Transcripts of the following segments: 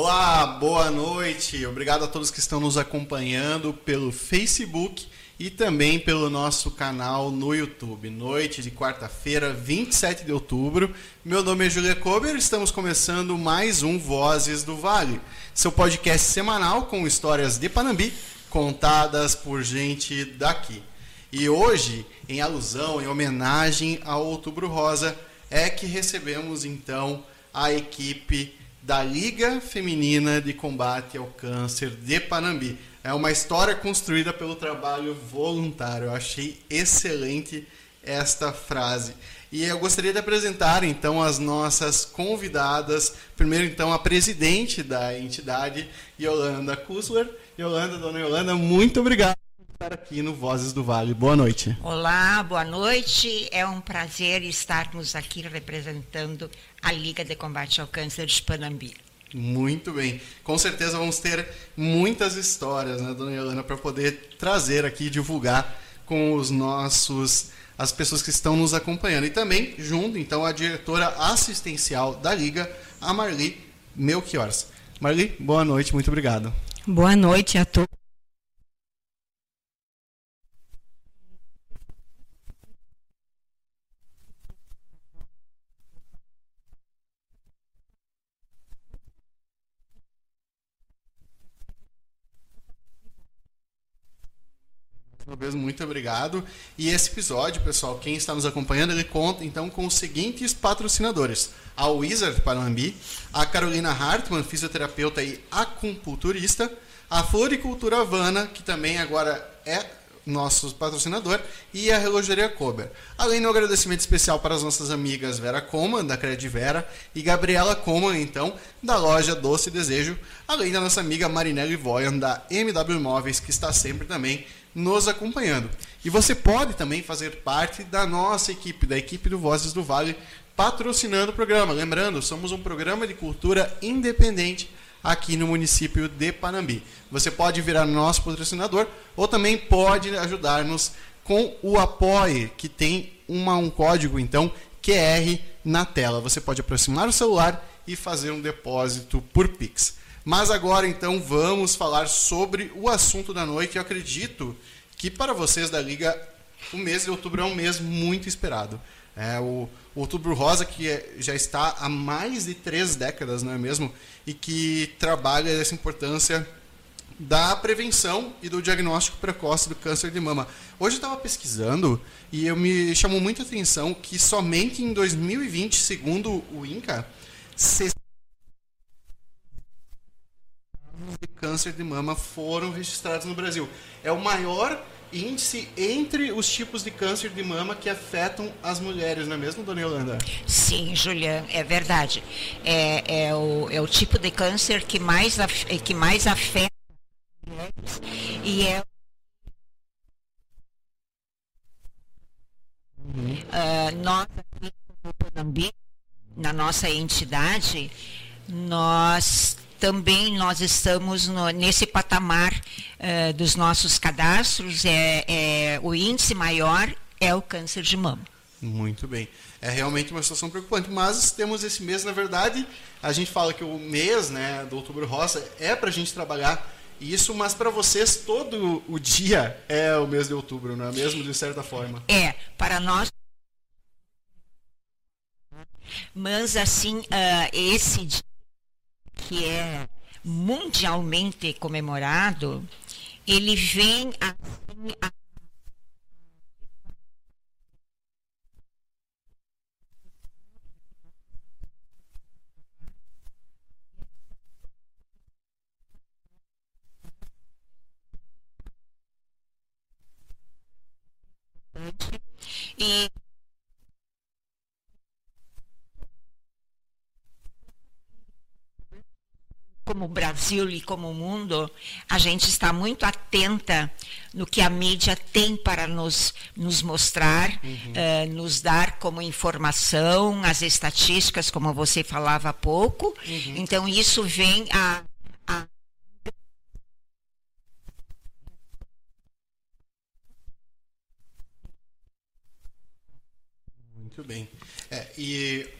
Olá, boa noite. Obrigado a todos que estão nos acompanhando pelo Facebook e também pelo nosso canal no YouTube. Noite de quarta-feira, 27 de outubro. Meu nome é Julia Kober, estamos começando mais um Vozes do Vale, seu podcast semanal com histórias de Panambi contadas por gente daqui. E hoje, em alusão, em homenagem ao Outubro Rosa, é que recebemos então a equipe da Liga Feminina de Combate ao Câncer de Panambi. É uma história construída pelo trabalho voluntário. Eu achei excelente esta frase. E eu gostaria de apresentar então as nossas convidadas. Primeiro então a presidente da entidade, Yolanda Kussler. Yolanda, dona Yolanda, muito obrigado estar aqui no Vozes do Vale. Boa noite. Olá, boa noite. É um prazer estarmos aqui representando a Liga de Combate ao Câncer de Panambi. Muito bem. Com certeza vamos ter muitas histórias, né, dona Yolanda, para poder trazer aqui, divulgar com os nossos as pessoas que estão nos acompanhando. E também, junto, então, a diretora assistencial da Liga, a Marli Melchiors. Marli, boa noite, muito obrigado. Boa noite a todos. Vez, muito obrigado. E esse episódio, pessoal, quem está nos acompanhando, ele conta então com os seguintes patrocinadores: a Wizard Panambi, a Carolina Hartmann, fisioterapeuta e acupunturista, a Floricultura Havana, que também agora é nosso patrocinador, e a Relogeria Kober. Além do agradecimento especial para as nossas amigas Vera Coman, da Vera e Gabriela Coman, então, da loja Doce Desejo, além da nossa amiga Marinelli Voyan, da MW Móveis, que está sempre também nos acompanhando. E você pode também fazer parte da nossa equipe, da equipe do Vozes do Vale, patrocinando o programa. Lembrando, somos um programa de cultura independente aqui no município de Panambi. Você pode virar nosso patrocinador ou também pode ajudar-nos com o Apoie, que tem uma, um código, então, QR na tela. Você pode aproximar o celular e fazer um depósito por Pix. Mas agora, então, vamos falar sobre o assunto da noite. Eu acredito que para vocês da Liga, o mês de outubro é um mês muito esperado. É o, Outubro Rosa, que é, já está há mais de três décadas, não é mesmo? E que trabalha essa importância da prevenção e do diagnóstico precoce do câncer de mama. Hoje eu estava pesquisando e eu me chamou muita atenção que somente em 2020, segundo o INCA, de câncer de mama foram registrados no Brasil. É o maior índice entre os tipos de câncer de mama que afetam as mulheres, não é mesmo, dona Yolanda? Sim, Juliana, é verdade. É, é, o, é o tipo de câncer que mais, que mais afeta as mulheres e é uhum. uh, nós aqui no na nossa entidade, nós também nós estamos no, nesse patamar uh, dos nossos cadastros, é, é, o índice maior é o câncer de mama. Muito bem. É realmente uma situação preocupante, mas temos esse mês, na verdade, a gente fala que o mês né, do Outubro Rosa é para a gente trabalhar isso, mas para vocês todo o dia é o mês de outubro, não é mesmo, de certa forma? É, para nós. Mas, assim, uh, esse dia que é mundialmente comemorado, ele vem assim a e como o Brasil e como o mundo, a gente está muito atenta no que a mídia tem para nos, nos mostrar, uhum. uh, nos dar como informação, as estatísticas, como você falava há pouco. Uhum. Então, isso vem a, a Muito bem. É, e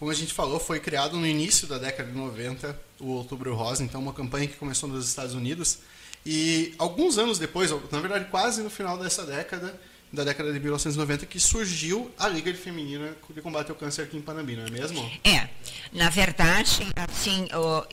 como a gente falou, foi criado no início da década de 90 o Outubro Rosa, então uma campanha que começou nos Estados Unidos e alguns anos depois, na verdade quase no final dessa década, da década de 1990 que surgiu a Liga de Feminina de Combate ao Câncer aqui em Panambi, não é mesmo? É. Na verdade, assim,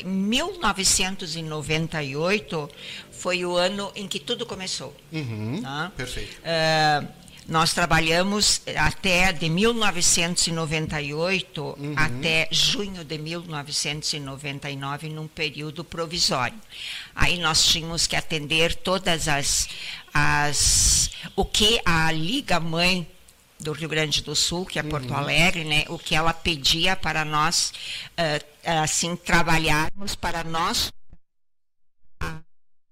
1998 foi o ano em que tudo começou. Uhum, tá? Perfeito. Uh, nós trabalhamos até de 1998 uhum. até junho de 1999 num período provisório. Aí nós tínhamos que atender todas as, as o que a Liga Mãe do Rio Grande do Sul, que é Porto uhum. Alegre, né, o que ela pedia para nós uh, assim trabalharmos para nós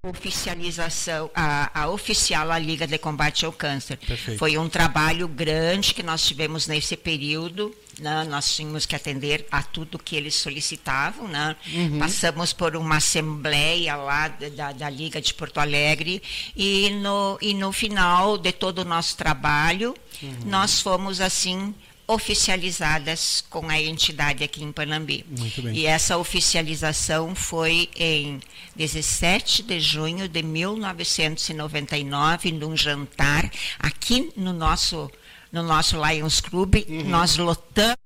oficialização, a, a oficial a Liga de Combate ao Câncer. Perfeito. Foi um trabalho grande que nós tivemos nesse período. Né? Nós tínhamos que atender a tudo que eles solicitavam. Né? Uhum. Passamos por uma assembleia lá da, da Liga de Porto Alegre e no, e no final de todo o nosso trabalho, uhum. nós fomos assim oficializadas com a entidade aqui em Panambi. Muito bem. E essa oficialização foi em 17 de junho de 1999, num jantar aqui no nosso no nosso Lions Club, uhum. nós lotamos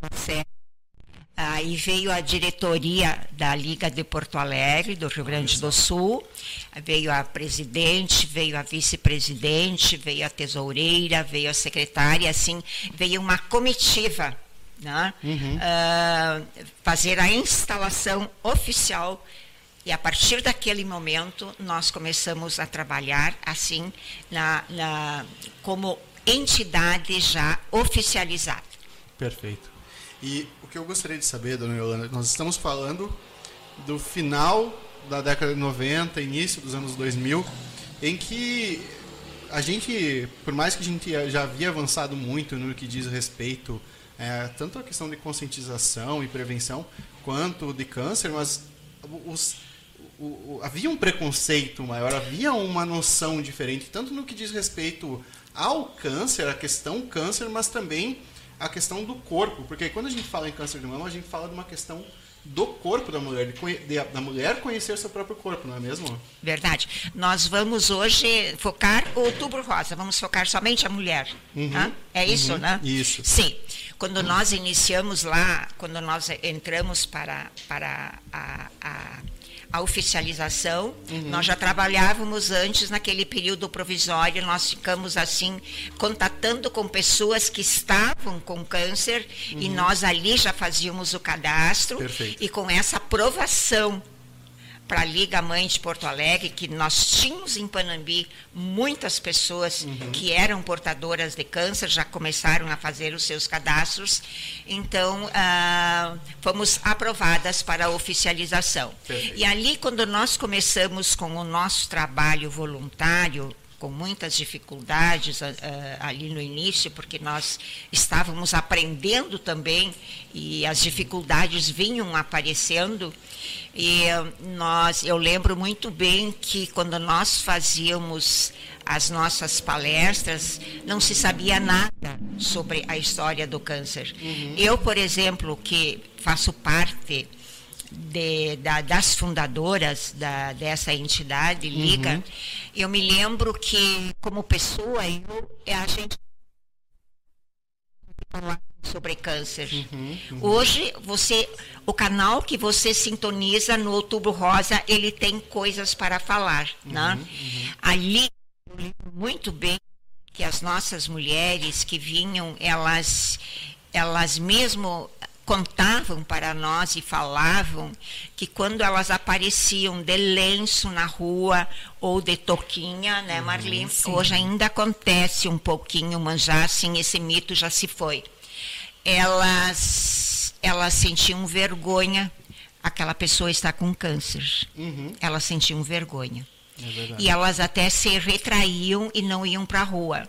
a sede Aí veio a diretoria da Liga de Porto Alegre, do Rio Grande do Sul, veio a presidente, veio a vice-presidente, veio a tesoureira, veio a secretária, assim, veio uma comitiva né? Uhum. Uh, fazer a instalação oficial e a partir daquele momento nós começamos a trabalhar assim na, na como entidade já oficializada. Perfeito. E o que eu gostaria de saber, dona Yolanda, nós estamos falando do final da década de 90, início dos anos 2000, em que a gente, por mais que a gente já havia avançado muito no que diz respeito é, tanto a questão de conscientização e prevenção, quanto de câncer, mas os, o, o, havia um preconceito maior, havia uma noção diferente, tanto no que diz respeito ao câncer, a questão câncer, mas também a questão do corpo, porque quando a gente fala em câncer de mama, a gente fala de uma questão do corpo da mulher, de, de, da mulher conhecer seu próprio corpo, não é mesmo? Verdade. Nós vamos hoje focar o outubro rosa, vamos focar somente a mulher. Uhum? É isso, uhum, né? Isso. Sim. Quando nós iniciamos lá, quando nós entramos para, para a, a a oficialização. Uhum. Nós já trabalhávamos antes naquele período provisório, nós ficamos assim contatando com pessoas que estavam com câncer uhum. e nós ali já fazíamos o cadastro Perfeito. e com essa aprovação para a Liga Mãe de Porto Alegre, que nós tínhamos em Panambi muitas pessoas uhum. que eram portadoras de câncer, já começaram a fazer os seus cadastros. Então, ah, fomos aprovadas para a oficialização. Perfeito. E ali, quando nós começamos com o nosso trabalho voluntário, com muitas dificuldades uh, ali no início, porque nós estávamos aprendendo também e as dificuldades vinham aparecendo. E nós, eu lembro muito bem que quando nós fazíamos as nossas palestras, não se sabia nada sobre a história do câncer. Uhum. Eu, por exemplo, que faço parte de, da, das fundadoras da, dessa entidade, Liga, uhum. eu me lembro que, como pessoa, eu, a gente sobre câncer. Uhum, uhum. Hoje, você, o canal que você sintoniza no Outubro Rosa, ele tem coisas para falar, né? Uhum, Ali, muito bem que as nossas mulheres que vinham, elas, elas mesmo contavam para nós e falavam que quando elas apareciam de lenço na rua ou de toquinha, né, uhum, Marlene? Hoje ainda acontece um pouquinho, mas já assim esse mito já se foi. Elas, elas sentiam vergonha. Aquela pessoa está com câncer. Uhum. Elas sentiam vergonha. É e elas até se retraíam e não iam para a rua.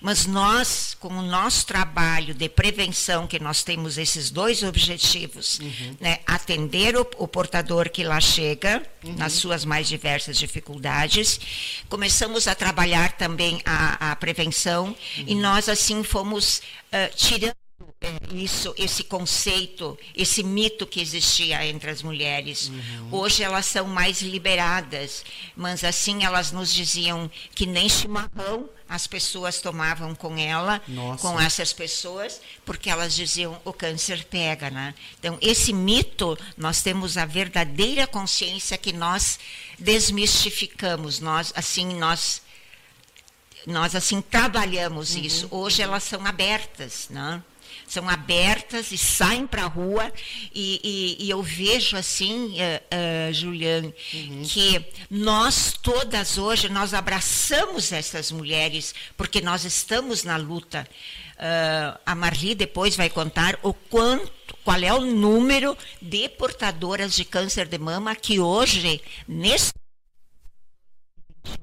Mas nós, com o nosso trabalho de prevenção, que nós temos esses dois objetivos, uhum. né, atender o, o, portador que lá chega, uhum. nas suas mais diversas dificuldades, começamos a trabalhar também a, a prevenção uhum. e nós assim fomos uh, tirando isso, esse conceito, esse mito que existia entre as mulheres. Uhum. Hoje elas são mais liberadas, mas assim elas nos diziam que nem chimarrão as pessoas tomavam com ela, Nossa. com essas pessoas, porque elas diziam o câncer pega, né? Então esse mito nós temos a verdadeira consciência que nós desmistificamos, nós assim nós nós assim trabalhamos uhum. isso. Hoje elas são abertas, né? São abertas e saem para a rua e, e, e, eu vejo assim, uh, uh, Juliane, uhum. que nós todas hoje nós abraçamos essas mulheres porque nós estamos na luta. Uh, a Marli depois vai contar o quanto, qual é o número de portadoras de câncer de mama que hoje nesse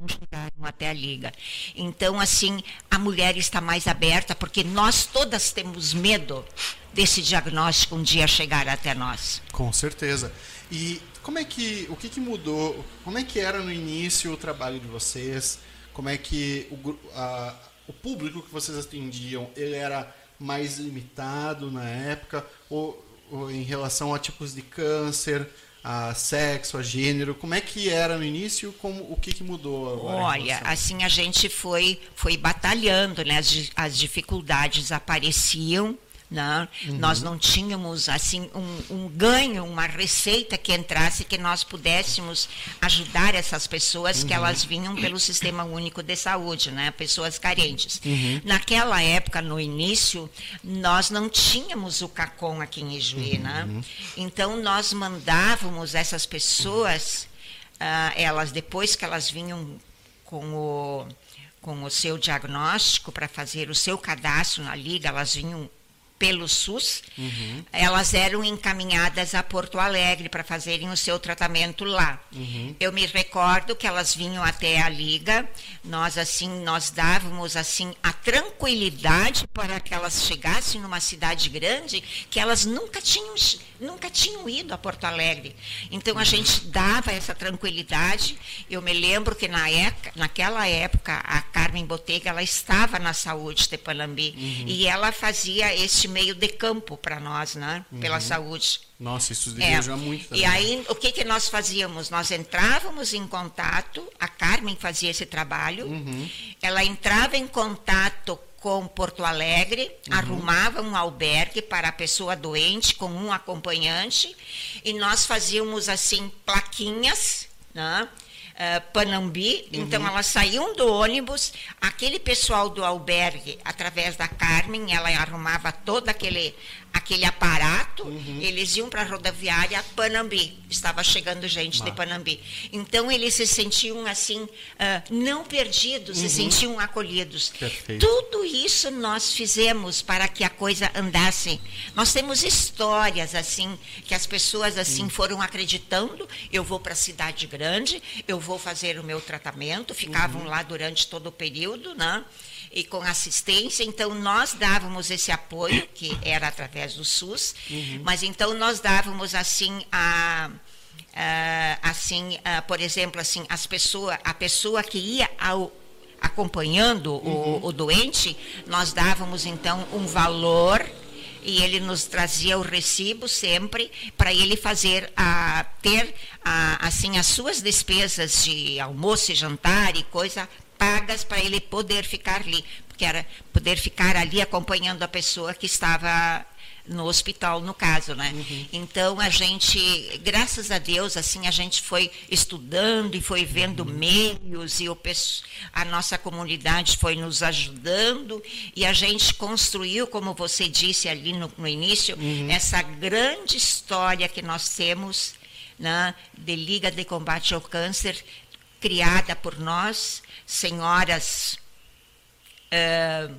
chegaram até a liga. Então, assim, a mulher está mais aberta, porque nós todas temos medo desse diagnóstico um dia chegar até nós. Com certeza. E como é que, o que, que mudou? Como é que era no início o trabalho de vocês? Como é que o, a, o público que vocês atendiam, ele era mais limitado na época? Ou, ou em relação a tipos de câncer? A sexo, a gênero? Como é que era no início? Como, o que, que mudou agora? Olha, assim a gente foi, foi batalhando, né? As, as dificuldades apareciam não, uhum. Nós não tínhamos assim um, um, ganho, uma receita que entrasse que nós pudéssemos ajudar essas pessoas uhum. que elas vinham pelo Sistema Único de Saúde, né? pessoas carentes. Uhum. Naquela época, no início, nós não tínhamos o CACOM aqui em Ijuí. Né? Uhum. Então, nós mandávamos essas pessoas, uh, elas depois que elas vinham com o, com o seu diagnóstico para fazer o seu cadastro na liga, elas vinham pelo SUS, uhum. elas eram encaminhadas a Porto Alegre para fazerem o seu tratamento lá. Uhum. Eu me recordo que elas vinham até a liga, nós assim, nós dávamos assim a tranquilidade para que elas chegassem numa cidade grande que elas nunca tinham nunca tinham ido a Porto Alegre. Então a gente dava essa tranquilidade. Eu me lembro que na época, naquela época a Carmen Botega ela estava na saúde de Panambi uhum. e ela fazia este meio de campo para nós, né? Pela uhum. saúde. Nossa, isso devia é. muito. Também. E aí, o que, que nós fazíamos? Nós entrávamos em contato, a Carmen fazia esse trabalho, uhum. ela entrava em contato com Porto Alegre, uhum. arrumava um albergue para a pessoa doente com um acompanhante e nós fazíamos assim plaquinhas, né? Uh, Panambi, uhum. então elas saíam do ônibus, aquele pessoal do albergue, através da Carmen, ela arrumava todo aquele aquele aparato, uhum. eles iam para a rodoviária Panambi. Estava chegando gente de Panambi. Então eles se sentiam assim, uh, não perdidos, uhum. se sentiam acolhidos. Perfeito. Tudo isso nós fizemos para que a coisa andasse. Nós temos histórias assim que as pessoas assim uhum. foram acreditando. Eu vou para a cidade grande, eu vou fazer o meu tratamento. Ficavam uhum. lá durante todo o período, né? E com assistência. Então, nós dávamos esse apoio, que era através do SUS, uhum. mas então nós dávamos assim a. Assim, por exemplo, assim, as pessoa, a pessoa que ia ao, acompanhando uhum. o, o, doente, nós dávamos então um valor e ele nos trazia o recibo sempre para ele fazer a ter a, assim as suas despesas de almoço e jantar e coisa pagas para ele poder ficar ali, porque era poder ficar ali acompanhando a pessoa que estava no hospital, no caso, né? Uhum. Então a gente, graças a Deus, assim a gente foi estudando e foi vendo uhum. meios e o, a nossa comunidade foi nos ajudando e a gente construiu, como você disse ali no, no início, uhum. essa grande história que nós temos né, de Liga de Combate ao Câncer, criada por nós, senhoras uh,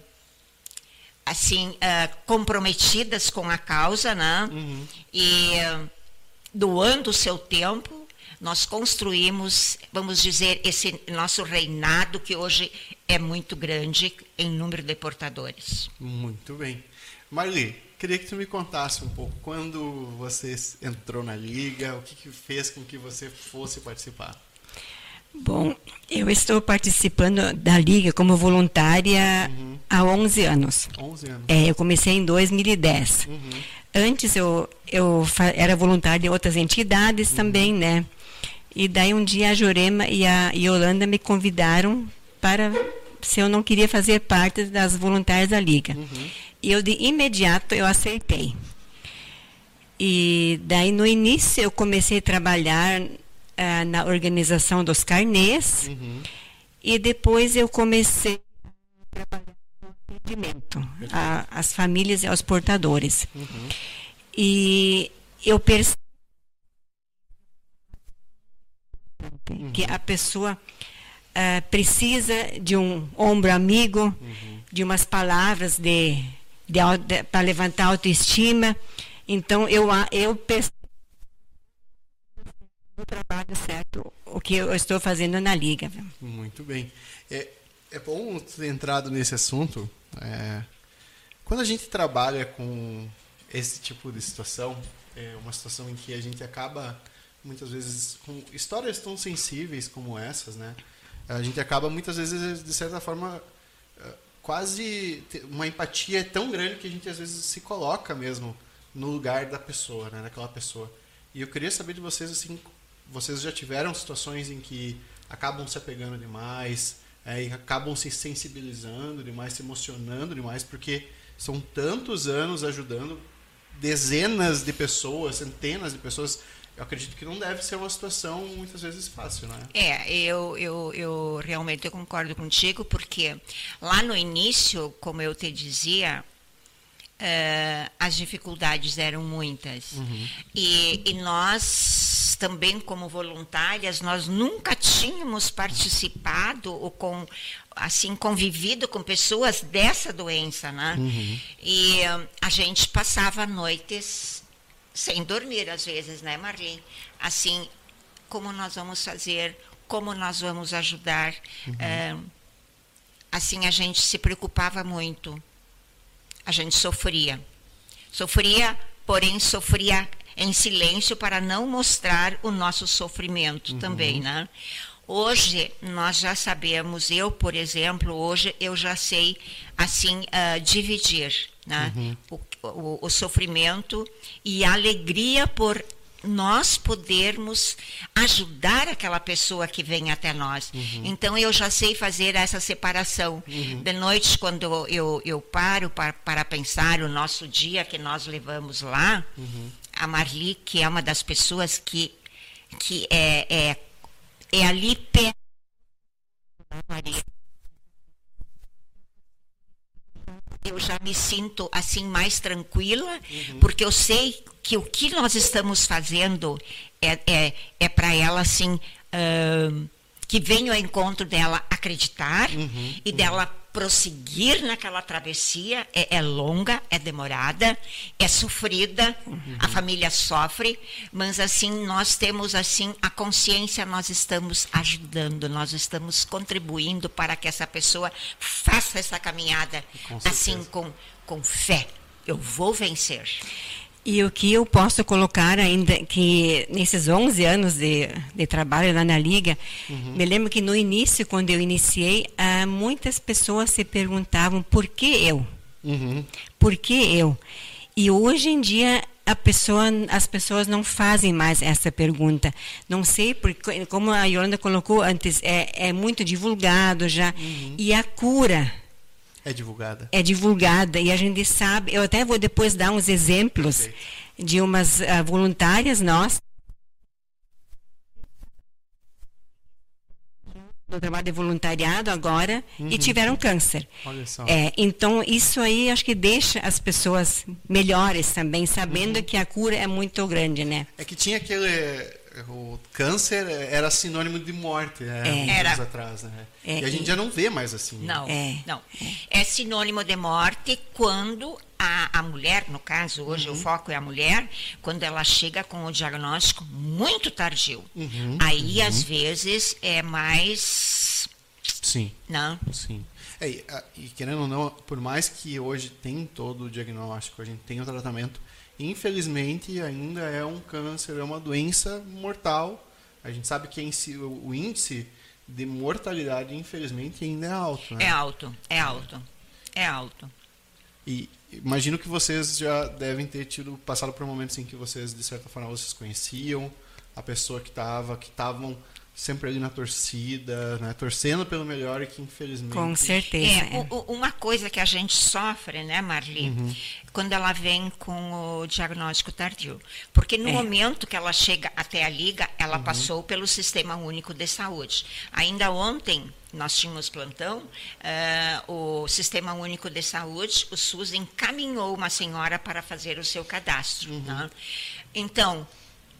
assim uh, comprometidas com a causa, né? Uhum. E uh, doando o seu tempo, nós construímos, vamos dizer, esse nosso reinado que hoje é muito grande em número de portadores. Muito bem. Marli, queria que tu me contasse um pouco quando você entrou na liga, o que, que fez com que você fosse participar. Bom, eu estou participando da Liga como voluntária uhum. há 11 anos. 11 anos. É, eu comecei em 2010. Uhum. Antes eu, eu era voluntária em outras entidades uhum. também, né? E daí um dia a Jurema e a Yolanda me convidaram para se eu não queria fazer parte das voluntárias da Liga. Uhum. E eu de imediato eu aceitei. E daí no início eu comecei a trabalhar uh, na organização dos carnês uhum. e depois eu comecei a trabalhar no atendimento às famílias e aos portadores. Uhum. E eu percebi uhum. que a pessoa uh, precisa de um ombro amigo, uhum. de umas palavras de, de, de para levantar a autoestima. Então eu eu percebi o trabalho certo o que eu estou fazendo na liga. Muito bem. É, é bom ter entrado nesse assunto. É, quando a gente trabalha com esse tipo de situação, é uma situação em que a gente acaba muitas vezes com histórias tão sensíveis como essas, né? A gente acaba muitas vezes de certa forma é, quase uma empatia tão grande que a gente às vezes se coloca mesmo no lugar da pessoa, né, daquela pessoa. E eu queria saber de vocês assim, vocês já tiveram situações em que acabam se apegando demais, é, e acabam se sensibilizando demais, se emocionando demais, porque são tantos anos ajudando dezenas de pessoas, centenas de pessoas. Eu acredito que não deve ser uma situação muitas vezes fácil, né? É, eu, eu, eu realmente eu concordo contigo, porque lá no início, como eu te dizia, uh, as dificuldades eram muitas. Uhum. E, e nós, também como voluntárias, nós nunca tínhamos participado ou com assim convivido com pessoas dessa doença, né? Uhum. E uh, a gente passava noites sem dormir às vezes, né, Marli? Assim, como nós vamos fazer? Como nós vamos ajudar? Uhum. Uh, assim, a gente se preocupava muito a gente sofria. Sofria, porém sofria em silêncio para não mostrar o nosso sofrimento uhum. também, né? Hoje nós já sabemos, eu, por exemplo, hoje eu já sei assim uh, dividir né? Uhum. O, o, o, sofrimento e a alegria por nós podermos ajudar aquela pessoa que vem até nós. Uhum. Então eu já sei fazer essa separação. Uhum. De noite, quando eu, eu, paro para, para pensar o nosso dia que nós levamos lá, uhum. a Marli, que é uma das pessoas que, que é, é, é ali perto. Maria eu já me sinto assim mais tranquila, uhum. porque eu sei que o que nós estamos fazendo é, é, é para ela assim uh, que venha ao encontro dela acreditar uhum, e uhum. dela prosseguir naquela travessia é, é, longa, é demorada, é sofrida, uhum. a família sofre, mas assim nós temos assim a consciência, nós estamos ajudando, nós estamos contribuindo para que essa pessoa faça essa caminhada com assim com com fé. Eu vou vencer. E o que eu posso colocar ainda, que nesses 11 anos de, de trabalho lá na Liga, uhum. me lembro que no início, quando eu iniciei, ah, muitas pessoas se perguntavam por que eu? Uhum. Por que eu? E hoje em dia a pessoa, as pessoas não fazem mais essa pergunta. Não sei, porque, como a Yolanda colocou antes, é, é muito divulgado já. Uhum. E a cura é divulgada. É divulgada e a gente sabe. Eu até vou depois dar uns exemplos de umas uh, voluntárias nossas. no trabalho de voluntariado agora uhum. e tiveram câncer. Olha só. É, então isso aí acho que deixa as pessoas melhores também, sabendo uhum. que a cura é muito grande, né? É que tinha aquele o câncer era sinônimo de morte, né? É. Era. anos atrás, né? É. E a gente já não vê mais assim. Não, é. não. É sinônimo de morte quando a, a mulher, no caso, hoje uhum. o foco é a mulher, quando ela chega com o diagnóstico muito tardio. Uhum. Aí, uhum. às vezes, é mais... Sim. Não? Sim. É, e, e querendo ou não, por mais que hoje tem todo o diagnóstico, a gente tem o tratamento, infelizmente ainda é um câncer, é uma doença mortal. A gente sabe que o índice de mortalidade, infelizmente, ainda é alto. Né? É alto, é alto, é alto. E imagino que vocês já devem ter tido passado por momentos em que vocês, de certa forma, vocês conheciam a pessoa que estava, que estavam sempre ali na torcida, né, torcendo pelo melhor e que infelizmente com certeza é, é. O, uma coisa que a gente sofre, né, Marli, uhum. quando ela vem com o diagnóstico tardio, porque no é. momento que ela chega até a liga, ela uhum. passou pelo Sistema Único de Saúde. Ainda ontem nós tínhamos plantão, uh, o Sistema Único de Saúde, o SUS encaminhou uma senhora para fazer o seu cadastro. Uhum. Né? Então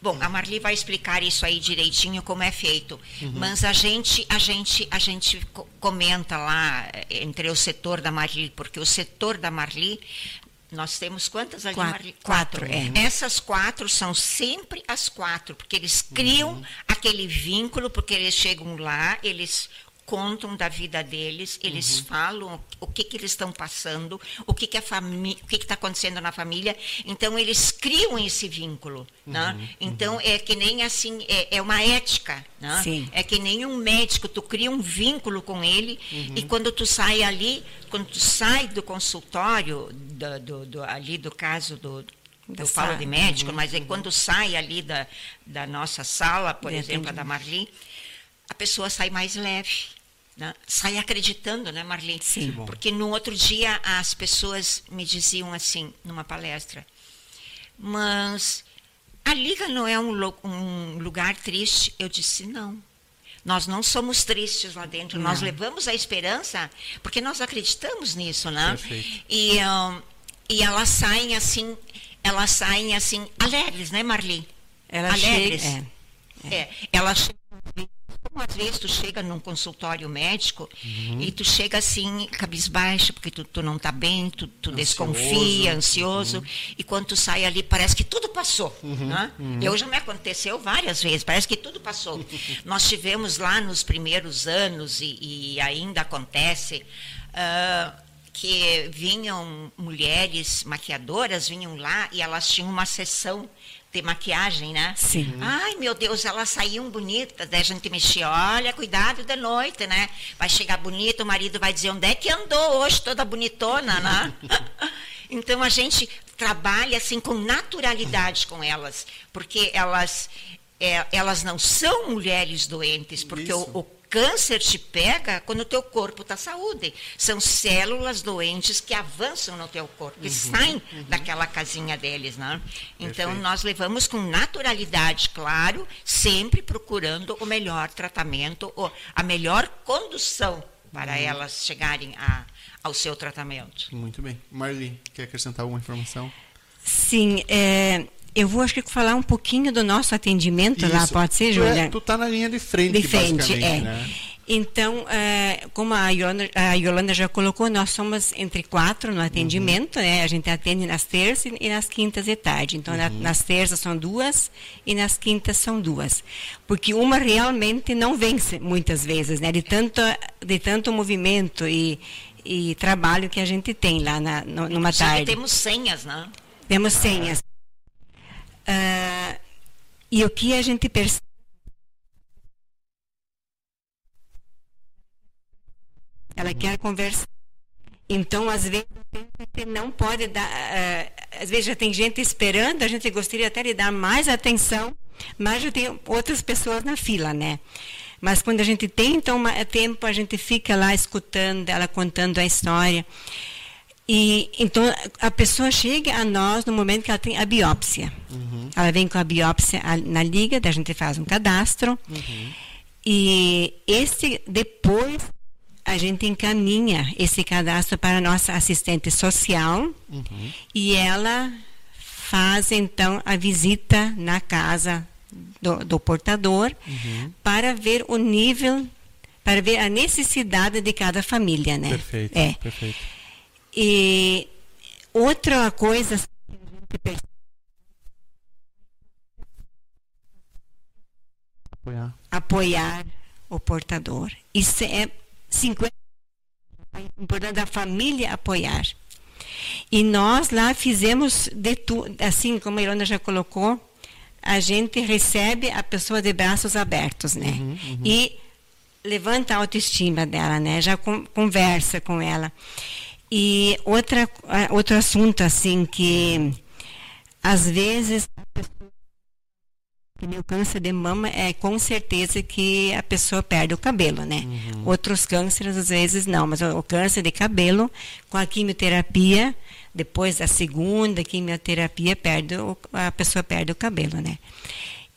Bom, a Marli vai explicar isso aí direitinho como é feito. Uhum. Mas a gente, a gente, a gente comenta lá eh, entre o setor da Marli, porque o setor da Marli nós temos quantas ali, quatro, Marli? Quatro. quatro é. Essas quatro são sempre as quatro, porque eles criam uhum. aquele vínculo, porque eles chegam lá, eles contam da vida deles, eles uhum. falam o que, que eles estão passando, o que, que a família, o que está acontecendo na família. Então eles criam esse vínculo, né? uhum. né? Então uhum. é que nem assim é, é uma ética, né? Sim. É que nem um médico, tu cria um vínculo com ele e uhum. quando tu sai ali, quando tu sai do consultório, do, do, do ali do caso do eu falo de médico, uhum. mas é quando sai ali da, da nossa sala, por exemplo, a da Marli, a pessoa sai mais leve. Né? Sai acreditando, né, Marli? Sim. Porque no outro dia as pessoas me diziam assim, numa palestra, mas a Liga não é um, um lugar triste? Eu disse, não. Nós não somos tristes lá dentro, não. nós levamos a esperança, porque nós acreditamos nisso, né? Perfeito. E, um, e elas saem assim, elas saem assim, alegres, né, Marli? Elas alegres. Chega, é, é. é, elas chegam como às vezes tu chega num consultório médico uhum. e tu chega assim, cabisbaixo, porque tu, tu não está bem, tu, tu ansioso. desconfia, ansioso, uhum. e quando tu sai ali parece que tudo passou. Uhum. Né? Uhum. Eu já me aconteceu várias vezes, parece que tudo passou. Nós tivemos lá nos primeiros anos, e, e ainda acontece, uh, que vinham mulheres maquiadoras, vinham lá e elas tinham uma sessão de maquiagem, né? Sim. Ai, meu Deus, elas saíam bonitas. Daí a gente mexia, olha, cuidado de noite, né? Vai chegar bonita, o marido vai dizer, onde é que andou hoje toda bonitona, né? então a gente trabalha assim com naturalidade com elas, porque elas é, elas não são mulheres doentes, porque o, o, câncer te pega quando o teu corpo está saúde. São células doentes que avançam no teu corpo, que uhum, saem uhum. daquela casinha deles, né? Então Perfeito. nós levamos com naturalidade, claro, sempre procurando o melhor tratamento, ou a melhor condução para uhum. elas chegarem a, ao seu tratamento. Muito bem. Marli, quer acrescentar alguma informação? Sim, é, eu vou, acho que, falar um pouquinho do nosso atendimento Isso. lá, pode ser, Júlia? Tu está na linha de frente, de frente é. Né? Então, é, como a Yolanda, a Yolanda, já colocou, nós somos entre quatro no atendimento, uhum. né? A gente atende nas terças e nas quintas de tarde. Então, uhum. na, nas terças são duas e nas quintas são duas. Porque uma realmente não vence muitas vezes, né? De tanto, de tanto movimento e, e trabalho que a gente tem lá na, numa tarde. temos senhas, né? Temos senhas. Uh, e o que a gente percebe ela quer conversar. Então, às vezes, não pode dar. Uh, às vezes já tem gente esperando, a gente gostaria até de dar mais atenção, mas já tem outras pessoas na fila, né? Mas quando a gente tem então tempo, a gente fica lá escutando ela contando a história. E então a pessoa chega a nós no momento que ela tem a biópsia. Uhum. Ela vem com a biópsia na liga, a gente faz um cadastro. Uhum. E esse depois a gente encaminha esse cadastro para a nossa assistente social uhum. e ela faz então a visita na casa do, do portador uhum. para ver o nível, para ver a necessidade de cada família, né? Perfeito. É. Perfeito. E outra coisa que a gente percebe apoiar. apoiar o portador. Isso é 50 é importante a família apoiar. E nós lá fizemos de tudo, assim como a Irona já colocou, a gente recebe a pessoa de braços abertos, né? Uhum, uhum. E levanta a autoestima dela, né? Já conversa com ela. E outra, outro assunto, assim, que às vezes o câncer de mama é com certeza que a pessoa perde o cabelo, né? Uhum. Outros cânceres às vezes não, mas o, o câncer de cabelo com a quimioterapia, depois da segunda quimioterapia, perde o, a pessoa perde o cabelo, né?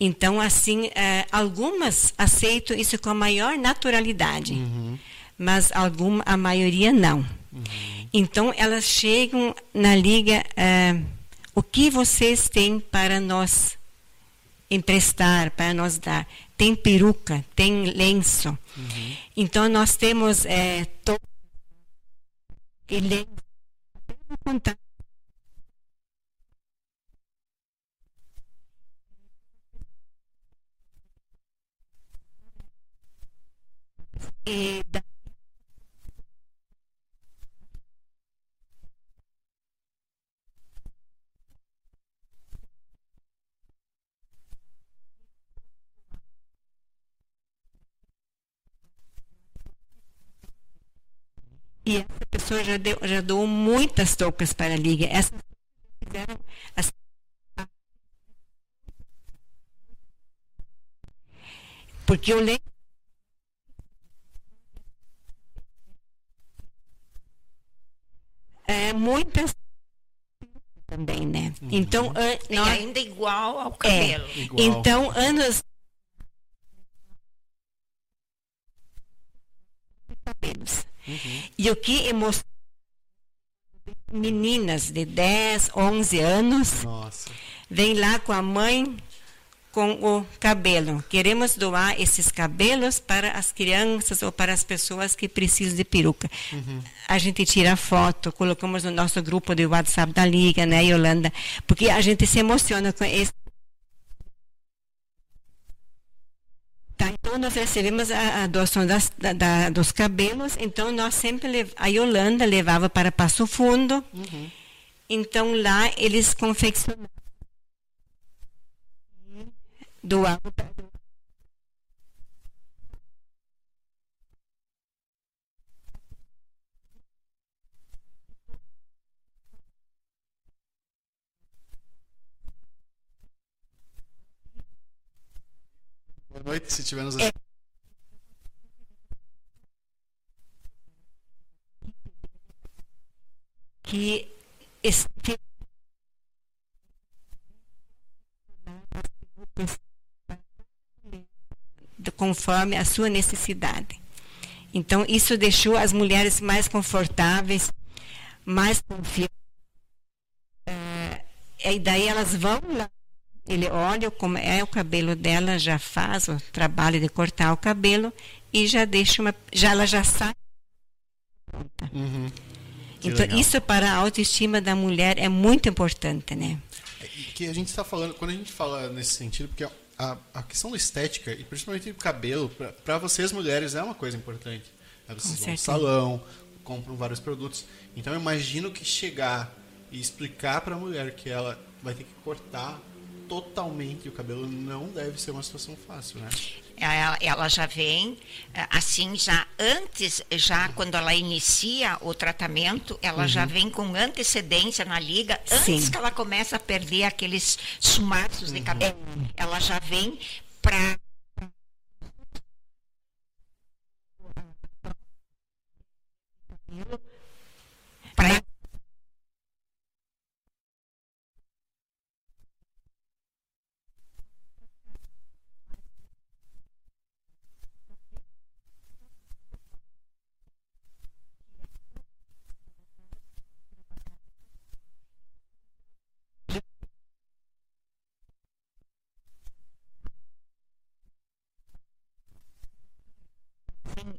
Então, assim, é, algumas aceitam isso com a maior naturalidade, uhum. mas alguma, a maioria não. Uhum. Então, elas chegam na liga, é, o que vocês têm para nós emprestar, para nos dar? Tem peruca, tem lenço. Uhum. Então, nós temos é, to... e lenço. E da... E essa pessoa já, deu, já doou muitas toucas para a Liga. Essas fizeram as porque eu lembro é, muitas também, né? Uhum. Então, an, nós, ainda igual ao cabelo. É, igual. Então, anos cabelos. Uhum. E o que emocionou meninas de 10, 11 anos, Nossa. vem lá com a mãe com o cabelo. Queremos doar esses cabelos para as crianças ou para as pessoas que precisam de peruca. Uhum. A gente tira foto, colocamos no nosso grupo de WhatsApp da Liga, né, Yolanda? Porque a gente se emociona com esse. Tá, então nós recebemos a, a doação das, da, da, dos cabelos, então nós sempre lev... a Yolanda levava para Passo Fundo. Uhum. Então lá eles confeccionavam do alto noite, se tiver nos é. que este conforme a sua necessidade. Então, isso deixou as mulheres mais confortáveis, mais confiantes. É, e daí elas vão lá. Ele olha como é o cabelo dela, já faz o trabalho de cortar o cabelo e já deixa uma. Já ela já sai. Uhum. Então, legal. isso para a autoestima da mulher é muito importante, né? Que a gente está falando, quando a gente fala nesse sentido, porque a, a questão da estética, e principalmente o cabelo, para vocês mulheres é uma coisa importante. Né? Vocês vão no salão, compram vários produtos. Então eu imagino que chegar e explicar para a mulher que ela vai ter que cortar totalmente o cabelo não deve ser uma situação fácil, né? Ela, ela, já vem eh, assim já antes já quando ela inicia o tratamento ela uhum. já vem com antecedência na liga antes Sim. que ela começa a perder aqueles sumaços uhum. de cabelo ela já vem para para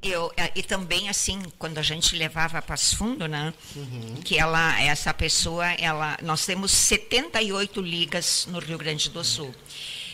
eu, é, e também assim quando a gente levava para Fundo, né? Uhum. Que ela, essa pessoa, ela, nós temos 78 ligas no Rio Grande do Sul.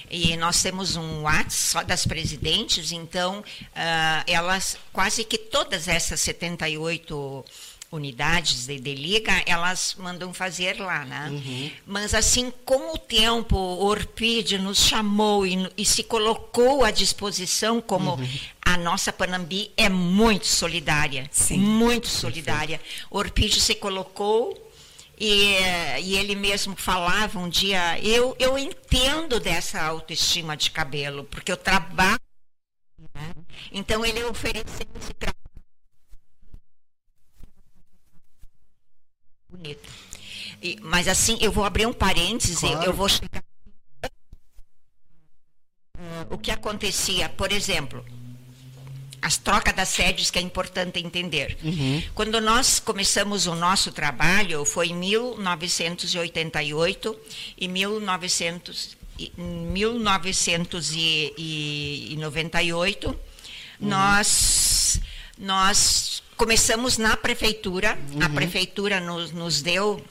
E nós temos um WhatsApp só das presidentes, então uh, elas, quase que todas essas 78 unidades de, de, liga, elas mandam fazer lá, né? Uhum. Mas assim, com o tempo, o Orpide nos chamou e, e se colocou à disposição como uhum. A nossa Panambi é muito solidária, Sim. muito solidária. O Orpide se colocou e, e, ele mesmo falava um dia, eu, eu entendo dessa autoestima de cabelo, porque eu trabalho. Né? Então ele ofereceu esse trabalho bonito. E, mas assim, eu vou abrir um parênteses, claro. eu vou chegar. O que acontecia, por exemplo, as trocas das sedes que é importante entender. Uhum. Quando nós começamos o nosso trabalho, foi em 1988 e 1900, 1998, uhum. nós, nós começamos na prefeitura, uhum. a prefeitura nos, nos deu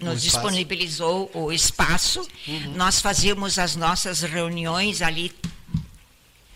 nos disponibilizou o espaço. Uhum. Nós fazíamos as nossas reuniões ali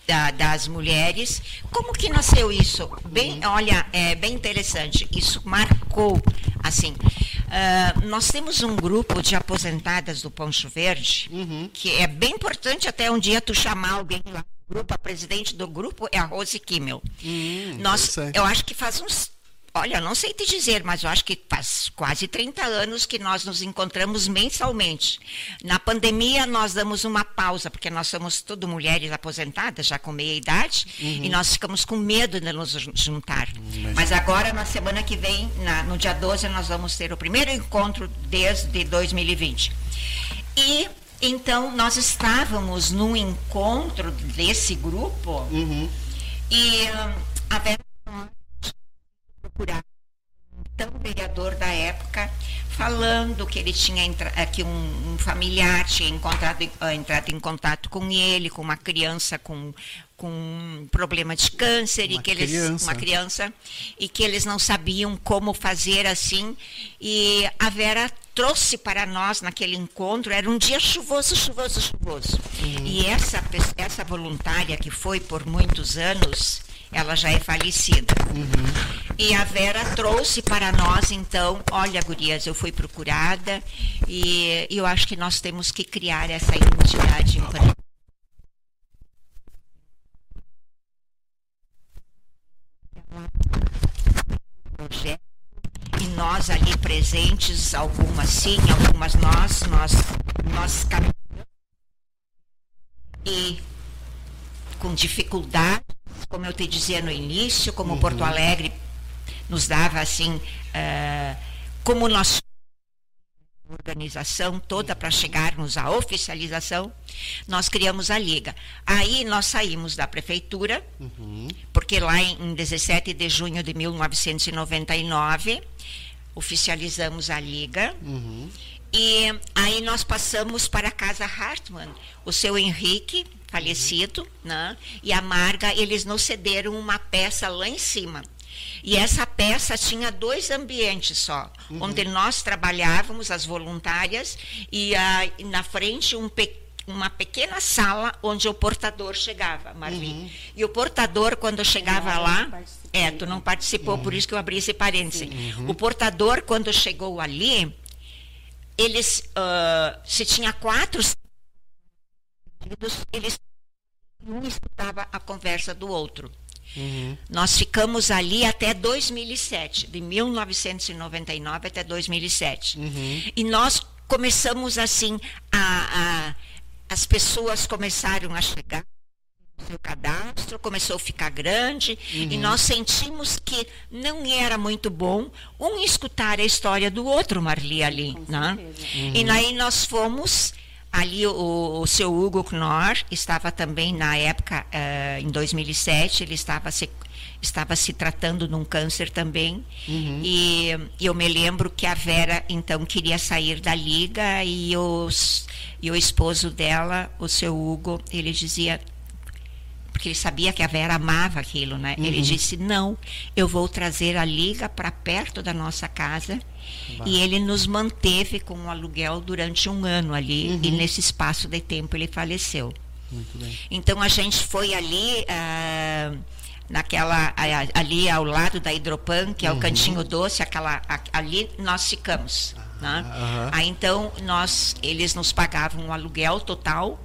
da, das mulheres. Como que nasceu isso? Bem, uhum. olha, é bem interessante. Isso marcou, assim. Uh, nós temos um grupo de aposentadas do Poncho Verde, uhum. que é bem importante até um dia tu chamar alguém lá grupo, a presidente do grupo é a Rose Kimmel. Hum, Nós, eu acho que faz uns Olha, não sei te dizer, mas eu acho que faz quase 30 anos que nós nos encontramos mensalmente. Na pandemia, nós damos uma pausa, porque nós somos tudo mulheres aposentadas, já com meia idade, uhum. e nós ficamos com medo de nos juntar. Uhum. Mas agora, na semana que vem, na, no dia 12, nós vamos ter o primeiro encontro desde 2020. E então nós estávamos num encontro desse grupo uhum. e um, a Vera procurar então vereador da época falando que ele tinha eh, que um, um familiar tinha encontrado, uh, entrado em contato com ele, com uma criança com, com um problema de câncer uma e que eles criança. uma criança e que eles não sabiam como fazer assim e a Vera trouxe para nós naquele encontro era um dia chuvoso, chuvoso, chuvoso. Uhum. E essa essa voluntária que foi por muitos anos ela já é falecida. Uhum. E a Vera trouxe para nós, então, olha, gurias, eu fui procurada e eu acho que nós temos que criar essa identidade em projeto e nós ali presentes, algumas sim, algumas nós, nós, nós e com dificuldade como eu te dizia no início, como uhum. Porto Alegre nos dava assim, uh, como nós organização toda para chegarmos à oficialização, nós criamos a liga. Aí nós saímos da prefeitura, uhum. porque lá em, em 17 de junho de 1999 oficializamos a liga. Uhum. E aí nós passamos para a Casa Hartmann. O seu Henrique falecido, né? E a Marga, eles nos cederam uma peça lá em cima. E essa peça tinha dois ambientes só, uhum. onde nós trabalhávamos, as voluntárias, e uh, na frente um uma pequena sala onde o portador chegava, Marli. Uhum. E o portador, quando chegava lá. É, tu não participou, uhum. por isso que eu abri esse parêntese. Uhum. O portador, quando chegou ali, eles. Uh, se tinha quatro eles um escutava a conversa do outro. Uhum. Nós ficamos ali até 2007, de 1999 até 2007. Uhum. E nós começamos assim, a, a, as pessoas começaram a chegar seu cadastro começou a ficar grande uhum. e nós sentimos que não era muito bom um escutar a história do outro Marli ali, né? Uhum. E aí nós fomos Ali o, o seu Hugo Knorr estava também na época, uh, em 2007, ele estava se, estava se tratando de um câncer também. Uhum. E eu me lembro que a Vera então queria sair da liga e, os, e o esposo dela, o seu Hugo, ele dizia porque ele sabia que a Vera amava aquilo, né? Uhum. Ele disse: "Não, eu vou trazer a liga para perto da nossa casa e ele nos manteve com o aluguel durante um ano ali, uhum. e nesse espaço de tempo ele faleceu. Então a gente foi ali. Uh, naquela ali ao lado da Hidropan, que é o uhum. Cantinho Doce, aquela ali nós ficamos. Né? Uhum. Aí então nós eles nos pagavam um aluguel total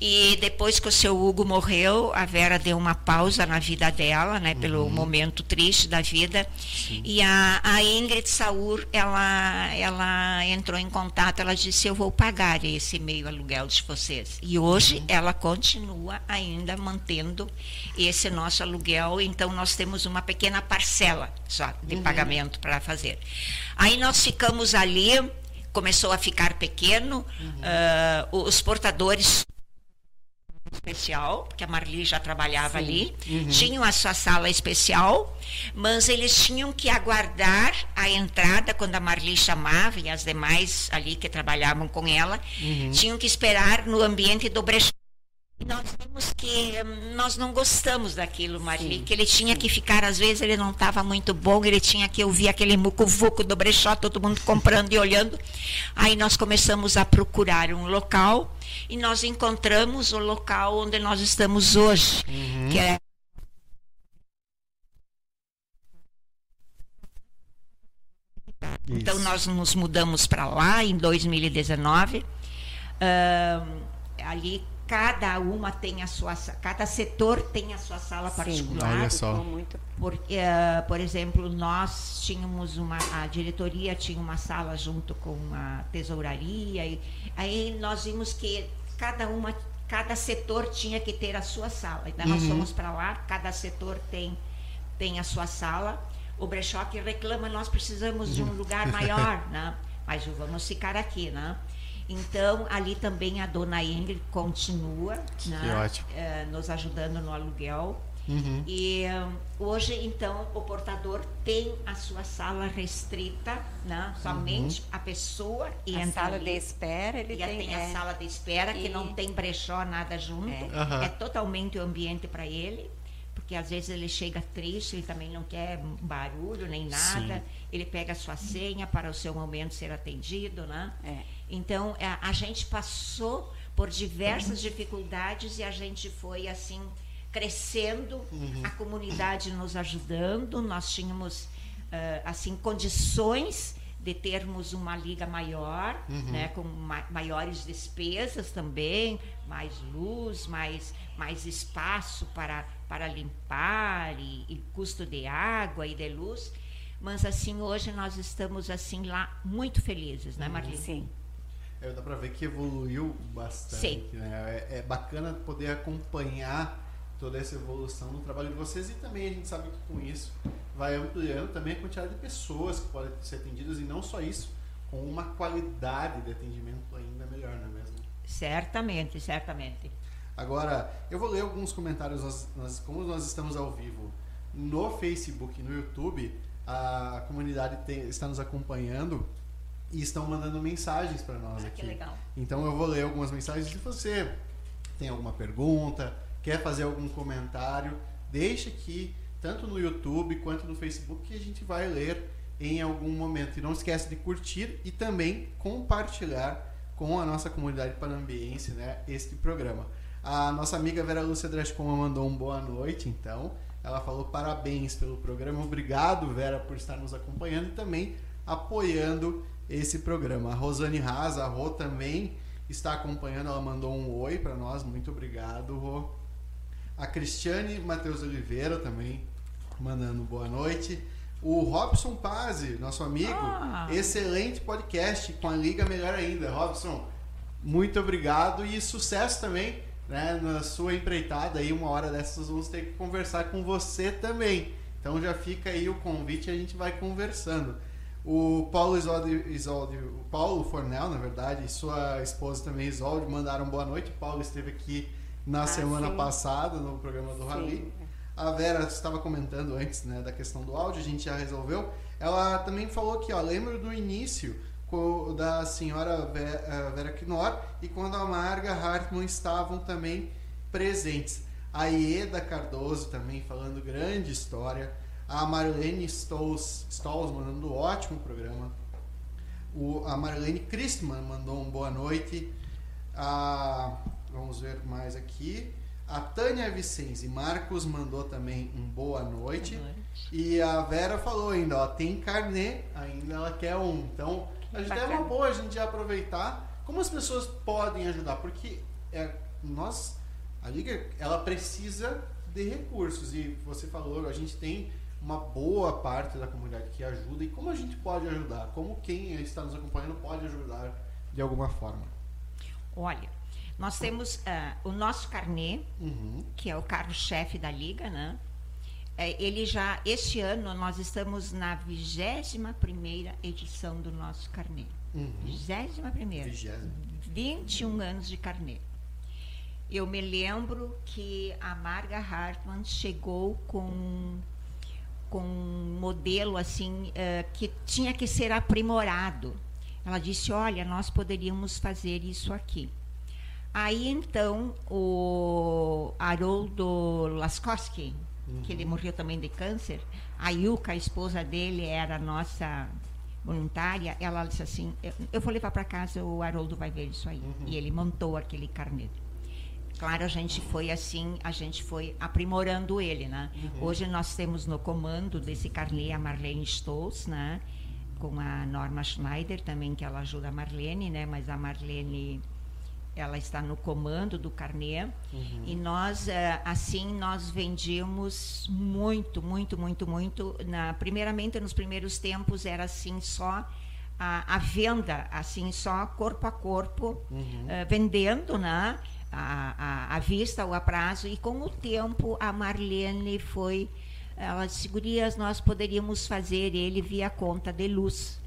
e depois que o seu Hugo morreu, a Vera deu uma pausa na vida dela, né, pelo uhum. momento triste da vida. Sim. E a, a Ingrid Saur, ela, ela entrou em contato, ela disse: Eu vou pagar esse meio aluguel de vocês. E hoje uhum. ela continua ainda mantendo esse nosso aluguel, então nós temos uma pequena parcela só de uhum. pagamento para fazer. Aí nós ficamos ali, começou a ficar pequeno, uh, os portadores especial, porque a Marli já trabalhava Sim. ali, uhum. tinham a sua sala especial, mas eles tinham que aguardar a entrada quando a Marli chamava e as demais ali que trabalhavam com ela, uhum. tinham que esperar no ambiente do brechó nós vimos que hum, nós não gostamos daquilo, Marli, que ele tinha que ficar, às vezes ele não estava muito bom, ele tinha que ouvir aquele mucuvuco do brechó, todo mundo comprando e olhando. Aí nós começamos a procurar um local e nós encontramos o local onde nós estamos hoje, uhum. que é Então nós nos mudamos para lá em 2019. Uh, ali cada uma tem a sua cada setor tem a sua sala Sim, particular. Olha só. Por, uh, por exemplo nós tínhamos uma a diretoria tinha uma sala junto com a tesouraria e aí nós vimos que cada uma cada setor tinha que ter a sua sala. Então uhum. nós fomos para lá cada setor tem tem a sua sala. O brechó que reclama nós precisamos de um lugar maior né? Mas vamos ficar aqui né então, ali também a dona Ingrid continua né, é, nos ajudando no aluguel. Uhum. E um, hoje, então, o portador tem a sua sala restrita, né? somente uhum. a pessoa e a sala ali, de espera. Ele tem, tem é, a sala de espera, e... que não tem brechó, nada junto. É, uhum. é totalmente o ambiente para ele porque às vezes ele chega triste, ele também não quer barulho nem nada. Sim. Ele pega a sua senha para o seu momento ser atendido, né? É. Então, a, a, gente passou por diversas dificuldades e a gente foi assim crescendo, uhum. a comunidade nos ajudando, nós tínhamos uh, assim condições de termos uma liga maior, uhum. né, com ma maiores despesas também, mais luz, mais, mais espaço para, para limpar e, e custo de água e de luz. Mas assim, hoje nós estamos assim lá muito felizes, né, Marlene? Sim. É, dá para ver que evoluiu bastante. Né? É, é, bacana poder acompanhar toda essa evolução no trabalho de vocês e também a gente sabe que com isso vai ampliando também a quantidade de pessoas que podem ser atendidas e não só isso, com uma qualidade de atendimento ainda melhor, não é mesmo? Certamente, certamente. Agora, eu vou ler alguns comentários, nós, nós, como nós estamos ao vivo no Facebook e no YouTube, a comunidade tem, está nos acompanhando e estão mandando mensagens para nós ah, aqui. Que legal. Então eu vou ler algumas mensagens. Se você tem alguma pergunta, quer fazer algum comentário, deixa aqui, tanto no YouTube quanto no Facebook, que a gente vai ler em algum momento. E não esquece de curtir e também compartilhar com a nossa comunidade panambiense né, este programa. A nossa amiga Vera Lúcia Drascoma mandou um boa noite, então. Ela falou parabéns pelo programa. Obrigado, Vera, por estar nos acompanhando e também apoiando esse programa. A Rosane Haas, a Rô também está acompanhando, ela mandou um oi para nós, muito obrigado, Rô. A Cristiane Matheus Oliveira também mandando boa noite. O Robson Pazzi, nosso amigo, ah. excelente podcast com a Liga Melhor Ainda. Robson, muito obrigado e sucesso também né, na sua empreitada. Aí, uma hora dessas, vamos ter que conversar com você também. Então já fica aí o convite e a gente vai conversando. O Paulo Isolde, Isolde, o Paulo Fornel, na verdade, e sua esposa também, Isolde, mandaram boa noite. O Paulo esteve aqui na ah, semana sim. passada no programa do Rally. A Vera estava comentando antes né, da questão do áudio, a gente já resolveu. Ela também falou que, ó, lembro do início da senhora eh, Vera Knorr e quando a Marga Hartmann estavam também presentes. A Ieda Cardoso também falando grande história. A Marlene Stolz, Stolz mandando um ótimo programa. O, a Marlene Christman mandou um boa noite. A, vamos ver mais aqui. A Tânia Vicenzi Marcos mandou também um boa noite. Boa noite. E a Vera falou ainda, ó, tem carnê, ainda ela quer um. Então, a gente é Bacana. uma boa a gente aproveitar. Como as pessoas podem ajudar? Porque é, nós, a Liga, ela precisa de recursos. E você falou, a gente tem uma boa parte da comunidade que ajuda. E como a gente pode ajudar? Como quem está nos acompanhando pode ajudar de alguma forma? Olha, nós temos ah, o nosso carnê, Uhum. que é o carro-chefe da Liga, né? É, ele já, este ano, nós estamos na 21ª edição do nosso carnê. Uhum. 21ª. Vigésimo. 21 anos de carnê. Eu me lembro que a Marga Hartmann chegou com, com um modelo assim eh, que tinha que ser aprimorado. Ela disse: Olha, nós poderíamos fazer isso aqui. Aí então o Haroldo Laskowski, que ele morreu também de câncer, a Yuka, a esposa dele, era a nossa voluntária. Ela disse assim: Eu, vou levar para casa, o Haroldo vai ver isso aí. E ele montou aquele carnê. Claro, a gente foi assim, a gente foi aprimorando ele, né? Hoje nós temos no comando desse carnê a Marlene Stolz, né? Com a Norma Schneider também, que ela ajuda a Marlene, né? Mas a Marlene, ela está no comando do carnê. E nós, eh, assim, nós vendíamos muito, muito, muito, muito. Na, primeiramente, nos primeiros tempos, era assim só a, a venda, assim, só corpo a corpo, eh, vendendo, né? À vista ou a prazo. E com o tempo, a Marlene foi. Ela disse, "Gurias, nós poderíamos fazer ele via conta de luz.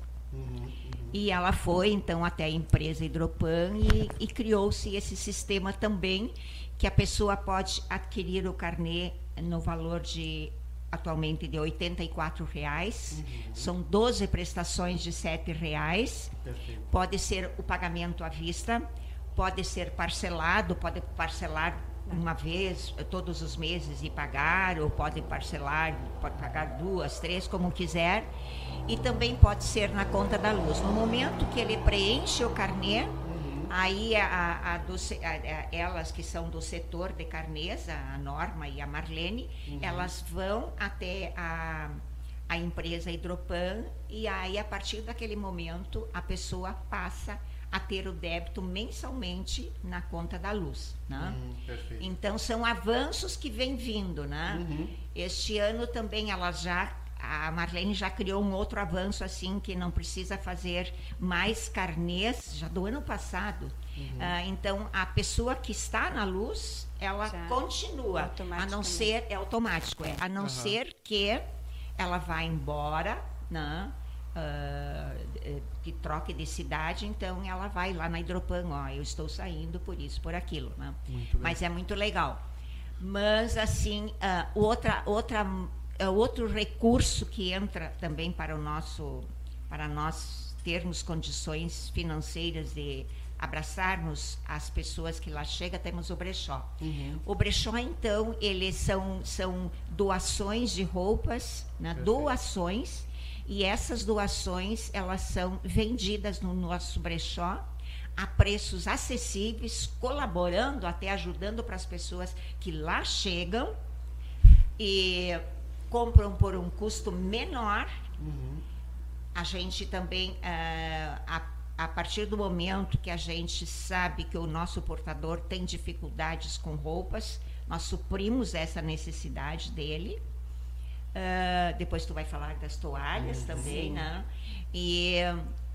E ela foi então até a empresa Hidropan e, e criou-se esse sistema também que a pessoa pode adquirir o carnê no valor de atualmente de 84 reais. São 12 prestações de 7 reais. Perfeito. Pode ser o pagamento à vista, pode ser parcelado, pode parcelar uma vez, eh, todos os meses e pagar, ou pode parcelar, pode pagar duas, três, como quiser. E também pode ser na conta da luz. No momento que ele preenche o carnê, aí a, a do a- elas que são do setor de carnês, a Norma e a Marlene, elas vão até a a empresa Hidropan e aí a partir daquele momento a pessoa passa a ter o débito mensalmente na conta da luz, né? Hum. Então são avanços que vêm vindo, né? Uhum. Este ano também ela já a Marlene já criou um outro avanço assim que não precisa fazer mais carnês já do ano passado. Uhum. Ah, então a pessoa que está na luz ela Já continua, a não ser é automático, é a não Aham. ser que ela vá embora, né? Eh, que troque de cidade, então ela vai lá na Hidropan, ó, eu estou saindo por isso, por aquilo, né? Mas é muito legal. Mas assim, ah, outra, outra, ah, outro recurso que entra também para o nosso, para nós termos condições financeiras de abraçarmos as pessoas que lá chegam, temos o brechó. Uhum. O brechó, então, eles são, são doações de roupas, né? Doações, e essas doações, elas são vendidas no nosso brechó a preços acessíveis, colaborando, até ajudando para as pessoas que lá chegam e compram por um custo menor Uhum. a gente também, ah, a, a partir do momento que a gente sabe que o nosso portador tem dificuldades com roupas, nós suprimos essa necessidade dele. Ah, depois tu vai falar das toalhas também, né? E,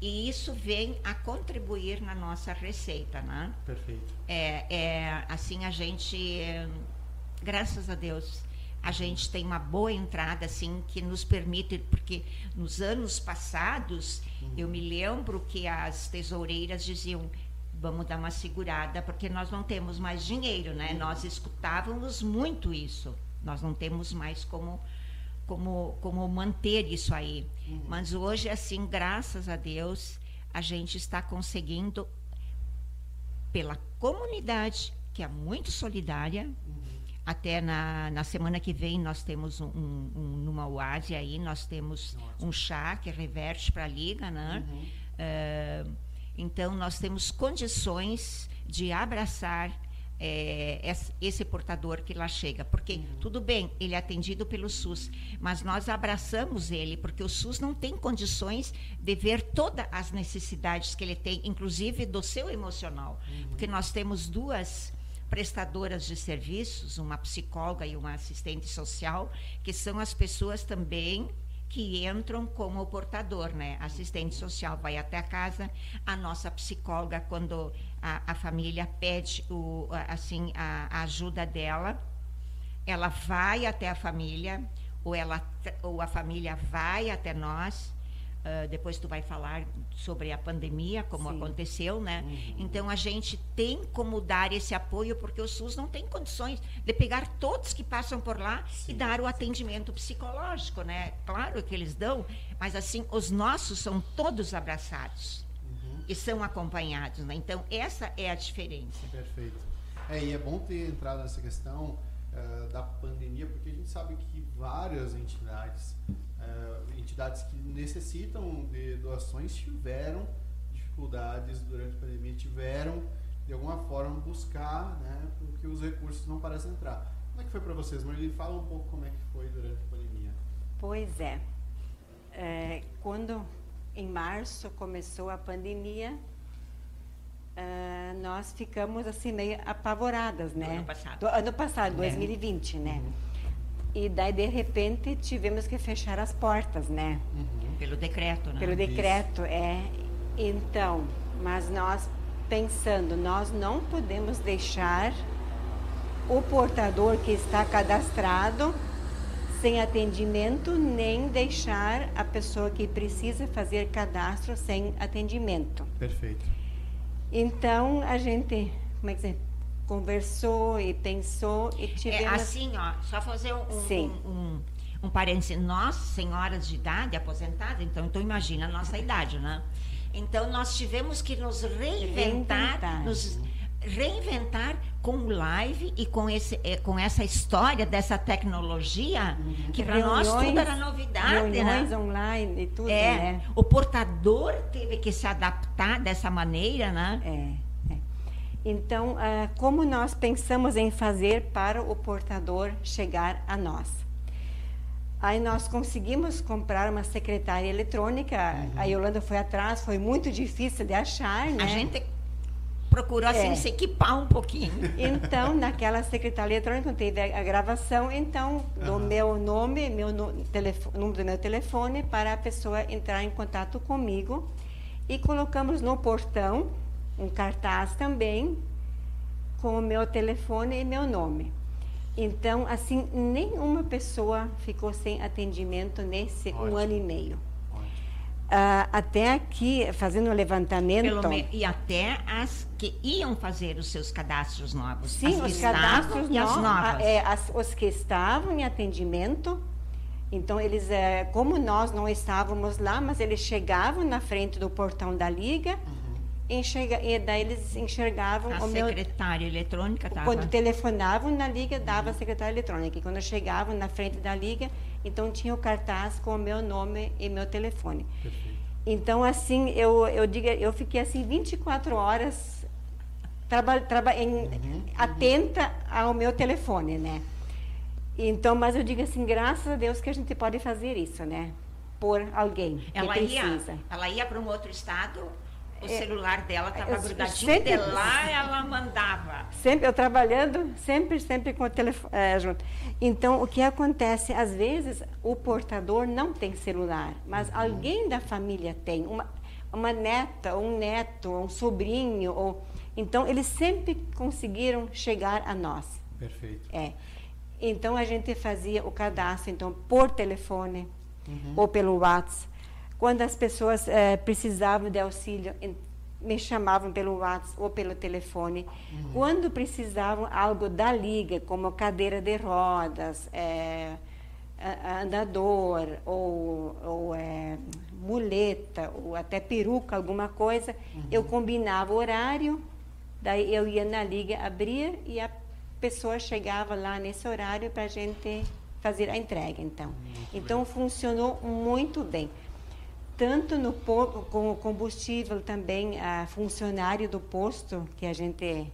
e isso vem a contribuir na nossa receita, né? Perfeito. É, é, assim a gente, graças a Deus, a gente tem uma boa entrada assim que nos permite, porque nos anos passados eu me lembro que as tesoureiras diziam vamos dar uma segurada porque nós não temos mais dinheiro, né? Nós escutávamos muito isso. Nós não temos mais como como como manter isso aí. Mas hoje assim, graças a Deus, a gente está conseguindo pela comunidade, que é muito solidária. Até na, na semana que vem nós temos um, um, um- numa UASI aí, nós temos um chá que reverte para a Liga, né? Eh, então nós temos condições de abraçar é, esse portador que lá chega. Porque, uhum. tudo bem, ele é atendido pelo SUS, mas nós abraçamos ele, porque o SUS não tem condições de ver todas as necessidades que ele tem, inclusive do seu emocional. Uhum. Porque nós temos duas prestadoras de serviços, uma psicóloga e uma assistente social, que são as pessoas também que entram como portador, né? Assistente social vai até a casa, a nossa psicóloga quando a, a família pede o, assim a, a ajuda dela, ela vai até a família ou ela ou a família vai até nós Uh, depois tu vai falar sobre a pandemia, como Sim. aconteceu, né? Uhum. Então a gente tem como dar esse apoio porque o SUS não tem condições de pegar todos que passam por lá Sim. e dar o atendimento psicológico, né? Claro que eles dão, mas assim os nossos são todos abraçados. E são acompanhados, né? Então essa é a diferença. Perfeito. É, e é bom ter entrado nessa questão uh, da pandemia porque a gente sabe que várias entidades uh, entidades que necessitam de doações tiveram dificuldades durante a pandemia, tiveram de alguma forma buscar, né, porque os recursos não parecem entrar. Como é que foi para vocês, Marlene? Fala um pouco como é que foi durante a pandemia. Pois é. é quando em março começou a pandemia, uh, nós ficamos assim meio apavoradas, né? Do ano passado. Do ano passado, é. 2020, né? Uhum. E daí, de repente, tivemos que fechar as portas, né? Uhum. Pelo decreto, né? Pelo decreto, Isso. é. Então, mas nós pensando, nós não podemos deixar o portador que está cadastrado sem atendimento, nem deixar a pessoa que precisa fazer cadastro sem atendimento. Perfeito. Então, a gente, como é que dizer, conversou e pensou e tivemos... É assim, ó, só fazer um, um, um, um parênteses. Nós, senhoras de idade, aposentadas, então, então imagina a nossa idade, né? Então, nós tivemos que nos reinventar, reinventar. nos reinventar com o live e com, esse, eh, com essa história dessa tecnologia, uhum. que para nós tudo era novidade. Né? Reuniões né? online e tudo, é, né? O portador teve que se adaptar dessa maneira, né? É. Então, ah, como nós pensamos em fazer para o portador chegar a nós? Aí nós conseguimos comprar uma secretária eletrônica. Uhum. A Yolanda foi atrás, foi muito difícil de achar, né? A gente procurou assim é. se equipar um pouquinho. Então, naquela secretária eletrônica teve a, a gravação, então, do uhum. meu nome, meu no, telefone, número do meu telefone para a pessoa entrar em contato comigo e colocamos no portão um cartaz também com o meu telefone e meu nome. Então, assim, nenhuma pessoa ficou sem atendimento nesse Ótimo. um ano e meio. Uh, até aqui, fazendo o levantamento. Me... E até as que iam fazer os seus cadastros novos. Sim, os cadastros e as novas. É, as, os que estavam em atendimento. Então, eles, é, como nós não estávamos lá, mas eles chegavam na frente do portão da Liga. Uhum enxerga, e daí eles enxergavam a o secretária meu, eletrônica tava. quando telefonavam na liga dava a secretária eletrônica e quando chegavam na frente da liga então tinha o cartaz com o meu nome e meu telefone Perfeito. então assim eu eu digo eu fiquei assim 24 horas traba, traba, em, uhum, atenta uhum. ao meu telefone né então mas eu digo assim graças a Deus que a gente pode fazer isso né por alguém ela que precisa. ia ela ia para um outro estado o celular dela estava grudadinho sempre, de lá, ela mandava. Sempre, eu trabalhando, sempre, sempre com o telefone é, junto. Então, o que acontece, às vezes, o portador não tem celular, mas uhum. alguém da família tem, uma, uma neta, um neto, um sobrinho, ou, então eles sempre conseguiram chegar a nós. Perfeito. É. Então a gente fazia o cadastro então por telefone uhum. ou pelo WhatsApp quando as pessoas é, precisavam de auxílio, me chamavam pelo WhatsApp ou pelo telefone. Uhum. Quando precisavam algo da liga, como cadeira de rodas, é, andador ou, ou é, muleta ou até peruca, alguma coisa, uhum. eu combinava o horário, daí eu ia na liga abrir e a pessoa chegava lá nesse horário para a gente fazer a entrega. Então, muito então bem. funcionou muito bem tanto no com o combustível também a funcionário do posto que a gente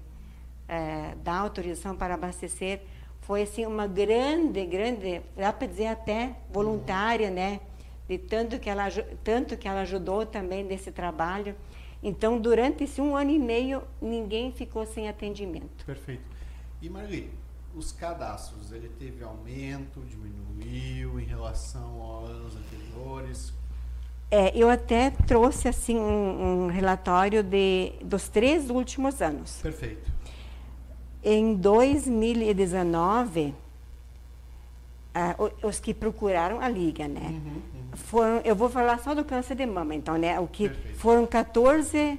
é, dar autorização para abastecer foi assim uma grande, grande, dá para dizer até voluntária, né? De tanto que ela tanto que ela ajudou também nesse trabalho. Então, durante esse um ano e meio, ninguém ficou sem atendimento. Perfeito. E Marli, os cadastros, ele teve aumento, diminuiu em relação aos anos anteriores? É, eu até trouxe assim um, um relatório de, dos três últimos anos. Perfeito. Em 2019, ah, os que procuraram a liga, né? Uhum, uhum. Foram, eu vou falar só do câncer de mama, então, né? O que Perfeito. foram 14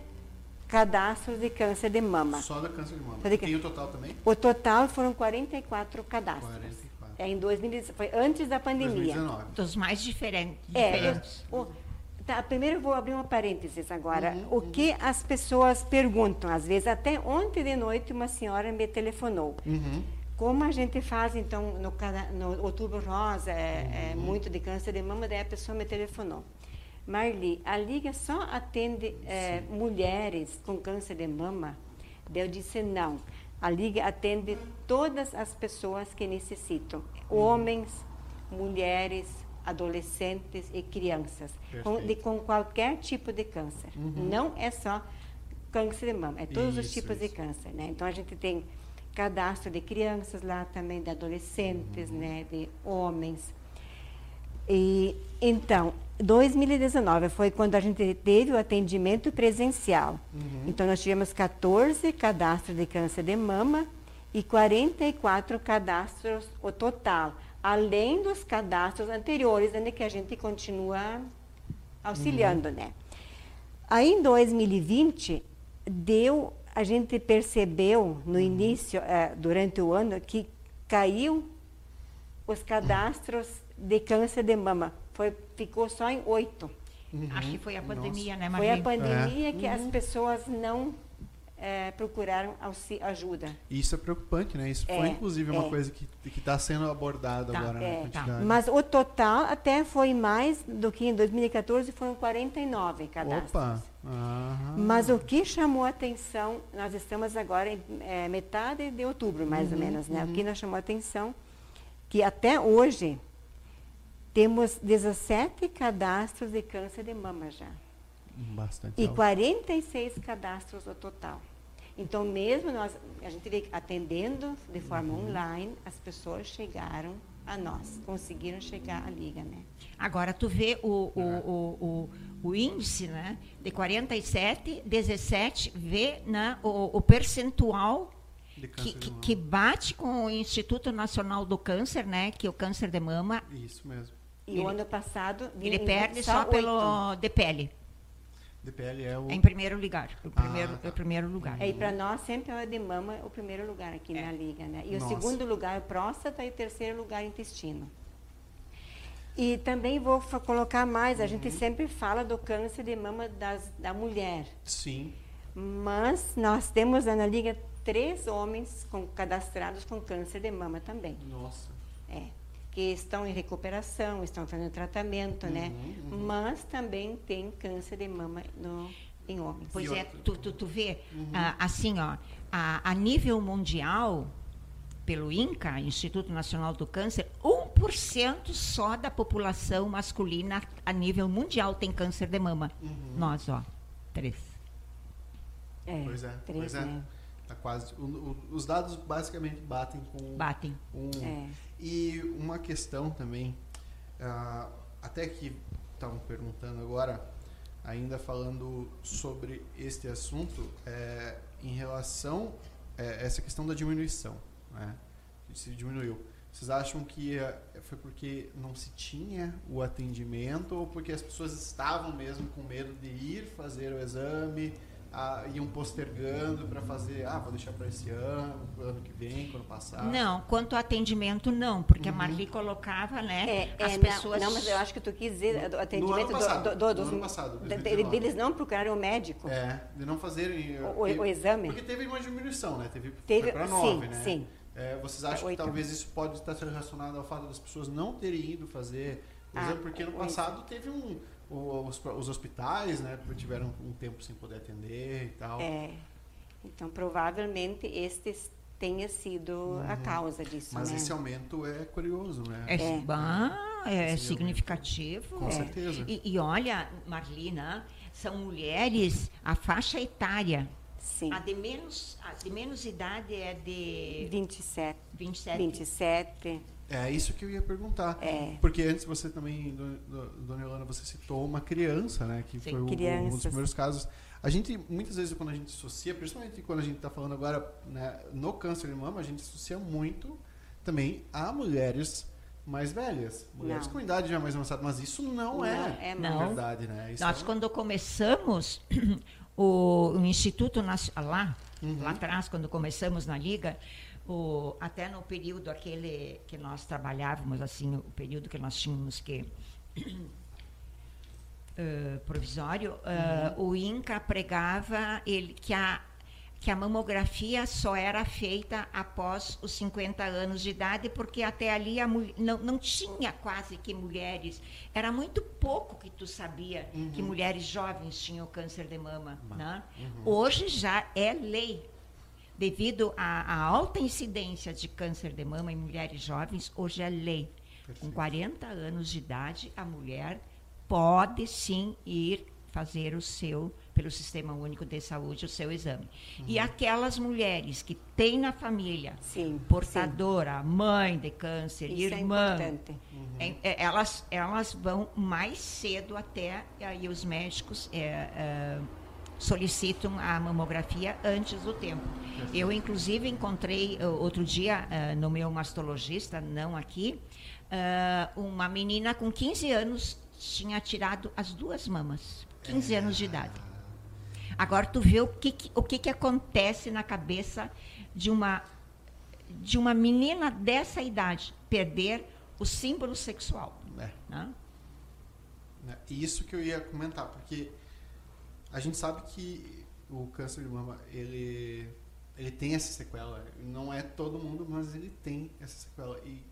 cadastros de câncer de mama. Só do câncer de mama. De... E o total também? O total foram 44 cadastros. 44. É em 2000, foi antes da pandemia. 2019. Dos mais diferentes. É, eu, o, Tá, primeiro eu vou abrir uma parênteses agora. Uhum, o que uhum. as pessoas perguntam, às vezes, até ontem de noite uma senhora me telefonou. Uhum. Como a gente faz, então, no, no Outubro Rosa, é, é, uhum. muito de câncer de mama, daí a pessoa me telefonou. Marli, a Liga só atende é, mulheres com câncer de mama? Daí eu disse não. A Liga atende todas as pessoas que necessitam. Uhum. Homens, mulheres, adolescentes e crianças, com, de, com qualquer tipo de câncer. Uhum. Não é só câncer de mama, é todos isso, os tipos isso. de câncer. Né? Então, a gente tem cadastro de crianças lá também, de adolescentes, uhum. né, de homens. E, então, 2019 foi quando a gente teve o atendimento presencial. Uhum. Então, nós tivemos 14 cadastros de câncer de mama e 44 cadastros o total além dos cadastros anteriores, onde que a gente continua auxiliando, uhum. né? Aí em 2020 deu, a gente percebeu no uhum. início, é, durante o ano, que caiu os cadastros de câncer de mama. Foi, ficou só em oito. Uhum. Acho que foi a pandemia, Nossa. né, Maria? Foi a pandemia é. que as uhum. pessoas não é, procuraram ajuda. Isso é preocupante, né? Isso é, foi inclusive uma é. coisa que está sendo abordada tá, agora na é, Tá. Mas o total até foi mais do que em 2014, foram 49 cadastros. Opa! Aham. Mas o que chamou a atenção, nós estamos agora em é, metade de outubro, mais uhum, ou menos, né? Uhum. O que nos chamou a atenção, que até hoje temos 17 cadastros de câncer de mama já. Bastante. E alto. 46 cadastros no total. Então, mesmo nós, a gente vê atendendo de forma uhum. online, as pessoas chegaram a nós, conseguiram chegar à liga, né? Agora, tu vê o, o, o, o, o índice, né? De 47, 17, vê né, o, o percentual que, que, que, bate com o Instituto Nacional do Câncer, né? Que é o câncer de mama. Isso mesmo. E o ano passado... Ele perde só, só pelo de pele. DPL é o. Em primeiro lugar. O primeiro, ah, tá. o primeiro lugar. É, e para nós sempre é o de mama o primeiro lugar aqui é. na liga, né? E Nossa. o segundo lugar próstata e o terceiro lugar intestino. E também vou colocar mais, a uhum. gente sempre fala do câncer de mama das, da mulher. Sim. Mas nós temos na liga três homens com, cadastrados com câncer de mama também. Nossa. É que estão em recuperação, estão fazendo tratamento, né? uhum, né? Uhum. Mas também tem câncer de mama no, em homens. Pois é, tu, tu, tu vê, uhum. ah, assim, ó, a, a, nível mundial, pelo INCA, Instituto Nacional do Câncer, 1% só da população masculina a nível mundial tem câncer de mama. Uhum. Nós, ó, três. É, pois é, três, pois é. Né? Tá quase, o, o, os dados basicamente batem com... Batem. Um, é. E uma questão também, uh, até que estavam perguntando agora, ainda falando sobre este assunto, é, em relação a é, essa questão da diminuição, né? se diminuiu. Vocês acham que é, foi porque não se tinha o atendimento ou porque as pessoas estavam mesmo com medo de ir fazer o exame? Ah, iam postergando para fazer, ah, vou deixar para esse ano, ano que vem, quando passar? Não, quanto ao atendimento, não, porque uhum. a Marli colocava, né, é, as é, pessoas... Não, não, mas eu acho que tu quis dizer, do atendimento no ano passado, do, do, do, ano passado, deles não procurarem o médico. É, de não fazerem... O, o, o exame. Porque teve uma diminuição, né, teve, teve para nove, sim, né? Sim, é, vocês acham que talvez isso pode estar relacionado ao fato das pessoas não terem ido fazer o ah, exame? Porque no passado teve um os, os hospitais, né, tiveram um tempo sem poder atender e tal. É. Então, provavelmente, este tenha sido a causa disso, Mas né? esse aumento é curioso, né? É, É. bah, é significativo. Com É. certeza. E, e olha, Marlina, são mulheres, a faixa etária, Sim. a de menos, a de menos idade é de 27. 27. 27. É isso que eu ia perguntar. É. Porque antes você também, do- do- Dona Yolanda, você citou uma criança, né? Que Sim, foi o- um dos primeiros casos. A gente, muitas vezes, quando a gente associa, principalmente quando a gente está falando agora né, no câncer de mama, a gente associa muito também a mulheres mais velhas. Mulheres Não. com idade já mais avançada. Mas isso não, Não, é, é não. verdade, né? Isso Nós, é- quando começamos, o, o Instituto Nacional, lá, Uhum. lá atrás, quando começamos na Liga, o, até no período aquele que nós trabalhávamos, assim, o período que nós tínhamos que. eh, provisório, eh, o INCA pregava ele, que, a, que a mamografia só era feita após os 50 anos de idade, porque até ali a não, não tinha quase que mulheres. Era muito pouco que tu sabia que mulheres jovens tinham câncer de mama. Né? Hoje já é lei. Devido à, à alta incidência de câncer de mama em mulheres jovens, hoje é lei. Com Perfeito. 40 anos de idade, a mulher pode sim ir fazer o seu, pelo Sistema Único de Saúde, o seu exame. E Uhum. aquelas mulheres que têm na família Sim. portadora, mãe de câncer, Isso é irmã, importante. é- é- elas, elas vão mais cedo até, e aí os médicos é, é, solicitam a mamografia antes do tempo. Eu, inclusive, encontrei uh, outro dia uh, no meu mastologista, não aqui, uh, uma menina com 15 anos tinha tirado as duas mamas, 15 anos de idade. Agora tu vê o que, que- o que, que acontece na cabeça de uma de uma menina dessa idade perder o símbolo sexual. É. né? E Isso que eu ia comentar, porque a gente sabe que o câncer de mama, ele, ele tem essa sequela. Não é todo mundo, mas ele tem essa sequela. E,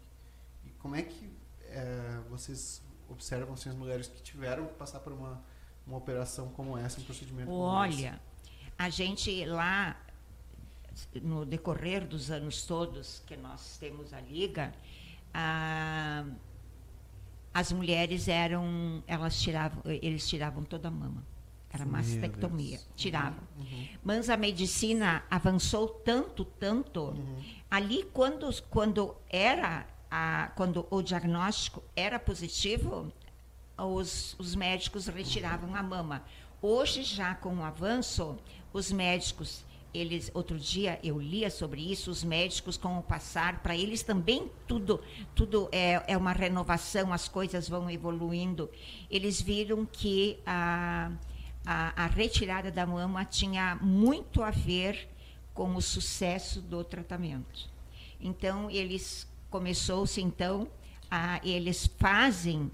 e como é que é, vocês observam assim, as mulheres que tiveram que passar por uma, uma operação como essa, um procedimento como? Olha, a gente lá, no decorrer dos anos todos que nós temos a liga, ah, as mulheres eram, elas tiravam, eles tiravam toda a mama. Era mastectomia, Deus. tiravam. Uhum. Mas a medicina avançou tanto, tanto. Uhum. Ali, quando, quando era a, quando o diagnóstico era positivo, os, os médicos retiravam a mama. Hoje, já com o avanço, os médicos, eles, outro dia eu lia sobre isso, os médicos com o passar, para eles também tudo, tudo é, é uma renovação, as coisas vão evoluindo. Eles viram que a, a, a retirada da mama tinha muito a ver com o sucesso do tratamento. Então, eles começou-se então a eles fazem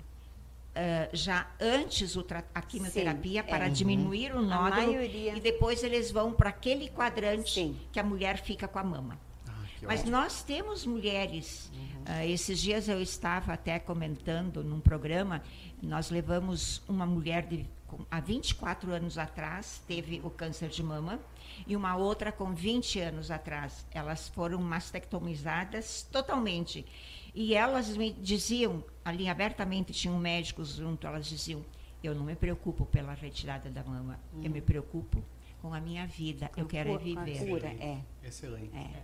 ah, já antes o a quimioterapia Sim, para é. diminuir o nódulo maioria- e depois eles vão para aquele quadrante Sim. que a mulher fica com a mama. Ah, Mas ótimo. nós temos mulheres. ah, esses dias eu estava até comentando num programa, nós levamos uma mulher de, há 24 anos atrás, teve o câncer de mama, e uma outra com 20 anos atrás. Elas foram mastectomizadas totalmente. E elas me diziam, ali abertamente, tinham médicos junto, elas diziam: Eu não me preocupo pela retirada da mama, eu me preocupo com a minha vida, eu Com quero é cu- com a viver. cura, é. Excelente. É.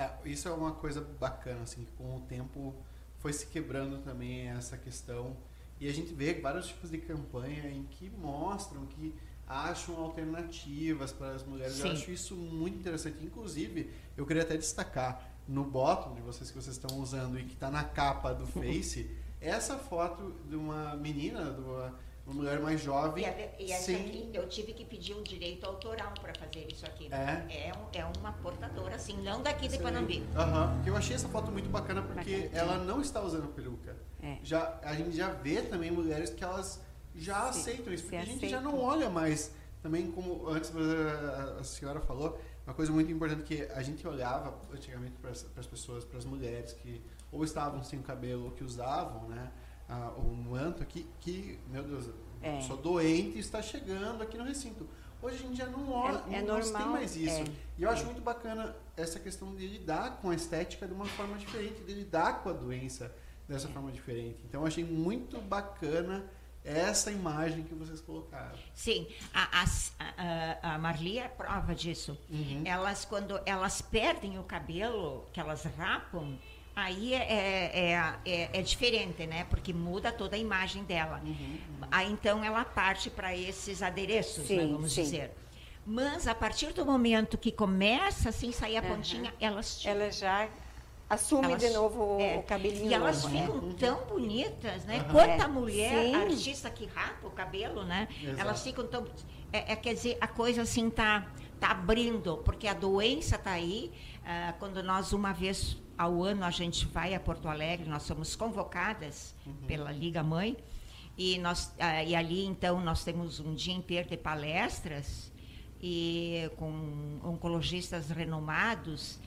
É, isso é uma coisa bacana, assim, que com o tempo foi se quebrando também essa questão. E a gente vê vários tipos de campanha em que mostram que acham alternativas para as mulheres. Eu Sim. acho isso muito interessante. Inclusive, eu queria até destacar no bottom de vocês que vocês estão usando e que está na capa do Face, essa foto de uma menina, de uma, uma mulher mais jovem. E, a- e essa sem- aqui, eu tive que pedir um direito autoral para fazer isso aqui. É? É, um- é uma portadora, assim, não daqui de. Panambi. Aham, porque eu achei essa foto muito bacana porque Bacana. ela não está usando peruca. É. Já, a gente já vê também mulheres que elas já Se- aceitam isso, porque a gente já aceitam. não olha mais, também como antes a, a senhora falou, uma coisa muito importante que a gente olhava antigamente para as pessoas, para as mulheres que ou estavam sem cabelo ou que usavam, né, a, o manto aqui, que, meu Deus, É. sou doente está chegando aqui no recinto. Hoje a gente já não olha, É- é não, se tem normal, mais isso. é. E eu acho muito bacana essa questão de lidar com a estética de uma forma diferente, de lidar com a doença dessa forma diferente. Então eu achei muito bacana essa imagem que vocês colocaram. Sim, a, as- a- a- Marli é prova disso. Uhum. Elas, quando elas perdem o cabelo, que elas rapam, aí é, é, é, é diferente, né? Porque muda toda a imagem dela. Uhum, Aí então ela parte para esses adereços, né, Sim, vamos sim. dizer. Mas a partir do momento que começa assim sair a Aham. pontinha, elas tiram. Ela já assume Elas- de novo o, é, o cabelinho E elas novo, né? ficam tão bonitas, né? Aham. Quanta É. mulher, Sim. artista que rapa o cabelo, né? Exato. Elas ficam tão. É, é, quer dizer, a coisa assim tá, tá abrindo, porque a doença tá aí. Ah, quando nós, uma vez ao ano, a gente vai a Porto Alegre, nós somos convocadas pela Liga Mãe. E, nós, ah, e ali, então, nós temos um dia inteiro de palestras e com oncologistas renomados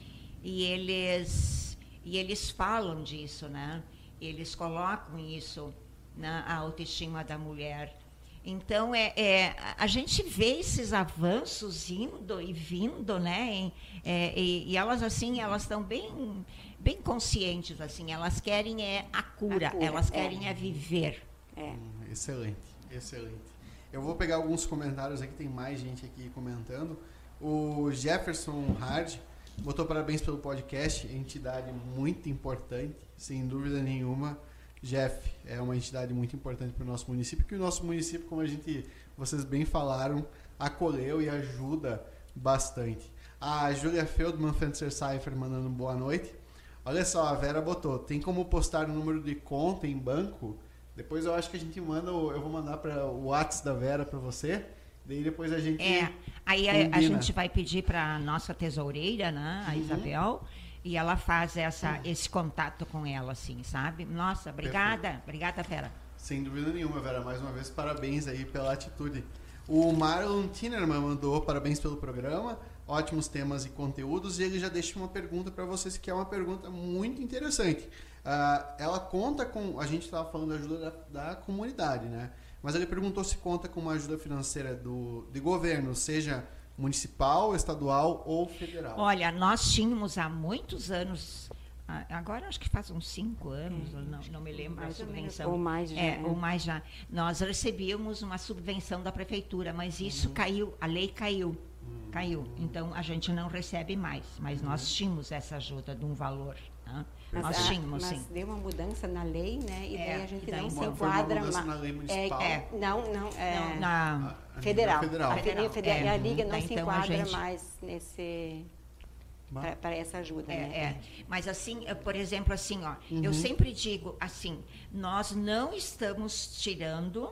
e eles e eles falam disso, né? Eles colocam isso na autoestima da mulher. Então é, é a gente vê esses avanços indo e vindo, né? Em- é, e, e elas assim elas estão bem bem conscientes assim. Elas querem é a cura, A cura, elas é. querem é viver. É. Hum, Excelente, excelente. Eu vou pegar alguns comentários aqui, tem mais gente aqui comentando. O Jefferson Hard botou parabéns pelo podcast, entidade muito importante, sem dúvida nenhuma. Jeff é uma entidade muito importante para o nosso município, que o nosso município, como a gente, vocês bem falaram, acolheu e ajuda bastante. A Julia Feldman Fencer Cypher mandando boa noite. Olha só, a Vera botou, tem como postar o número de conta em banco? Depois eu acho que a gente manda, eu vou mandar para o WhatsApp da Vera para você. Daí depois a gente É, aí a, a gente vai pedir para nossa tesoureira, né, Uhum. a Isabel, e ela faz essa, esse contato com ela, assim, sabe? Nossa, obrigada, obrigada, Vera. Sem dúvida nenhuma, Vera. Mais uma vez, parabéns aí pela atitude. O Marlon Tinerman mandou parabéns pelo programa, ótimos temas e conteúdos, e ele já deixa uma pergunta para vocês, que é uma pergunta muito interessante. Ah, ela conta com. A gente estava falando da ajuda da, da comunidade, né? Mas ele perguntou se conta com uma ajuda financeira do, de governo, seja municipal, estadual ou federal. Olha, nós tínhamos há muitos anos, ah, agora acho que faz uns cinco anos, eu não, não me lembro a Mais ou menos, subvenção. ou mais já, É, né? ou mais já. Nós recebíamos uma subvenção da prefeitura, mas isso Uhum. caiu, a lei caiu. Caiu. Então a gente não recebe mais, mas Uhum. nós tínhamos essa ajuda de um valor. né? Mas, Nós tínhamos, mas sim. deu uma mudança na lei, né? E É, daí a gente daí não se enquadra mudança ma- na lei é, municipal. é, não, não, é, Não, na, A- a federal. federal. A federal, Federal, e a é. liga não se então a enquadra gente- mais nesse para essa ajuda, É, né? é. Mas assim, por exemplo, assim, ó, Uhum. eu sempre digo assim, nós não estamos tirando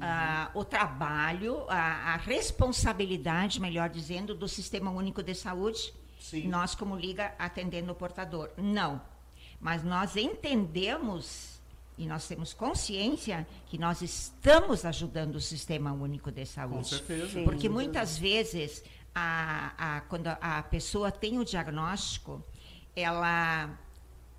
ah, o trabalho, a, a responsabilidade, melhor dizendo, do Sistema Único de Saúde, Sim. nós como liga atendendo o portador. Não. Mas nós entendemos e nós temos consciência que nós estamos ajudando o Sistema Único de Com Saúde. certeza. Sim. Porque muitas vezes, a, a- quando a pessoa tem o diagnóstico, ela,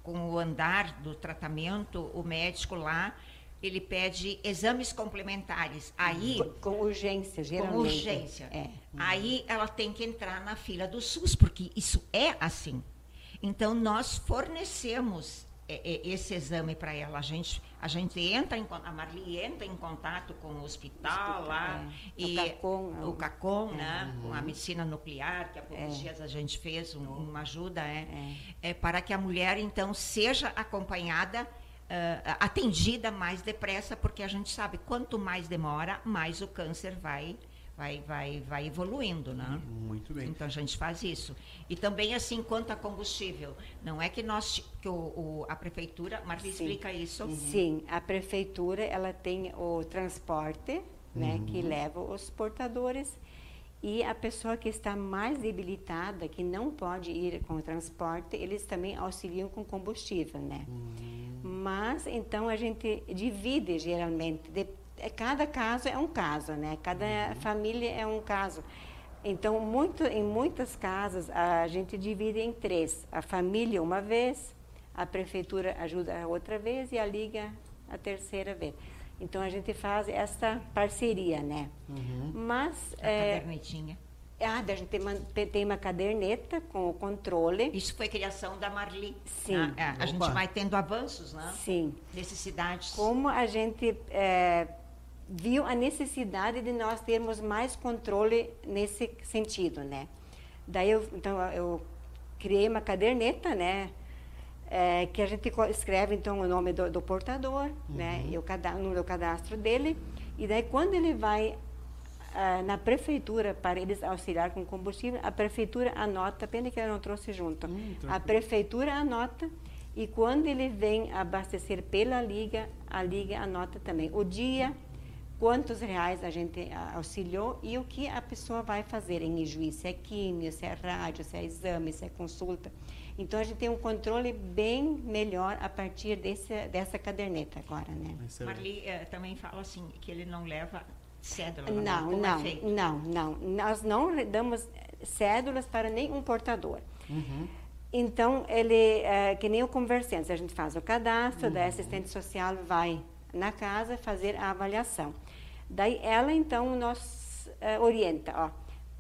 com o andar do tratamento, o médico lá, ele pede exames complementares. Aí, Com urgência, geralmente. com urgência. É. Aí ela tem que entrar na fila do SUS, porque isso é assim. Então, nós fornecemos é, é, esse exame para ela. A gente, a gente entra em a Marli entra em contato com o hospital, lá é. e O CACOM, é o CACOM, é. né, com a medicina nuclear, que há poucos É. dias a gente fez um- uma ajuda, é, para que a mulher então seja acompanhada ah, atendida mais depressa, porque a gente sabe quanto mais demora, mais o câncer vai vai vai vai evoluindo, né? Muito bem. Então a gente faz isso. E também assim quanto a combustível, não é que nós que o, o- a prefeitura, Marli explica isso. Sim, a prefeitura ela tem o transporte, né, que leva os portadores e a pessoa que está mais debilitada, que não pode ir com o transporte, eles também auxiliam com combustível, né? Mas então a gente divide geralmente, de- é, cada caso é um caso, né? Cada família é um caso. Então, muito, em muitas casas, a gente divide em três. A família uma vez, a prefeitura ajuda a outra vez e a liga a terceira vez. Então a gente faz essa parceria, né? Uhum. Mas A é, cadernetinha. ah, a gente tem uma, tem- tem uma caderneta com o controle. Isso foi criação da Marli. Sim. né? É, a Opa. gente vai tendo avanços, né? Sim. Necessidades. Como a gente é, viu a necessidade de nós termos mais controle nesse sentido, né? Daí eu, então eu criei uma caderneta, né? é, que a gente escreve então o nome do, do portador, né? E o, cada, o número do cadastro dele. E daí quando ele vai ah, na prefeitura para eles auxiliar com combustível, a prefeitura anota, pena que ela não trouxe junto. Hum, a prefeitura anota e quando ele vem abastecer pela liga, a liga anota também o dia, quantos reais a gente auxiliou e o que a pessoa vai fazer em juiz, se é químio, se é rádio, se é exame, se é consulta. Então a gente tem um controle bem melhor a partir desse, dessa caderneta agora, né? Excelente. Marli eh, também fala assim, que ele não leva cédula. né? Não, é não, feito? não, não. Nós não damos cédulas para nenhum portador. Uhum. Então, ele, é, que nem o conversante, a gente faz o cadastro, daí a assistente social vai na casa fazer a avaliação. Daí ela, então, nos eh, orienta, ó,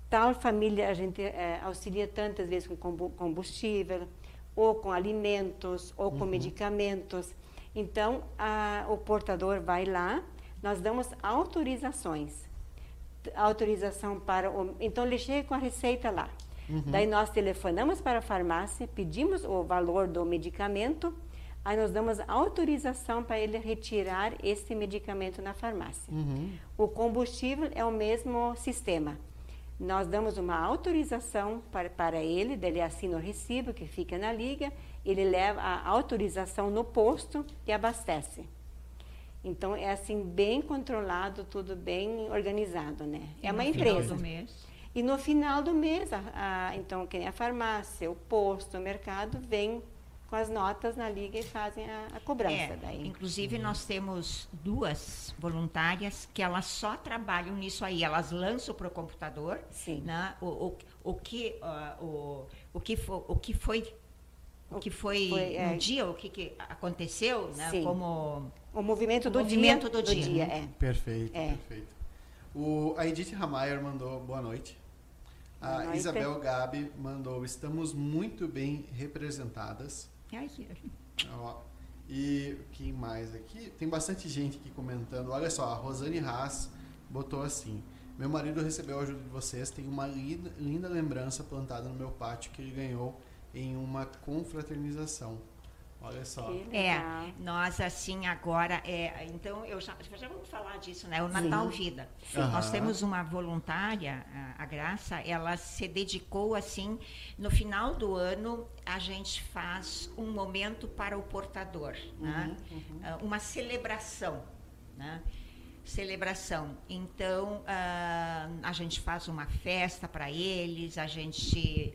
tal família a gente eh, auxilia tantas vezes com combu- combustível, ou com alimentos, ou com medicamentos. Então, a- o portador vai lá, nós damos autorizações autorização para o. Então ele chega com a receita lá. Daí nós telefonamos para a farmácia, pedimos o valor do medicamento, aí nós damos autorização para ele retirar esse medicamento na farmácia. Uhum. O combustível é o mesmo sistema. Nós damos uma autorização para, para ele, ele assina o recibo que fica na liga, ele leva a autorização no posto e abastece. Então é assim bem controlado, tudo bem organizado, né? E É uma empresa. E no final do mês, a, a- então quem é a farmácia, o posto, o mercado vem com as notas na liga e fazem a, a cobrança É, daí. inclusive nós temos duas voluntárias que elas só trabalham nisso aí. Elas lançam para o computador Sim. né, o, o, o, que, ah, o, o, que fo, o que foi o que foi, Foi, é. no dia, o que, que aconteceu, né, Sim. como O movimento O do movimento dia. do dia. é. Perfeito, É. perfeito. O, a Edith Ramayer mandou boa noite. A Boa noite. Isabel Gabi mandou estamos muito bem representadas. Que- Ó, e quem mais aqui? Tem bastante gente aqui comentando. Olha só, a Rosane Haas botou assim: Meu marido recebeu a ajuda de vocês. Tem uma linda, linda lembrança plantada no meu pátio que ele ganhou em uma confraternização. Olha só. Que É, nós assim agora, é, então eu já, já vamos falar disso, né? O Natal Vida. Aham. Nós temos uma voluntária, a, a Graça, ela se dedicou assim, no final do ano a gente faz um momento para o portador, né? Ah, uma celebração, né? Celebração. Então, ah, a gente faz uma festa para eles, a gente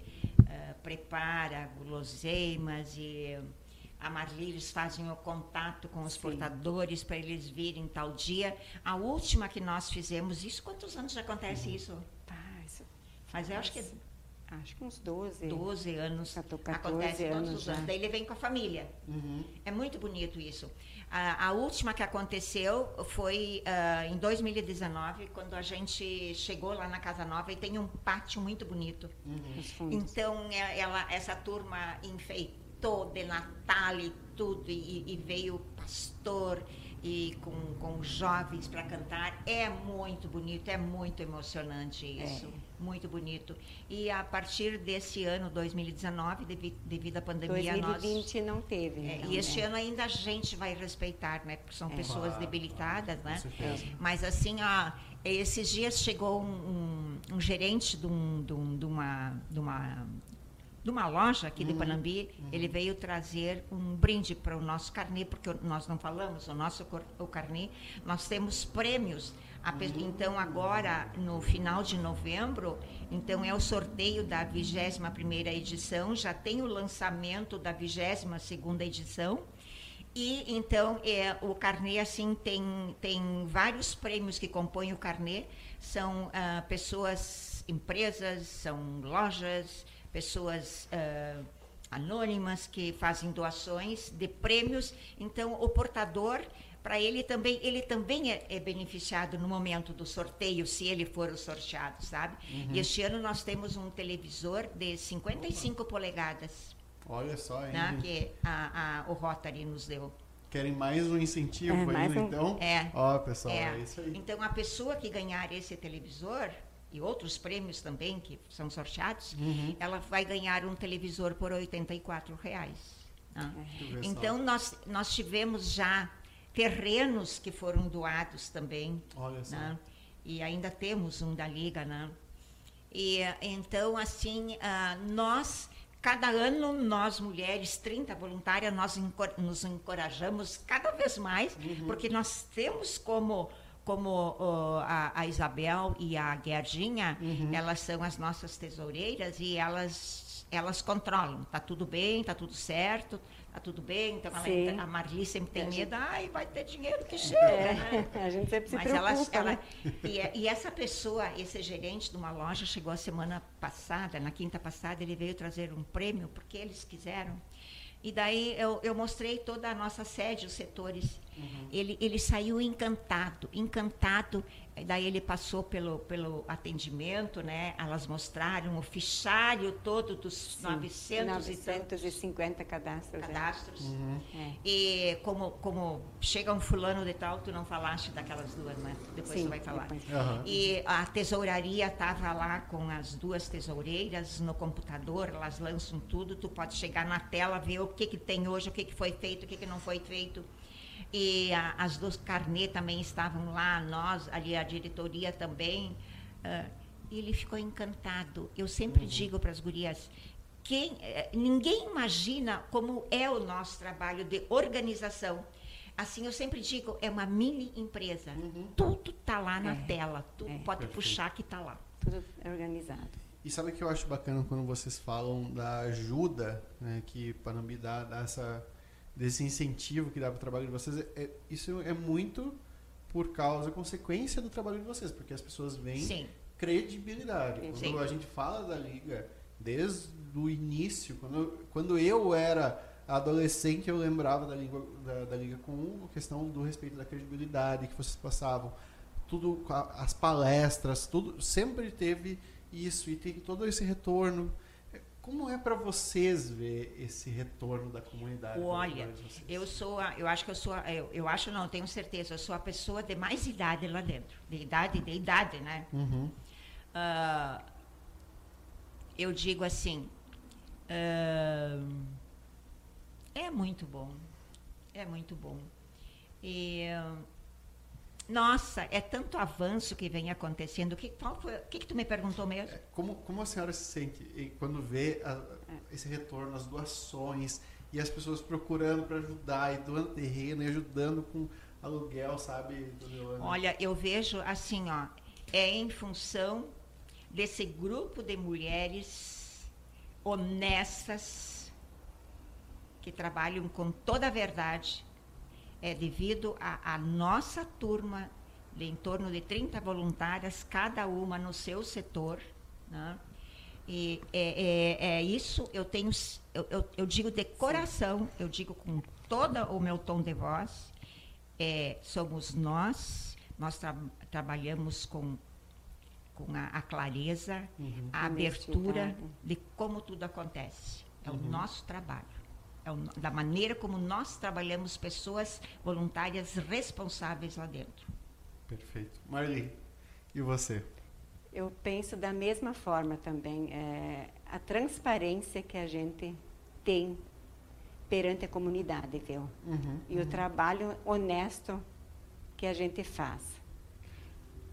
ah, prepara guloseimas e a Marli, eles fazem o contato com os Sim. portadores para eles virem tal dia. A última que nós fizemos, isso quantos anos já acontece isso? Ah, isso- Mas eu acho que acho que uns 12. 12 anos. 14 acontece todos anos os anos. já. Daí ele vem com a família. Uhum. É muito bonito isso. A, a última que aconteceu foi ah, em 2019, quando a gente chegou lá na Casa Nova e tem um pátio muito bonito. Fundos. Então, é- ela, essa turma enfeitou de Natal e tudo, e, e veio o pastor e com, com os jovens para cantar. É muito bonito, é muito emocionante isso. Muito bonito. E a partir desse ano, 2019, devi- devido à pandemia, nós. 2020 não teve. É, então, e este né? ano ainda a gente vai respeitar, né? Porque são É. pessoas debilitadas, né? com certeza. Mas assim, ó, esses dias chegou um, um- um gerente de, um- de um- de uma, de, uma, de uma loja aqui Uhum. de Panambi, ele veio trazer um brinde para o nosso carnê, porque nós não falamos, o nosso o carnê, nós temos prêmios. Uhum. Então agora, no final de novembro, então é o sorteio da 21ª edição, já tem o lançamento da 22ª edição, e então é, o carnê assim tem, tem vários prêmios que compõem o carnê. São ah, pessoas, empresas, são lojas, pessoas ah, anônimas que fazem doações de prêmios. Então, o portador, para ele também, ele também é, é, beneficiado no momento do sorteio, se ele for o sorteado, sabe? Uhum. E este ano nós temos um televisor de 55 Opa. polegadas. Olha só, hein? Né, que a, a, o Rotary nos deu. Querem mais um incentivo é, ainda, um... então? É. Ó, pessoal, é. é isso aí. Então, a pessoa que ganhar esse televisor, e outros prêmios também que são sorteados, uhum. ela vai ganhar um televisor por R$ reais. Né? É. Então, nós, nós tivemos já terrenos que foram doados também. Né? E ainda temos um da Liga, né? E, então, assim, uh, nós, cada ano, nós mulheres, 30 voluntárias, nós nos encorajamos cada vez mais, uhum. porque nós temos como como a, a, Isabel e a Guerdinha, uhum. elas são as nossas tesoureiras e elas elas controlam. Tá tudo bem, tá tudo certo, tá tudo bem. Então ela, a Marli sempre tem medo, ai, vai ter dinheiro que chega. É, né? A gente sempre se Mas preocupa. Ela, ela, e, e, essa pessoa, esse gerente de uma loja, chegou a semana passada, na quinta passada, ele veio trazer um prêmio, porque eles quiseram. E daí eu, eu mostrei toda a nossa sede, os setores. Uhum. Ele, ele saiu encantado, encantado Daí ele passou pelo, pelo atendimento, né? Elas mostraram o fichário todo dos Sim, 900 950 cadastros. É. Cadastros. Uhum. É. E como, como chega um fulano de tal, tu não falaste daquelas duas, né? Depois Sim, tu vai falar. Uhum. E a tesouraria estava lá com as duas tesoureiras no computador, elas lançam tudo, tu pode chegar na tela, ver o que, que tem hoje, o que, que foi feito, o que, que não foi feito e a, as duas carnê também estavam lá, nós, ali a diretoria também. Uh, e ele ficou encantado. Eu sempre uhum. digo para as gurias, quem, eh, ninguém imagina como é o nosso trabalho de organização. Assim, eu sempre digo, é uma mini empresa. Uhum. Tudo está lá na é, tela, tudo é, pode perfeito. puxar que está lá. Tudo é organizado. E sabe o que eu acho bacana quando vocês falam da ajuda né, que Panambi dá, dá essa desse incentivo que dá para o trabalho de vocês, é, isso é muito por causa, consequência do trabalho de vocês, porque as pessoas veem Sim. credibilidade. Quando Sim. a gente fala da liga, desde o início, quando, quando eu era adolescente, eu lembrava da, língua, da, da liga com a questão do respeito da credibilidade que vocês passavam, tudo, as palestras, tudo, sempre teve isso e tem todo esse retorno como é para vocês ver esse retorno da comunidade? Olha, eu sou, a, eu acho que eu sou, a, eu, eu acho não, tenho certeza, eu sou a pessoa de mais idade lá dentro, de idade, de idade, né? Uhum. Uh, eu digo assim, uh, é muito bom, é muito bom. E uh, nossa, é tanto avanço que vem acontecendo. Que, qual foi, o que, que tu me perguntou mesmo? É, como, como a senhora se sente quando vê a, esse retorno, as doações e as pessoas procurando para ajudar e doando terreno e ajudando com aluguel, sabe? Olha, eu vejo assim, ó, é em função desse grupo de mulheres honestas que trabalham com toda a verdade é devido à nossa turma, de em torno de 30 voluntárias, cada uma no seu setor. Né? E é, é, é, isso, eu tenho, eu, eu, eu, digo de coração, eu digo com todo o meu tom de voz, é, somos nós, nós tra trabalhamos com, com a, a clareza, uhum. a abertura de como tudo acontece. É uhum. o nosso trabalho da maneira como nós trabalhamos pessoas voluntárias responsáveis lá dentro. Perfeito. Marli, e você? Eu penso da mesma forma também. É, a transparência que a gente tem perante a comunidade, viu? Uhum, e uhum. o trabalho honesto que a gente faz.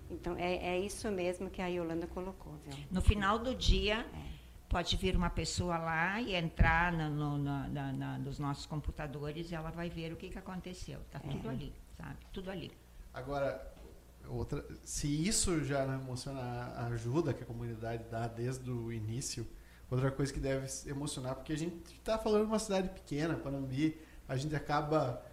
Então, é, é isso mesmo que a Yolanda colocou, viu? No final do dia, é pode vir uma pessoa lá e entrar no, no, na, na, nos nossos computadores e ela vai ver o que, que aconteceu. Está tudo é. ali, sabe? Tudo ali. Agora, outra, se isso já não emociona a ajuda que a comunidade dá desde o início, outra coisa que deve emocionar, porque a gente está falando de uma cidade pequena, Panambi, a gente acaba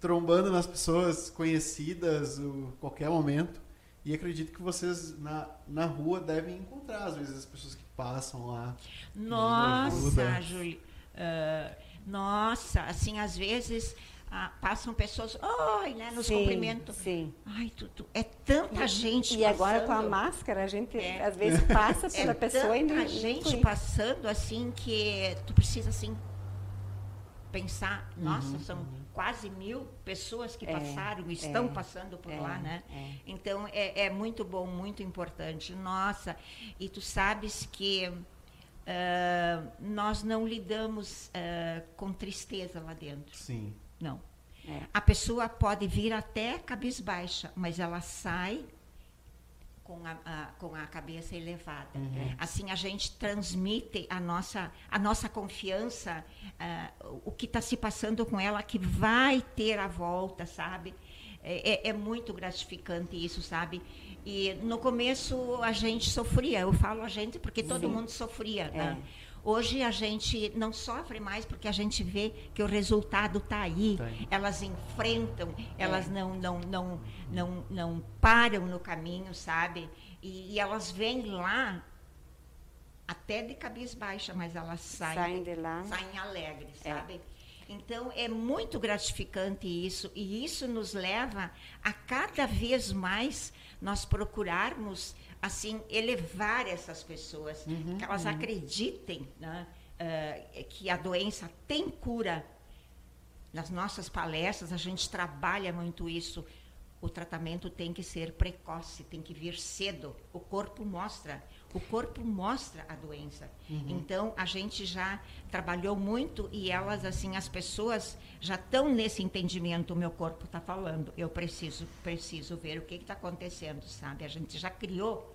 trombando nas pessoas conhecidas a qualquer momento. E acredito que vocês na, na rua devem encontrar, às vezes, as pessoas que passam lá. Nossa, Júlio. Uh, nossa, assim, às vezes ah, passam pessoas, oi, né, nos Sim, cumprimentos. sim. Ai, tu, tu- é tanta gente E agora com a passando. máscara, a gente É. às vezes passa pela é pessoa e tanta não gente nem- passando assim que tu precisa assim pensar, nossa, são quase mil pessoas que É, passaram, estão é, passando por é, lá, né? é. Então é, é muito bom, muito importante. Nossa, e tu sabes que ah, nós não lidamos ah, com tristeza lá dentro. Sim. Não. É. A pessoa pode vir até cabisbaixa, mas ela sai com a, a- com a cabeça elevada. Assim a gente transmite a nossa, a nossa confiança, ah, o que está se passando com ela, que vai ter a volta, sabe? É, é- é muito gratificante isso, sabe? E no começo a gente sofria, eu falo a gente porque todo mundo sofria. né? Hoje a gente não sofre mais porque a gente vê que o resultado está aí. Tá aí. Elas enfrentam, elas É. não, não, não, não, não param no caminho, sabe? E, e elas vêm lá até de cabeça baixa, mas elas saem, Saem de lá. saem alegres, É. sabe? Então é muito gratificante isso e isso nos leva a cada vez mais nós procurarmos assim elevar essas pessoas, que elas acreditem né, eh, que a doença tem cura. Nas nossas palestras a gente trabalha muito isso. O tratamento tem que ser precoce, tem que vir cedo. O corpo mostra, o corpo mostra a doença. Então a gente já trabalhou muito e elas assim, as pessoas já estão nesse entendimento. O meu corpo está falando, eu preciso, preciso ver o que está acontecendo, sabe? A gente já criou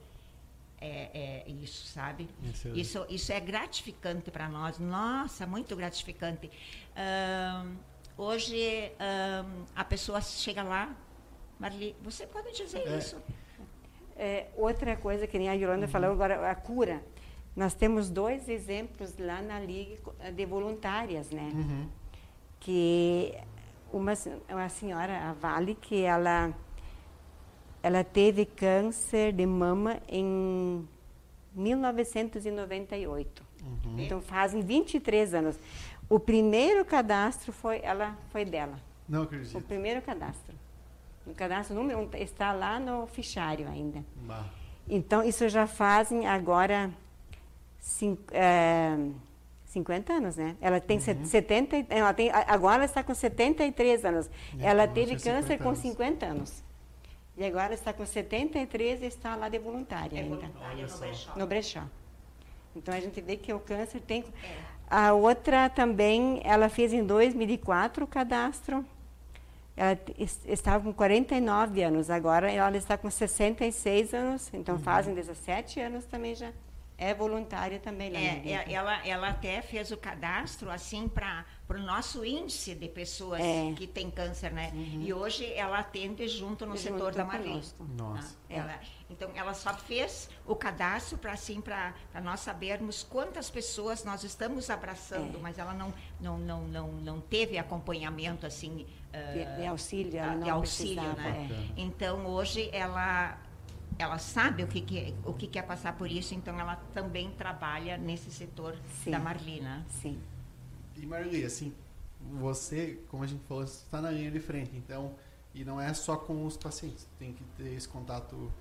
é, é, isso, sabe? Excelente. Isso, isso é gratificante para nós. Nossa, muito gratificante. Hoje a pessoa chega lá, Marli, você pode dizer É. isso? É, outra coisa que nem a Yolanda falou agora, a cura. Nós temos dois exemplos lá na Liga de voluntárias, né? Uhum. Que uma, uma senhora, a Vale, que ela, ela teve câncer de mama em 1998. Uhum. Então fazem 23 anos. O primeiro cadastro foi ela foi dela. Não O acredito. primeiro cadastro. O cadastro número está lá no fichário ainda. Bah. Então, isso já fazem agora cin- é, 50 anos, né? Ela tem Uhum. set- 70, e- ela tem, agora ela está com 73 anos. É, ela então teve câncer 50 com anos. 50 anos. E agora está com 73 e está lá de voluntária É ainda, voluntária no brechó. no brechó. Então, a gente vê que o câncer tem... É. A outra também, ela fez em 2004 o cadastro. Ela estava com 49 anos, agora ela está com 66 anos, então Uhum. fazem 17 anos também já. É voluntária também lá É, é, ela, ela até fez o cadastro assim para o nosso índice de pessoas É. que têm câncer, né? E hoje ela atende junto no Junto setor da Marli. Nossa. Tá? Ela, então ela só fez o cadastro para assim para nós sabermos quantas pessoas nós estamos abraçando, É. mas ela não não, não, não, não teve acompanhamento assim De, ah, de auxílio, ela de não auxílio, precisava. né? é. Então hoje ela ela sabe o que, que o que, que é passar por isso, então ela também trabalha nesse setor Sim. da Marlina. Sim. E Marli, assim, você, como a gente falou, está na linha de frente, então, e não é só com os pacientes, tem que ter esse contato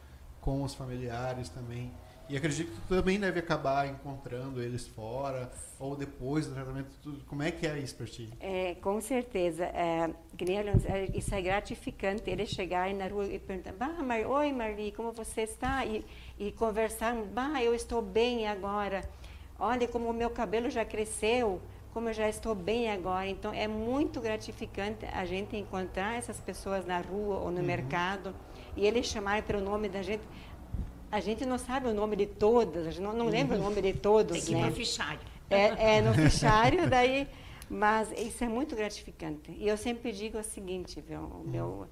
com os familiares também. E acredito que tu também deve acabar encontrando eles fora, ou depois do tratamento, tudo. como é que é isso pra ti? É, com certeza. É, é, isso é gratificante, eles chegarem na rua e perguntar, bah, Mar, oi Marli, como você está? E, e conversar, bah, eu estou bem agora. Olha como o meu cabelo já cresceu, como eu já estou bem agora. Então, é muito gratificante a gente encontrar essas pessoas na rua ou no mercado e eles chamarem pelo nome da gente. A gente não sabe o nome de todas, a gente não, não lembra o nome de todos, Tem que ir né? pro fichário. É, é no fichário, daí. Mas isso é muito gratificante. E eu sempre digo o seguinte, viu? O meu,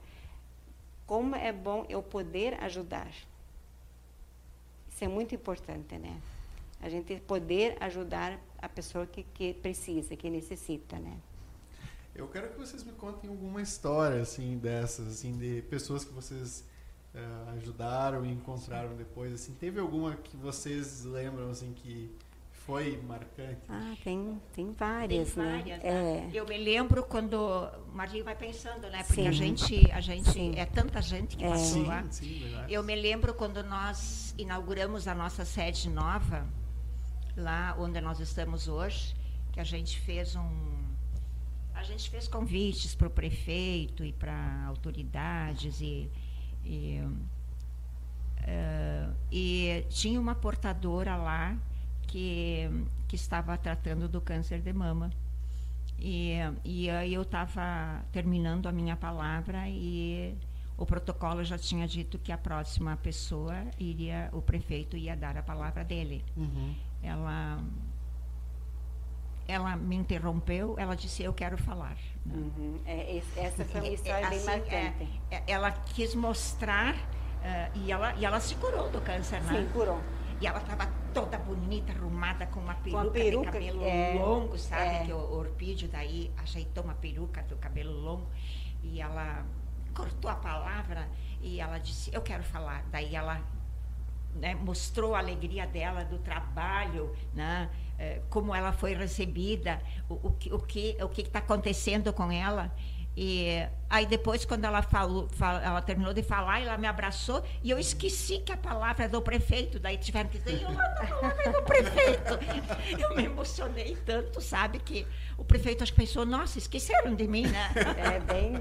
como é bom eu poder ajudar. Isso é muito importante, né? A gente poder ajudar a pessoa que, que precisa, que necessita, né? Eu quero que vocês me contem alguma história, assim, dessas, assim, de pessoas que vocês eh, ajudaram e encontraram depois, assim. Teve alguma que vocês lembram, assim, que foi marcante? Ah, tem, tem várias, Tem né? várias, É. né? Eu me lembro quando Marli vai pensando, né? Porque Sim. a gente, a gente Sim. é tanta gente que É. passou Sim, lá. sim, verdade. Eu me lembro quando nós inauguramos a nossa sede nova, lá onde nós estamos hoje, que a gente fez um. A gente fez convites para o prefeito e para autoridades e. e eh, e tinha uma portadora lá que, que estava tratando do câncer de mama. E, e aí eu estava terminando a minha palavra e o protocolo já tinha dito que a próxima pessoa iria, o prefeito ia dar a palavra dele. Uhum. Ela, ela me interrompeu, ela disse eu quero falar. né? Uhum. É, essa foi uma É, história bem assim, marcante. é, é, ela quis mostrar eh, e ela e ela se curou do câncer, né? Sim, curou. E ela estava toda bonita, arrumada, com uma peruca, peruca, de cabelo é, longo, sabe? é. Que o Orpídio daí ajeitou uma peruca do cabelo longo e ela cortou a palavra e ela disse, eu quero falar. Daí ela né, mostrou a alegria dela do trabalho, né, eh, como ela foi recebida, o, o que o que o que está acontecendo com ela. E aí depois quando ela falou, fal- ela terminou de falar, ela me abraçou e eu esqueci que a palavra é do prefeito. Daí tiveram que dizer, Yolanda, a palavra é do prefeito. Eu me emocionei tanto, sabe, que o prefeito acho que pensou, nossa, esqueceram de mim, né? É bem.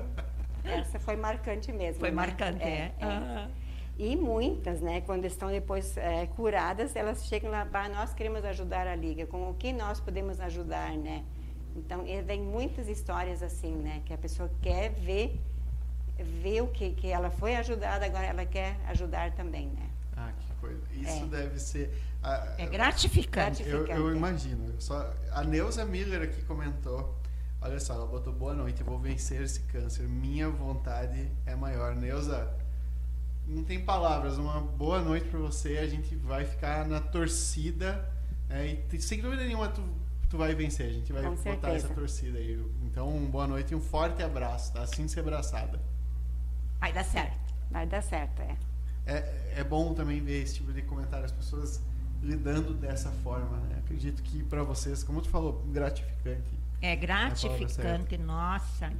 Essa foi marcante mesmo. Foi né? marcante, é. Ah. E muitas, né, quando estão depois é, curadas, elas chegam lá, "Bah, nós queremos ajudar a Liga, com o que nós podemos ajudar, né? Então, vem muitas histórias assim, né, que a pessoa quer ver, ver o que, que ela foi ajudada, agora ela quer ajudar também, né? Ah, que coisa. Isso É. deve ser. ah, É gratificante. Eu, eu imagino. Só, a Neuza Miller aqui comentou. Olha só, ela botou boa noite, vou vencer esse câncer. Minha vontade é maior. Neuza, não tem palavras. Uma boa noite para você. A gente vai ficar na torcida. é, e sem dúvida nenhuma, tu, tu vai vencer. A gente vai Com botar certeza. essa torcida aí. Então, boa noite e um forte abraço, tá? Assim ser abraçada. Vai dar certo. Vai dar certo, é. É, é bom também ver esse tipo de comentário, as pessoas lidando dessa forma, né? Acredito que para vocês, como tu falou, gratificante. É gratificante, nossa.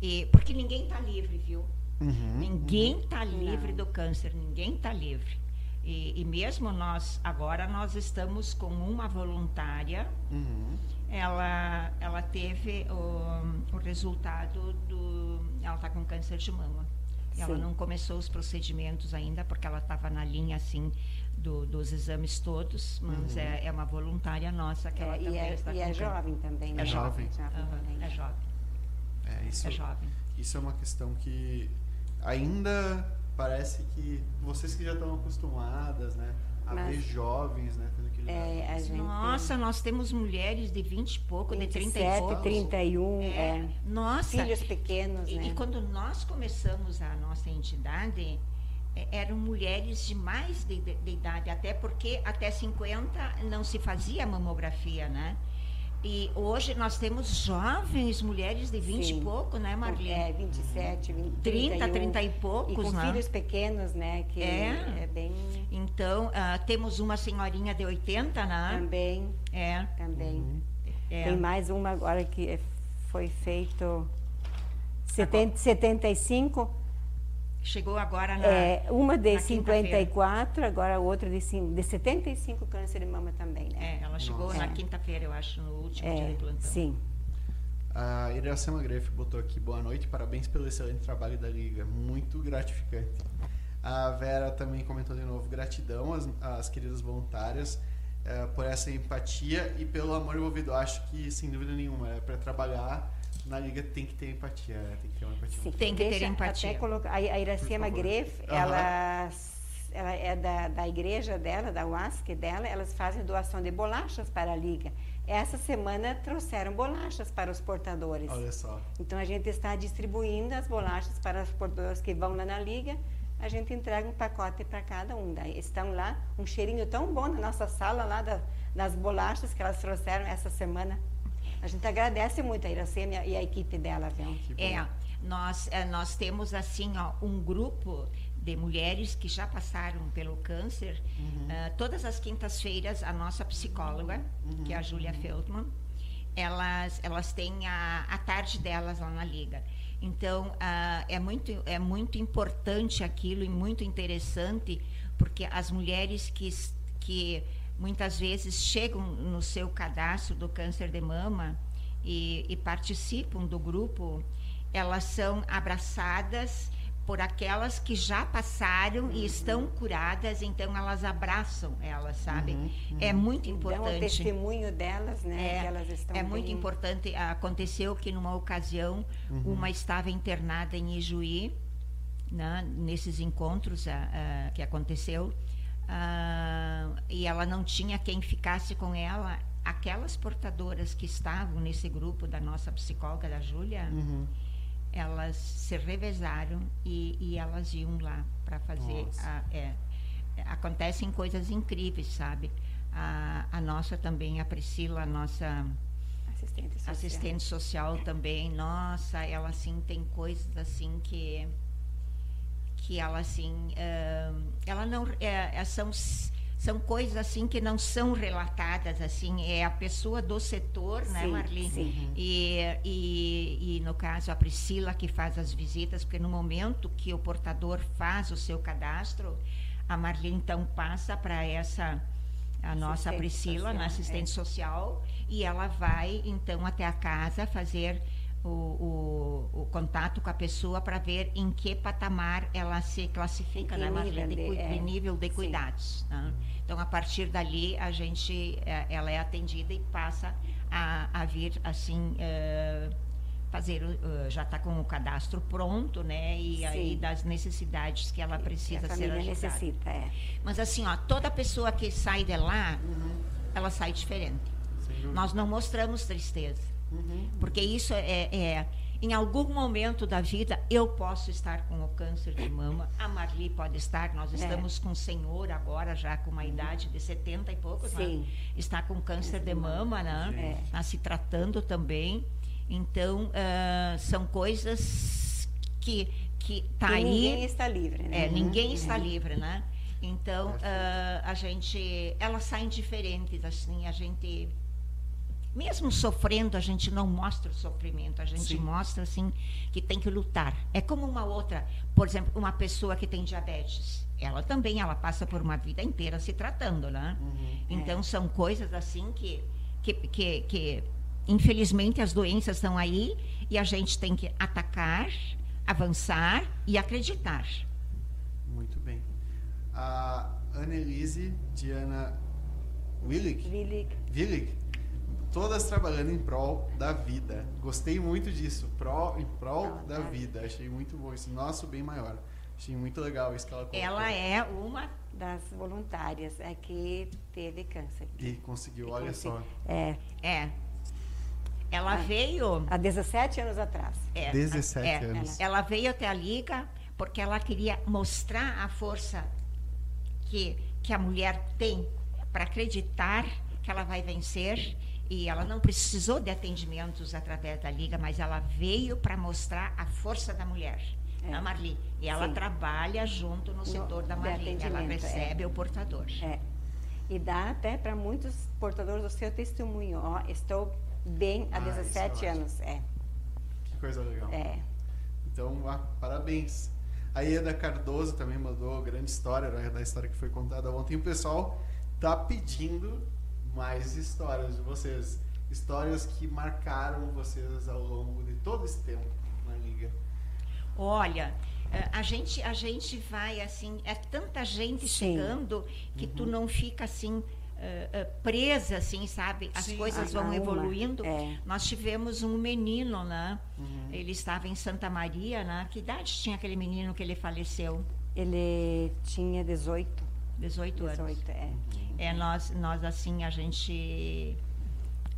E, porque ninguém está livre, viu? Uhum, Ninguém está livre Não. do câncer, ninguém está livre. E, e mesmo nós, agora nós estamos com uma voluntária, Uhum. ela, ela teve o, o resultado do. Ela está com câncer de mama. Ela Sim. não começou os procedimentos ainda, porque ela estava na linha assim do- dos exames todos, mas Uhum. é, é uma voluntária nossa que ela É, e também é, está e com é jovem também, né? É jovem. Jovem Aham, também. é jovem, É, isso, é jovem. isso é uma questão que ainda parece que vocês que já estão acostumadas, né? A Mas- ver jovens, né? Tendo que É, gente- Nossa, nós temos mulheres de 20 e pouco, de 30 e 27, pouco. 31, É, é. Nossa, Filhos pequenos, e, né? e quando nós começamos a nossa entidade, é, eram mulheres de mais de, de- de idade, até porque até 50 não se fazia mamografia, né? E hoje nós temos jovens mulheres de 20 e Sim. pouco, né, Marli? É, 27, 20, 30, 31. 30 e E poucos, com né? filhos pequenos, né? Que É. é, bem. Então, ah, temos uma senhorinha de 80, né? Também, É, também. Uhum. é. Tem mais uma agora que é- foi feito 70, 75, Chegou agora na... é, uma de na quinta-feira. 54, agora outra de, de 75 câncer de mama também, né? É, ela chegou Nossa. na É. quinta-feira, eu acho, no último É, dia de plantão. sim. A Iracema Greff botou aqui, boa noite, parabéns pelo excelente trabalho da Liga, muito gratificante. A Vera também comentou de novo, gratidão às, às queridas voluntárias eh, por essa empatia e pelo amor envolvido. Acho que, sem dúvida nenhuma, é para trabalhar na Liga tem que ter empatia, né? tem que ter uma empatia. Sim. Tem que ter empatia. Até colocar, a, Iracema. Greff, Aham. ela, ela é da, da igreja dela, da UASC dela, elas fazem doação de bolachas para a Liga. Essa semana trouxeram bolachas para os portadores. Olha só. Então a gente está distribuindo as bolachas para os portadores que vão lá na Liga. A gente entrega um pacote para cada um. Daí estão lá, um cheirinho tão bom na nossa sala lá da- das bolachas que elas trouxeram essa semana. A gente agradece muito a Iracema e a- equipe dela, viu? É, nós, eh, nós temos assim ó, um grupo de mulheres que já passaram pelo câncer. Uh, todas as quintas-feiras, a nossa psicóloga, que é a Julia Feldman, elas, elas têm a, a tarde delas lá na Liga. Então, uh, é, muito, é muito importante aquilo e muito interessante, porque as mulheres que, que muitas vezes chegam no seu cadastro do câncer de mama e, e participam do grupo, elas são abraçadas por aquelas que já passaram uhum. e estão curadas, então elas abraçam elas, sabe? Uhum, uhum. É muito importante. Então, o testemunho delas, né? É, elas estão é bem... muito importante. Aconteceu que numa ocasião uhum. uma estava internada em Ijuí, né, nesses encontros uh, uh, que aconteceu, uh, e ela não tinha quem ficasse com ela. Aquelas portadoras que estavam nesse grupo da nossa psicóloga, da Júlia, uhum elas se revezaram e, e elas iam lá para fazer. A, é, acontecem coisas incríveis, sabe? A, a nossa também, a Priscila, a nossa assistente social. assistente social também, nossa, ela assim tem coisas assim que que ela assim, uh, ela não, é, são são coisas assim que não são relatadas assim é a pessoa do setor né, sim, né Marli sim. E, e, e no caso a Priscila que faz as visitas porque no momento que o portador faz o seu cadastro a Marli então passa para essa a nossa assistente Priscila social, na assistente é. social e ela vai então até a casa fazer o, o, o, contato com a pessoa para ver em que patamar ela se classifica, né, nível de, de, é, de, nível de cuidados. Né? Então, a partir dali, a gente, é, ela é atendida e passa a, a vir, assim, uh, fazer, uh, já está com o cadastro pronto, né? E Sim. aí das necessidades que ela precisa que a ser ajudada. necessita, é. Mas assim, ó, toda pessoa que sai de lá, uhum. ela sai diferente. Nós não mostramos tristeza Uhum. Porque isso é, é, em algum momento da vida, eu posso estar com o câncer de mama, a Marli pode estar, nós é. estamos é. com o senhor agora, já com uma idade de 70 e poucos, né? está com câncer de mama, né? Está se tratando também. Então, uh, são coisas que que tá aí. Ninguém está livre, né? É, ninguém uhum. está livre, né? Então, uh, a gente, elas saem diferentes, assim, a gente mesmo sofrendo, a gente não mostra o sofrimento, a gente Sim. mostra assim que tem que lutar. É como uma outra, por exemplo, uma pessoa que tem diabetes. Ela também, ela passa por uma vida inteira se tratando, né? Uhum, então é. são coisas assim que, que, que, que, infelizmente, as doenças estão aí e a gente tem que atacar, avançar e acreditar. Muito bem. A Annelise Diana Willig. Willig. Willig todas trabalhando em prol da vida. Gostei muito disso, pró, em prol ah, da é. vida. Achei muito bom isso, nosso bem maior. Achei muito legal isso que ela colocou. Ela é uma das voluntárias é que teve câncer. E conseguiu, e olha consegui... só. É, é. Ela ah, veio há 17 anos atrás. É, 17 é, anos. Ela veio até a liga porque ela queria mostrar a força que que a mulher tem para acreditar que ela vai vencer e ela não precisou de atendimentos através da Liga, mas ela veio para mostrar a força da mulher, é. a Marli. E ela Sim. trabalha junto no setor da Marli. Ela recebe é. o portador. É. E dá até para muitos portadores o seu testemunho. Ó, estou bem há ah, 17 é anos. É. Que coisa legal. É. Então, ah, parabéns. A Ieda Cardoso também mandou grande história, né, da história que foi contada ontem. O pessoal tá pedindo mais histórias de vocês. Histórias que marcaram vocês ao longo de todo esse tempo na Liga. Olha, eh, a gente, a gente vai assim, é tanta gente Sim. chegando que uhum. tu não fica assim. Uh, uh, presa, assim, sabe? As Sim, coisas vão evoluindo. É. Nós tivemos um menino, né? Uhum. Ele estava em Santa Maria, né? Que idade tinha aquele menino que ele faleceu? Ele tinha 18. 18 anos. 18, é. É, nós, nós, assim, a gente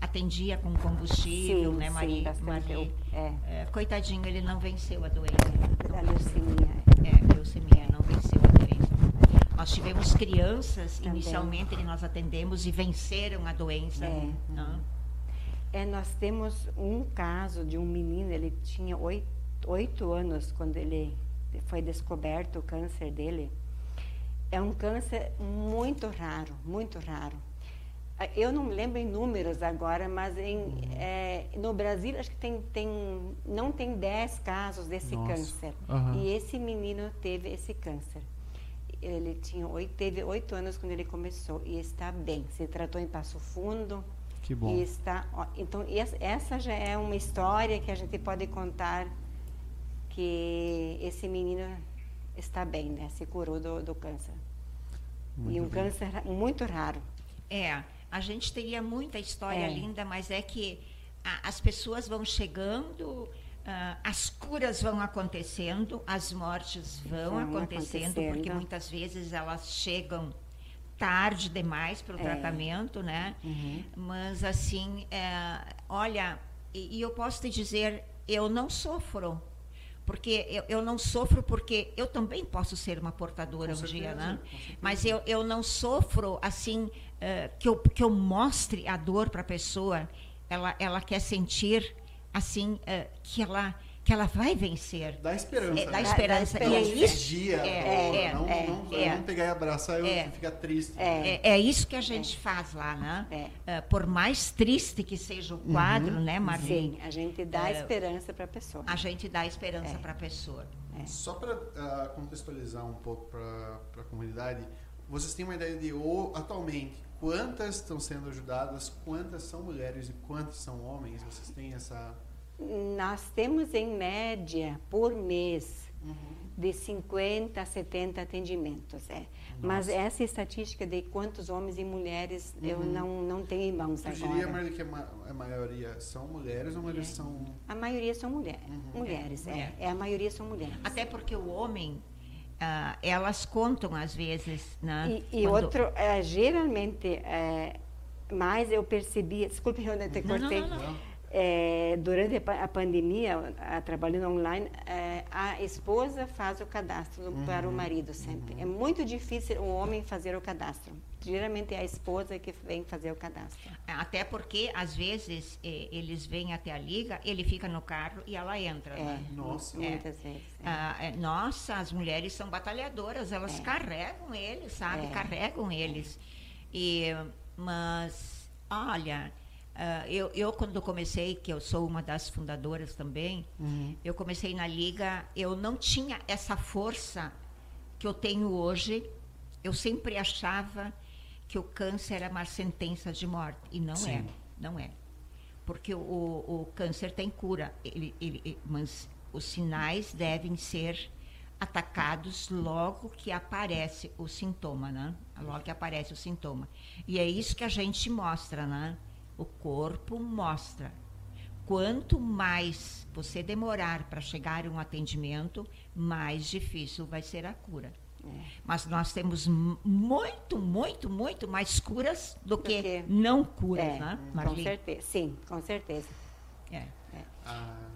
atendia com combustível, sim, né, Maria? Sim, Maria é. É, coitadinho, ele não venceu a doença. Da leucemia. É, leucemia, não venceu a doença. Nós tivemos crianças, Também. inicialmente, que nós atendemos e venceram a doença. É. Né? é, nós temos um caso de um menino, ele tinha oito, oito anos quando ele foi descoberto o câncer dele, é um câncer muito raro, muito raro. Ah, Eu não lembro em números agora, mas em, é, no Brasil acho que tem, tem, não tem 10 casos desse Nossa. câncer. Aham. E esse menino teve esse câncer. Ele tinha oito, teve oito anos quando ele começou e está bem. Se tratou em Passo Fundo Que bom. e está. ó, então essa- essa já é uma história que a gente pode contar que esse menino está bem, né? Se curou do, do câncer. Muito e um bem. câncer muito raro. É, a gente teria muita história É. linda, mas é que a- as pessoas vão chegando, ah, as curas vão acontecendo, as mortes vão, Vão acontecendo, porque acontecendo. muitas vezes elas chegam tarde demais para o É. tratamento, né? Uhum. Mas assim, é, olha, e, e eu posso te dizer, eu não sofro. Porque eu, eu não sofro porque eu também posso ser uma portadora Com um dia, certeza, né? com certeza. Mas eu, eu não sofro assim eh, que, eu, que eu mostre a dor para a pessoa. Ela, ela quer sentir assim eh, que ela que ela vai vencer. Dá esperança. É, dá né? esperança. Dá E é esperança. isso, Dia, é, é, não, é, não, é. não pegar e abraçar eu É. fica triste. É. é, é isso que a gente faz lá, né? É. Eh, por mais triste que seja o quadro, né, Marlene? Sim, a gente dá É. esperança para a pessoa. A gente dá esperança É. para a pessoa. Só para contextualizar um pouco para a comunidade, vocês têm uma ideia de o- atualmente quantas estão sendo ajudadas, quantas são mulheres e quantos são homens? Vocês têm essa. Nós temos em média por mês Uhum. de 50 a 70 atendimentos, é. Mas essa estatística de quantos homens e mulheres eu Uhum. não, não tenho em mãos Tu diria, agora. Marli, que a, ma- a maioria são mulheres ou mulheres são. A maioria são mulheres. Uhum. Mulheres, é. É. é. A maioria são mulheres. Até porque o homem, ah, elas contam às vezes, né? E, e Quando- outro, é, geralmente, é, mais eu percebi, desculpe eu te Não, não, cortei, não, não. Não? É, durante a pa- a pandemia, a, trabalhando online, é, a esposa faz o cadastro Uhum, para o marido sempre. É muito difícil o homem fazer o cadastro. Geralmente é a esposa que vem fazer o cadastro. Até porque, às vezes, eh, eles vêm até a liga, ele fica no carro e ela entra. É, né? Nossa. muitas vezes. é. Ah, é, nossa, as mulheres são batalhadoras, elas É. carregam eles, sabe? É. Carregam eles. E, mas, olha, ah, eu, eu quando comecei, que eu sou uma das fundadoras também, Uhum. eu comecei na liga, eu não tinha essa força que eu tenho hoje. Eu sempre achava que o câncer era uma sentença de morte e não Sim. é, não é, porque o, o câncer tem cura, ele, ele- mas os sinais devem ser atacados logo que aparece o sintoma, né? Logo que aparece o sintoma. E é isso que a gente mostra, né? O corpo mostra. Quanto mais você demorar para chegar a um atendimento, mais difícil vai ser a cura. Mas nós temos muito, muito, muito mais curas do que, que- não curas, É, né, com Marli? certeza. Sim, com certeza. É. Ah,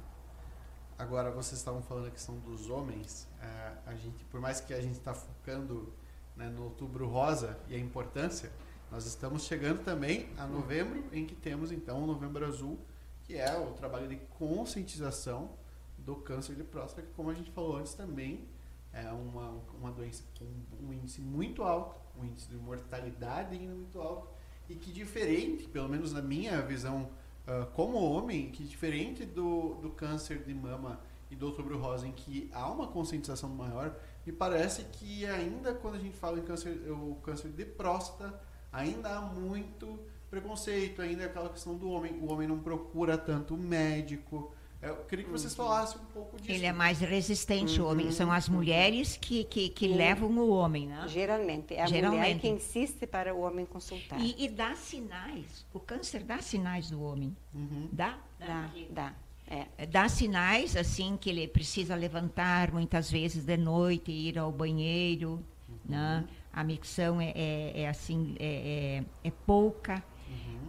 agora vocês estavam falando a questão dos homens. ah, a gente, por mais que a gente está focando né, no Outubro Rosa e a importância, nós estamos chegando também a novembro, em que temos então o Novembro Azul, que é o trabalho de conscientização do câncer de próstata, que como a gente falou antes também é uma, uma doença com um índice muito alto, um índice de mortalidade ainda muito alto, e que diferente, pelo menos na minha visão ah, como homem, que diferente do, do câncer de mama e do outubro rosa, em que há uma conscientização maior, me parece que ainda quando a gente fala em câncer, o câncer de próstata, ainda há muito preconceito, ainda é aquela questão do homem, o homem não procura tanto médico. Eu queria que vocês falassem um pouco disso. Ele é mais resistente, o Uhum. homem. São as mulheres que, que, que levam o homem, né? Geralmente. É a mulher Geralmente. que insiste para o homem consultar. E, e dá sinais. O câncer dá sinais do homem. Uhum. Dá? Dá, dá. É. Dá sinais, assim, que ele precisa levantar muitas vezes de noite e ir ao banheiro, né? A micção é, é, é assim, é, é, é pouca.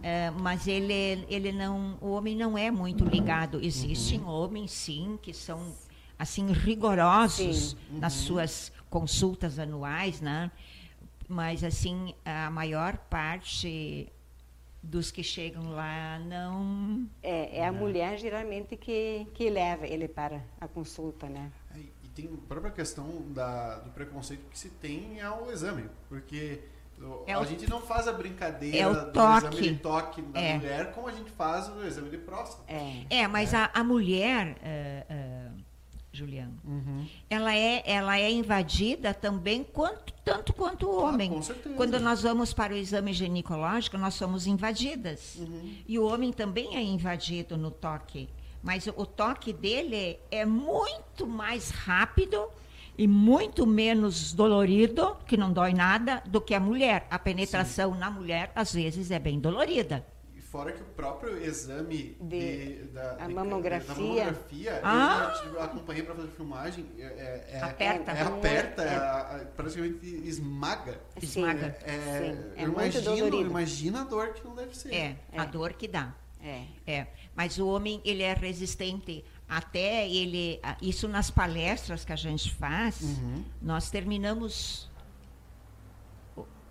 É, mas ele, ele não, o homem não é muito ligado. Existem homens, sim, que são assim rigorosos Sim. nas suas consultas anuais, né? Mas assim a maior parte dos que chegam lá não É, é a mulher geralmente que, que leva ele para a consulta, né? É, tem a própria questão da, do preconceito que se tem ao exame, porque é a o, gente não faz a brincadeira é do toque. exame de toque da É. mulher como a gente faz o exame de próstata. É. É, mas A, a mulher, eh, eh, Juliano, ela é, ela é invadida também quanto, tanto quanto o Ah, homem. com certeza. Quando nós vamos para o exame ginecológico, nós somos invadidas. Uhum. E o homem também é invadido no toque. Mas o toque dele é muito mais rápido e muito menos dolorido, que não dói nada, do que a mulher. A penetração na mulher, às vezes, é bem dolorida. E fora que o próprio exame De- de, da, a de- mamografia. da mamografia, Ah. eu acompanhei para fazer filmagem, é, é, é- Aperta. é, aperta, É. praticamente esmaga. Esmaga. É, Sim, é eu muito imagino, dolorido. imagina a dor que não deve ser. É, a É. dor que dá. É. É, mas o homem ele é resistente até ele isso nas palestras que a gente faz. Uhum. Nós terminamos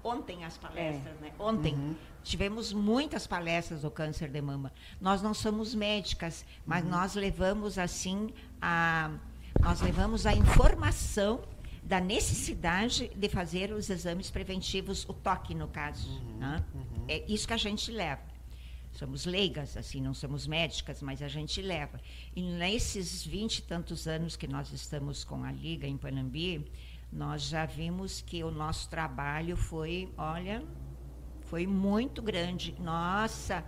ontem as palestras, né? Ontem Uhum. tivemos muitas palestras do câncer de mama. Nós não somos médicas, mas nós levamos assim a nós levamos a informação da necessidade de fazer os exames preventivos, o toque no caso. né? É isso que a gente leva. Somos leigas, assim, não somos médicas, mas a gente leva. E nesses vinte e tantos anos que nós estamos com a Liga em Panambi, nós já vimos que o nosso trabalho foi, olha, foi muito grande. Nossa,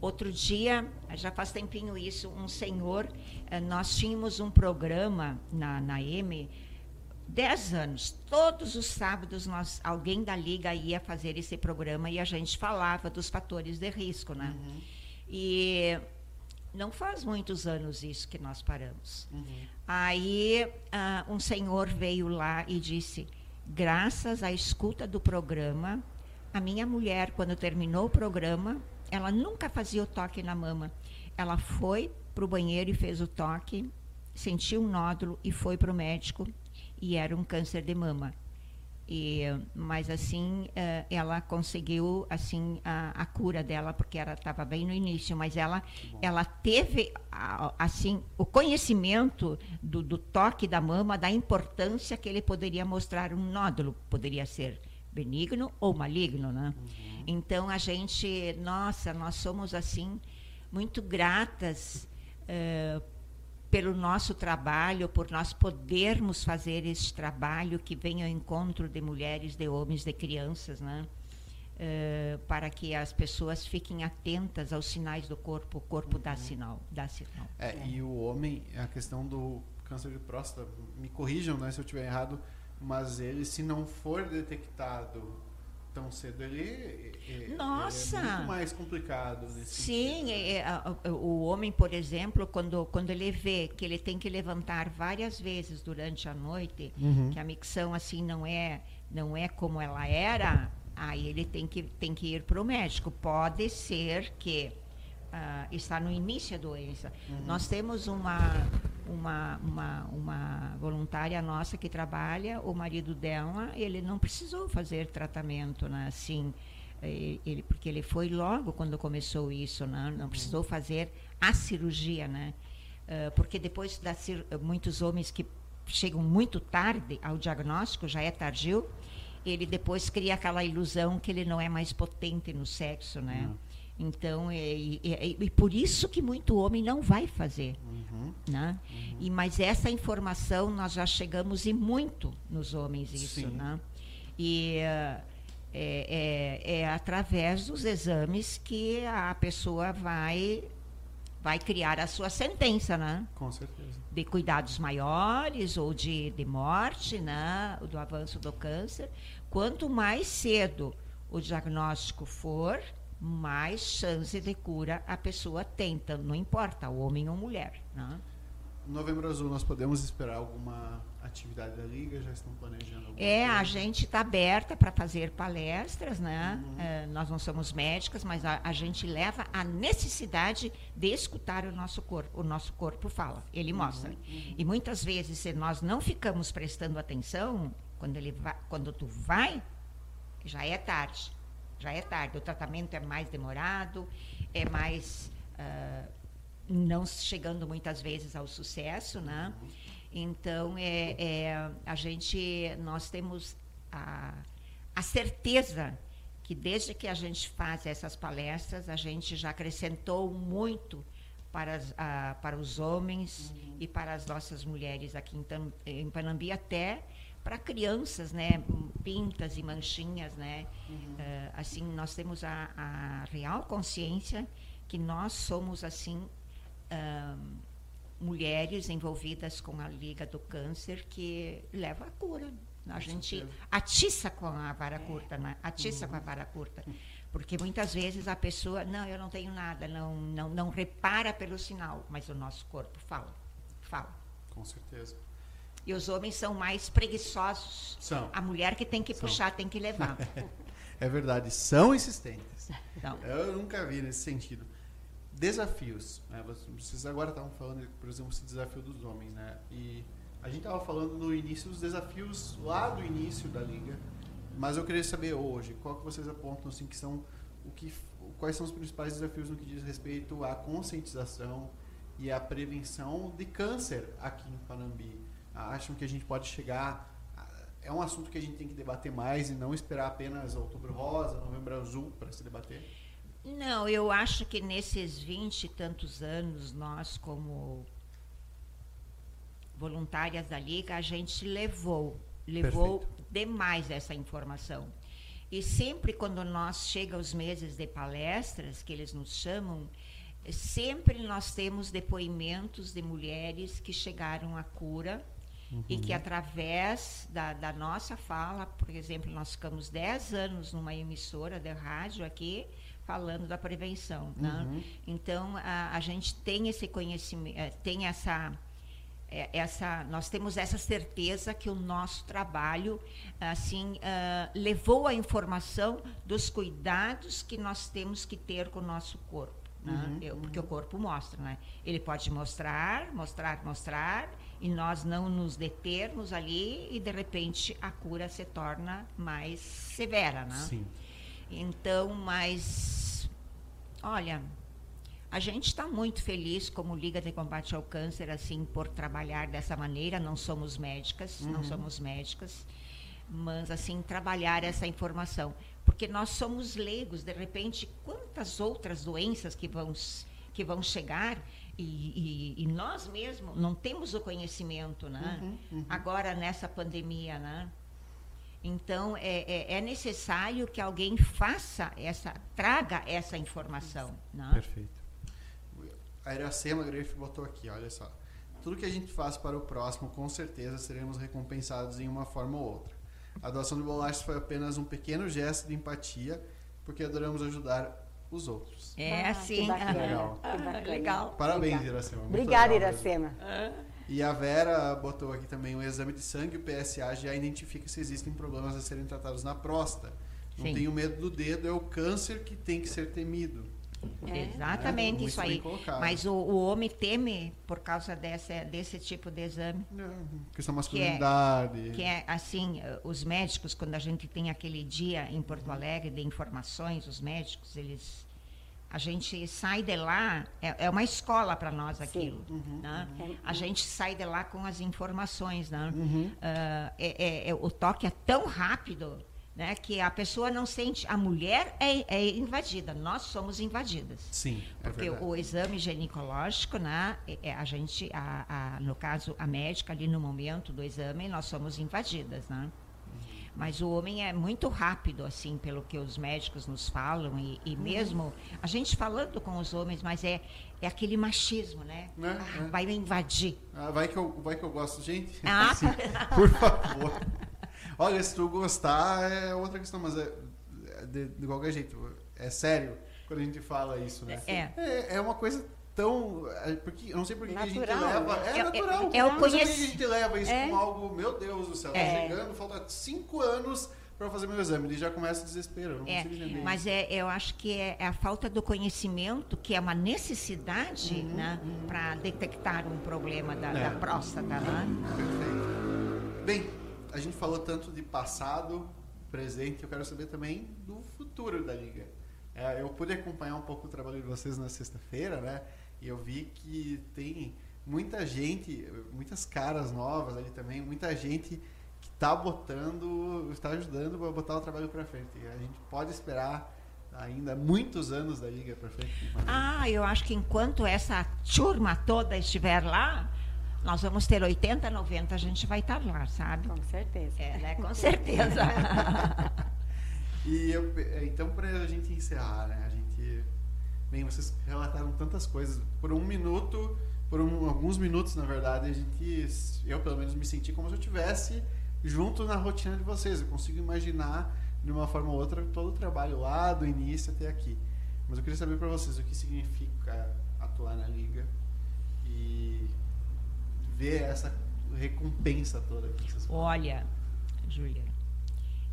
outro dia, já faz tempinho isso, um senhor, eh, nós tínhamos um programa na, na M, dez anos, todos os sábados nós, alguém da Liga ia fazer esse programa e a gente falava dos fatores de risco, né? E não faz muitos anos isso que nós paramos. Aí ah, um senhor veio lá e disse: graças à escuta do programa, a minha mulher, quando terminou o programa, ela nunca fazia o toque na mama. Ela foi para o banheiro e fez o toque, sentiu um nódulo e foi para o médico e era um câncer de mama. E, mas assim, eh, ela conseguiu assim a, a cura dela porque ela estava bem no início, mas ela ela teve assim o conhecimento do, do toque da mama, da importância que ele poderia mostrar um nódulo, poderia ser benigno ou maligno, né? Então a gente, nossa, nós somos assim muito gratas eh, pelo nosso trabalho, por nós podermos fazer esse trabalho que vem ao encontro de mulheres, de homens, de crianças, né? Eh, para que as pessoas fiquem atentas aos sinais do corpo, o corpo dá sinal, dá sinal. É, e o homem, a questão do câncer de próstata, me corrijam né, se eu estiver errado, mas ele, se não for detectado tão cedo, ele, ele- Nossa! ele é muito mais complicado Sim, sentido, né? é, é, a- o homem, por exemplo, quando, quando ele vê que ele tem que levantar várias vezes durante a noite, Uhum. que a micção assim não é, não é como ela era, aí ele tem que, tem que ir para o médico. Pode ser que ah, está no início da doença. Nós temos uma, uma, uma, uma voluntária nossa que trabalha, o marido dela, ele não precisou fazer tratamento, né? Assim, eh, ele, porque ele foi logo quando começou isso, né? não precisou fazer a cirurgia, né? Ah, porque depois da muitos homens que chegam muito tarde ao diagnóstico, já é tardio, ele depois cria aquela ilusão que ele não é mais potente no sexo, né? Então, é, e, e- por isso que muito homem não vai fazer. Uhum. Né? E, mas essa informação nós já chegamos e muito nos homens isso. Sim. Né? E eh, é, é, é através dos exames que a pessoa vai, vai criar a sua sentença, né? Com certeza. de cuidados maiores ou de, de morte, né, do avanço do câncer. Quanto mais cedo o diagnóstico for, mais chance de cura a pessoa tem, tanto- não importa, homem ou mulher. Né? Novembro Azul, nós podemos esperar alguma atividade da Liga? Já estão planejando alguma É, a coisa? gente está aberta para fazer palestras, né? Eh, nós não somos médicas, mas a, a gente leva a necessidade de escutar o nosso corpo. O nosso corpo fala, ele mostra. E muitas vezes, se nós não ficamos prestando atenção, quando, ele vai, quando tu vai, já é tarde. Já é tarde. O tratamento é mais demorado, é mais. ah, não chegando muitas vezes ao sucesso, né? Então, é, é, a gente, nós temos a, a certeza que desde que a gente faz essas palestras, a gente já acrescentou muito para, as, a, para os homens uhum. e para as nossas mulheres aqui em, em Panambi, até para crianças, né, pintas e manchinhas, né, uhum. uh, assim nós temos a, a, real consciência que nós somos assim uh, mulheres envolvidas com a Liga do Câncer que leva a cura. A gente atiça com a vara curta, né? atiça uhum. com a vara curta. Porque muitas vezes a pessoa, não, eu não tenho nada, não, não, não repara pelo sinal, mas o nosso corpo fala. Fala. Com certeza. E os homens são mais preguiçosos. São. A mulher que tem que são. puxar tem que levar. é verdade, são insistentes. Não. Eu nunca vi nesse sentido. Desafios. Né? Vocês agora estavam falando, por exemplo, esse desafio dos homens, né? E a gente estava falando no início dos desafios lá do início da liga, mas eu queria saber hoje, qual que vocês apontam assim que são o que quais são os principais desafios no que diz respeito à conscientização e à prevenção de câncer aqui em Panambi? Acham que a gente pode chegar é um assunto que a gente tem que debater mais e não esperar apenas outubro rosa, novembro azul para se debater? Não, eu acho que nesses vinte e tantos anos nós como voluntárias da Liga, a gente levou, levou Perfeito. demais essa informação. E sempre quando nós chega os meses de palestras, que eles nos chamam, sempre nós temos depoimentos de mulheres que chegaram à cura uhum. e que através da, da, nossa fala, por exemplo, nós ficamos 10 anos numa emissora de rádio aqui, falando da prevenção. Né? Uhum. Então, a, a gente tem esse conhecimento, eh, tem essa é, essa, nós temos essa certeza que o nosso trabalho assim uh, levou a informação dos cuidados que nós temos que ter com o nosso corpo. Né? Uhum, Eu, porque uhum. o corpo mostra, né? Ele pode mostrar, mostrar, mostrar, e nós não nos determos ali e de repente a cura se torna mais severa, né? Sim. Então, mas olha, a gente está muito feliz como Liga de Combate ao Câncer, assim, por trabalhar dessa maneira. Não somos médicas, uhum. não somos médicas, mas assim trabalhar essa informação, porque nós somos leigos. De repente, quantas outras doenças que vão que vão chegar e, e, e nós mesmos não temos o conhecimento, né? Uhum, uhum. Agora nessa pandemia, né? Então é, é, é, necessário que alguém faça essa, traga essa informação. Né? Perfeito a Iracema Greif botou aqui, olha só. Tudo que a gente faz para o próximo, com certeza seremos recompensados em uma forma ou outra. A doação de bolachas foi apenas um pequeno gesto de empatia, porque adoramos ajudar os outros. É, ah, sim. Legal. Ah, legal. Parabéns, legal. Iracema. Obrigada, Iracema. E a Vera botou aqui também um exame de sangue, o PSA já identifica se existem problemas a serem tratados na próstata. Não Sim. tenho medo do dedo, é o câncer que tem que ser temido. É. Exatamente, é, isso aí. Mas o, o, homem teme por causa dessa, desse tipo de exame. É, questão masculinidade. Que é, que é, assim, os médicos, quando a gente tem aquele dia em Porto Alegre de informações, os médicos, eles. A gente sai de lá, é, é uma escola para nós aquilo. Uhum, né? uhum. A gente sai de lá com as informações. Né? Uhum. Uh, é, o toque é tão rápido né, que a pessoa não sente. A mulher é, é invadida, nós somos invadidas. Sim. É porque verdade. o exame ginecológico, né, é, é, a gente, a, a, no caso, a médica ali no momento do exame, nós somos invadidas. Né? Mas o homem é muito rápido, assim, pelo que os médicos nos falam, e, e uhum. mesmo a gente falando com os homens, mas é, é aquele machismo, né? É, ah, é. Vai me invadir. Ah, vai, que eu, vai que eu gosto, gente. Ah. Sim, por favor. Olha, se tu gostar é outra questão, mas é, é de, de qualquer jeito. É sério quando a gente fala isso, né? É. É, é uma coisa tão. É, porque, eu não sei por que a gente leva. É, é natural. É, é o conhec... a gente leva isso é. como algo, meu Deus do céu, tá chegando, falta cinco anos para fazer meu exame. Ele já começa desespero. Não é, mas é, eu acho que é, é, a falta do conhecimento, que é uma necessidade uhum, né, uhum. para detectar um problema da, da próstata. Né? Perfeito. Bem, a gente falou tanto de passado, presente, eu quero saber também do futuro da liga. É, eu pude acompanhar um pouco o trabalho de vocês na sexta-feira, né? E eu vi que tem muita gente, muitas caras novas ali também, muita gente que está botando, está ajudando a botar o trabalho para frente. A gente pode esperar ainda muitos anos da Liga para frente. Ah, eu acho que enquanto essa turma toda estiver lá, nós vamos ter 80, 90, a gente vai estar lá, sabe? Com certeza. É, né? Com certeza. e eu, então, para a gente encerrar, né? A gente, bem, vocês relataram tantas coisas. Por um minuto, por um, alguns minutos, na verdade, a gente, eu pelo menos me senti como se eu tivesse junto na rotina de vocês. Eu consigo imaginar de uma forma ou outra todo o trabalho lá do início até aqui. Mas eu queria saber para vocês o que significa atuar na liga e ver essa recompensa toda que vocês Olha, Júlia,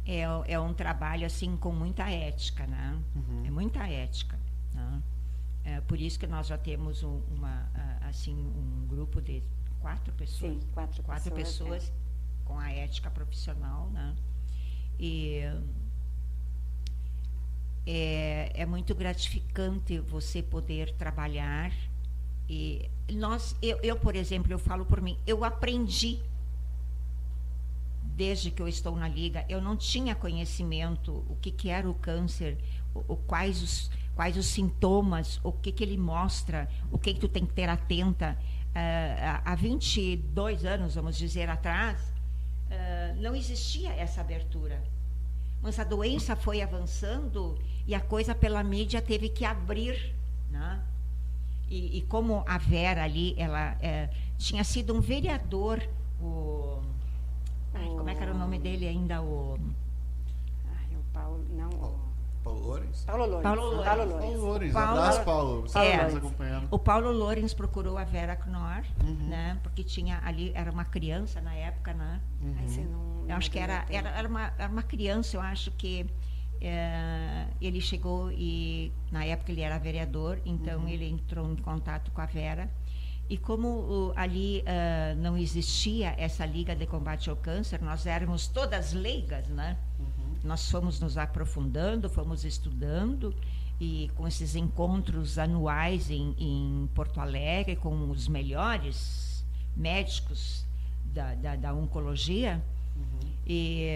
é, é um trabalho assim com muita ética, né? Uhum. É muita ética. Né? É por isso que nós já temos um, uma assim um grupo de quatro pessoas, Sim, quatro, quatro pessoas, pessoas é. com a ética profissional, né? E é, é muito gratificante você poder trabalhar e nós, eu, eu, por exemplo, eu falo por mim, eu aprendi desde que eu estou na liga, eu não tinha conhecimento o que, que era o câncer, o, o quais, os, quais os sintomas, o que, que ele mostra, o que, que tu tem que ter atenta. Uh, há 22 anos, vamos dizer, atrás, uh, não existia essa abertura. Mas a doença foi avançando e a coisa pela mídia teve que abrir, né? E, e, como a Vera ali, ela é, tinha sido um vereador, o, ai, como é que era o nome dele ainda? O, ai, o Paulo, não, o, Paulo Lourens? Paulo Lourens. Paulo Lourens. Paulo Lourens. Lourens. Paulo, Abraço, Paulo. Você é, nos acompanhando. O Paulo Lourens procurou a Vera Knorr, uhum. né? Porque tinha ali, era uma criança na época, né? Uhum. Não, eu acho que era, era, era, uma, era uma criança, eu acho que é, ele chegou e na época ele era vereador, então uhum. ele entrou em contato com a Vera. E como uh, ali uh, não existia essa liga de combate ao câncer, nós éramos todas leigas, né? Uhum. Nós fomos nos aprofundando, fomos estudando e com esses encontros anuais em, em Porto Alegre com os melhores médicos da, da, da oncologia uhum. e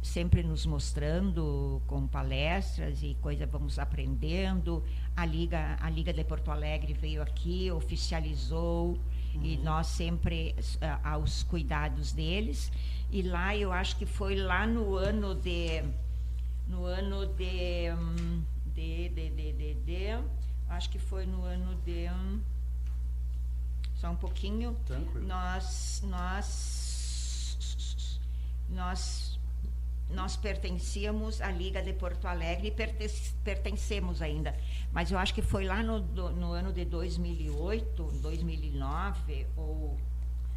sempre nos mostrando com palestras e coisa vamos aprendendo. A Liga, a Liga de Porto Alegre veio aqui, oficializou uhum. e nós sempre uh, aos cuidados deles. E lá eu acho que foi lá no ano de no ano de de, de, de, de, de acho que foi no ano de só um pouquinho. Tranquilo. Nós nós nós nós pertencíamos à Liga de Porto Alegre e pertencemos ainda. Mas eu acho que foi lá no, no ano de 2008, 2009, ou.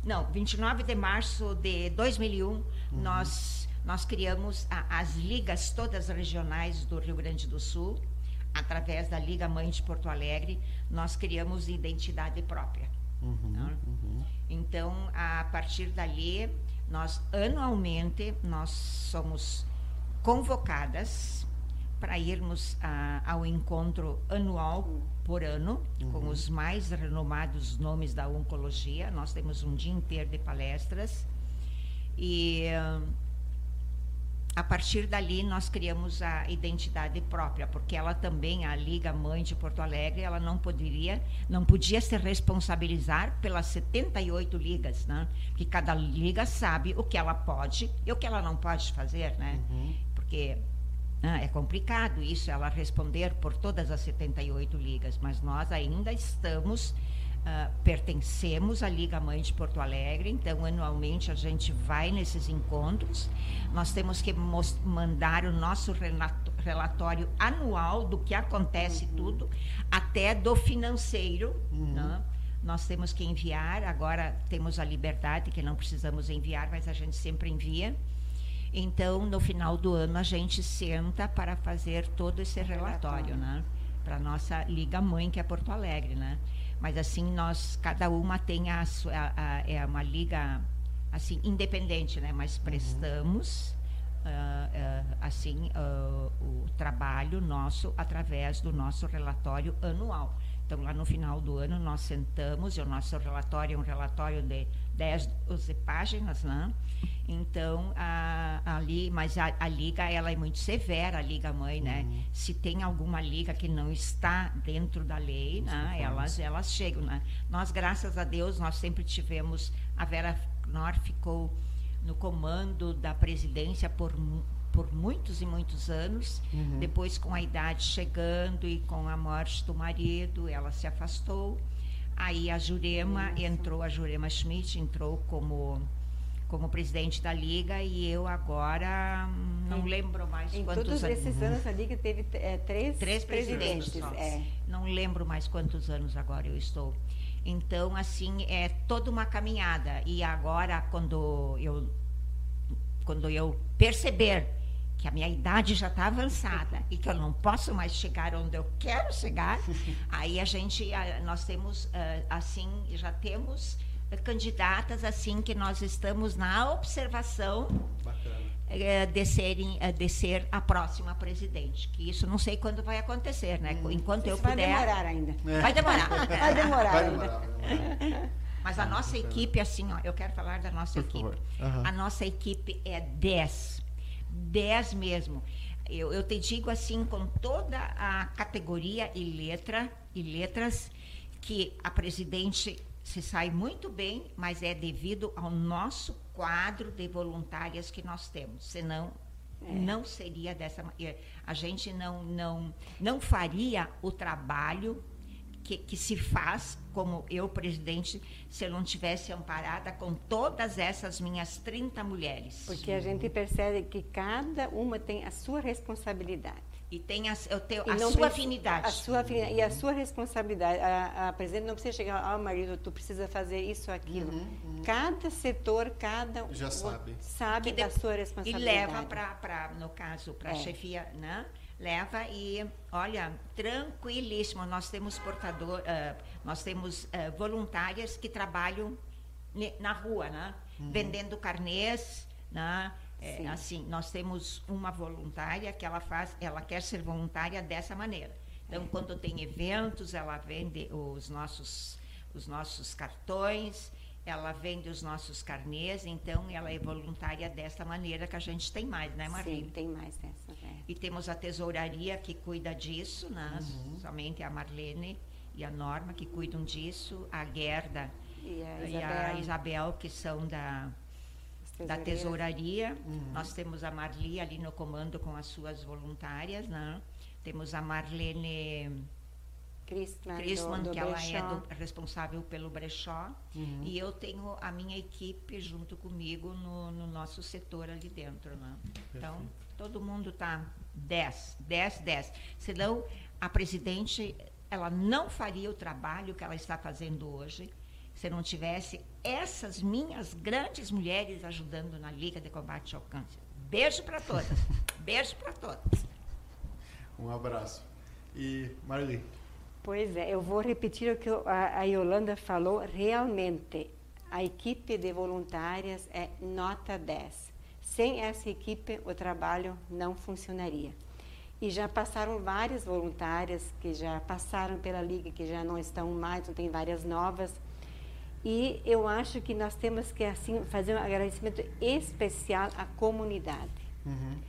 Não, 29 de março de 2001, uhum. nós, nós criamos a, as ligas todas regionais do Rio Grande do Sul, através da Liga Mãe de Porto Alegre, nós criamos identidade própria. Uhum, né? uhum. Então, a partir dali, nós anualmente nós somos convocadas para irmos a, ao encontro anual por ano uhum. com os mais renomados nomes da oncologia. Nós temos um dia inteiro de palestras e a partir dali nós criamos a identidade própria, porque ela também, a Liga Mãe de Porto Alegre, ela não poderia, não podia se responsabilizar pelas 78 ligas, né? Porque cada liga sabe o que ela pode e o que ela não pode fazer, né? Uhum. Porque né, é complicado isso, ela responder por todas as 78 ligas, mas nós ainda estamos Uh, pertencemos à Liga Mãe de Porto Alegre, então anualmente a gente vai nesses encontros. Nós temos que mandar o nosso relatório anual do que acontece uhum. tudo, até do financeiro. Uhum. Né? Nós temos que enviar, agora temos a liberdade, que não precisamos enviar, mas a gente sempre envia. Então, no final do ano, a gente senta para fazer todo esse relatório, né? Para a nossa Liga Mãe, que é Porto Alegre, né? Mas assim, nós, cada uma tem a sua, a, a, é uma liga assim independente, né? Mas uhum. prestamos uh, uh, assim uh, o trabalho nosso através do nosso relatório anual, Então, lá no final do ano, nós sentamos, e o nosso relatório é um relatório de 10, 12 páginas, né? Então, a, ali, mas a, a, liga, ela é muito severa, a liga mãe, né? Uhum. Se tem alguma liga que não está dentro da lei, né? Elas, elas chegam, né? Nós, graças a Deus, nós sempre tivemos, a Vera Knorr ficou no comando da presidência por por muitos e muitos anos. Uhum. Depois, com a idade chegando e com a morte do marido, ela se afastou. Aí a Jurema Nossa. entrou, a Jurema Schmidt entrou como como presidente da liga e eu agora não lembro mais em quantos todos anos. esses anos a liga teve é, três, três presidentes. presidentes é. Não lembro mais quantos anos agora eu estou. Então assim é toda uma caminhada e agora quando eu quando eu perceber que a minha idade já está avançada e que eu não posso mais chegar onde eu quero chegar, aí a gente, nós temos, ah, assim, já temos candidatas assim que nós estamos na observação eh, de, serem, eh, de ser a próxima presidente. Que isso não sei quando vai acontecer, né? Hum, Enquanto eu puder. Vai demorar ainda. É. Vai demorar. vai demorar vai ainda. Mas a nossa equipe, assim, ó, eu quero falar da nossa Por equipe. Uhum. A nossa equipe é 10 10 mesmo. Eu, eu te digo assim, com toda a categoria e letra e letras, que a presidente se sai muito bem, mas é devido ao nosso quadro de voluntárias que nós temos. Senão, é. não seria dessa maneira. A gente não, não, não faria o trabalho que, que, se faz, como eu, presidente, se eu não tivesse amparada com todas essas minhas 30 mulheres. Porque a gente percebe que cada uma tem a sua responsabilidade. E tem a, eu tenho, a sua afinidade. A sua afinidade. E a sua responsabilidade. A, a presidente não precisa chegar, ah, marido, tu precisa fazer isso, aquilo. Uhum, uhum. Cada setor, cada já sabe, sabe da sua responsabilidade. E leva para, no caso, para a é. chefia, né? Leva e olha tranquilíssimo nós temos portador uh, nós temos uh, voluntárias que trabalham na rua né uhum. vendendo carnês né é, assim nós temos uma voluntária que ela faz ela quer ser voluntária dessa maneira então é. quando tem eventos ela vende os nossos os nossos cartões ela vende os nossos carnês, então ela é voluntária dessa maneira que a gente tem mais, né, Marlene? Sim, tem mais dessa. É. E temos a tesouraria que cuida disso, né? Uhum. Somente a Marlene e a Norma que cuidam disso, a Gerda e a Isabel, e a Isabel que são da da tesouraria. Uhum. Nós temos a Marli ali no comando com as suas voluntárias, né? Temos a Marlene Christman, Christman do, do que brechó. ela é do, responsável pelo brechó. Uhum. E eu tenho a minha equipe junto comigo no, no nosso setor ali dentro. Né? Então, todo mundo está 10, 10, 10. Senão, a presidente ela não faria o trabalho que ela está fazendo hoje se não tivesse essas minhas grandes mulheres ajudando na Liga de Combate ao Câncer. Beijo para todas. Beijo para todas. Um abraço. E Marli, Pois é, eu vou repetir o que a, Yolanda falou. Realmente, a equipe de voluntárias é nota 10. Sem essa equipe, o trabalho não funcionaria. E já passaram várias voluntárias que já passaram pela Liga, que já não estão mais, não tem várias novas. E eu acho que nós temos que assim fazer um agradecimento especial à comunidade. Uhum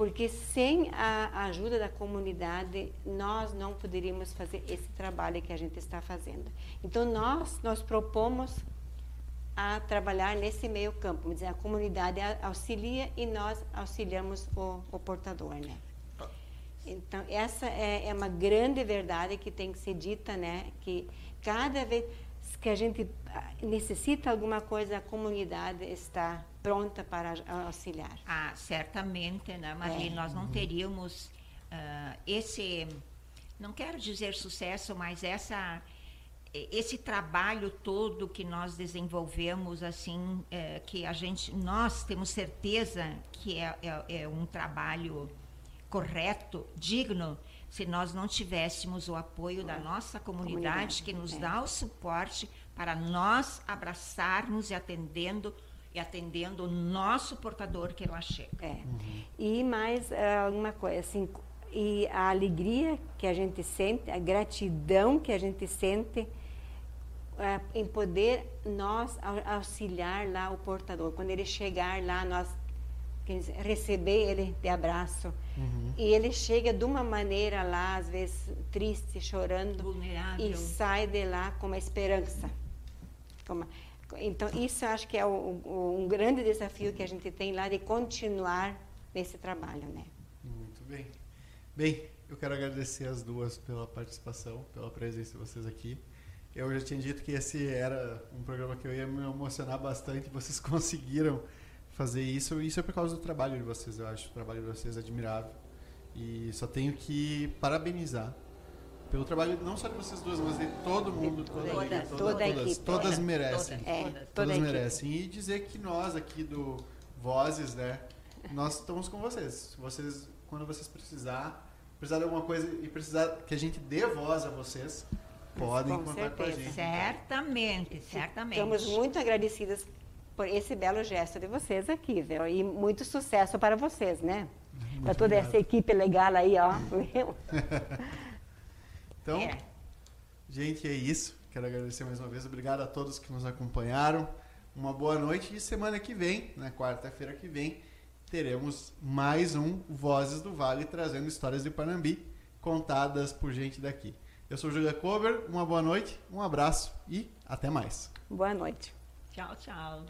porque sem a ajuda da comunidade nós não poderíamos fazer esse trabalho que a gente está fazendo. Então nós nós propomos a trabalhar nesse meio campo, vamos dizer, a comunidade auxilia e nós auxiliamos o, o portador, né? Então essa é, é uma grande verdade que tem que ser dita, né? Que cada vez que a gente ah, necessita alguma coisa, a comunidade está pronta para auxiliar. Ah, certamente, né, Marli? É. Nós não teríamos uh, esse, não quero dizer sucesso, mas essa esse trabalho todo que nós desenvolvemos assim é, que a gente nós temos certeza que é, é, é um trabalho correto digno se nós não tivéssemos o apoio da nossa comunidade, comunidade que nos é. dá o suporte para nós abraçarmos e atendendo e atendendo o nosso portador que lá chega. É. Uhum. E mais uh, alguma coisa, assim, e a alegria que a gente sente, a gratidão que a gente sente em poder nós auxiliar lá o portador. Quando ele chegar lá, nós receber ele de abraço. Uhum. E ele chega de uma maneira lá, às vezes triste, chorando, Vulnerável. e sai de lá com uma esperança. Então, isso acho que é o, o, um grande desafio que a gente tem lá de continuar nesse trabalho, né? Muito bem. Bem, eu quero agradecer as duas pela participação, pela presença de vocês aqui. Eu já tinha dito que esse era um programa que eu ia me emocionar bastante. Vocês conseguiram fazer isso. Isso é por causa do trabalho de vocês, eu acho. O trabalho de vocês é admirável. E só tenho que parabenizar pelo trabalho não só de vocês duas, mas de todo mundo, toda, toda, a equipe, toda, toda todas, equipe, todas toda, merecem. Toda, é, todas, todas merecem. E dizer que nós aqui do Vozes, né, nós estamos com vocês. Vocês, quando vocês precisar, precisar de alguma coisa e precisar que a gente dê voz a vocês, podem com contar com a gente. Certamente, certamente. Estamos muito agradecidas por esse belo gesto de vocês aqui, viu? E muito sucesso para vocês, né? Para toda essa equipe legal aí, ó. então, é. gente, é isso. Quero agradecer mais uma vez. Obrigado a todos que nos acompanharam. Uma boa noite e semana que vem, na quarta-feira que vem, teremos mais um Vozes do Vale trazendo histórias de Panambi contadas por gente daqui. Eu sou Julia Cover, uma boa noite, um abraço e até mais. Boa noite. Tchau, tchau.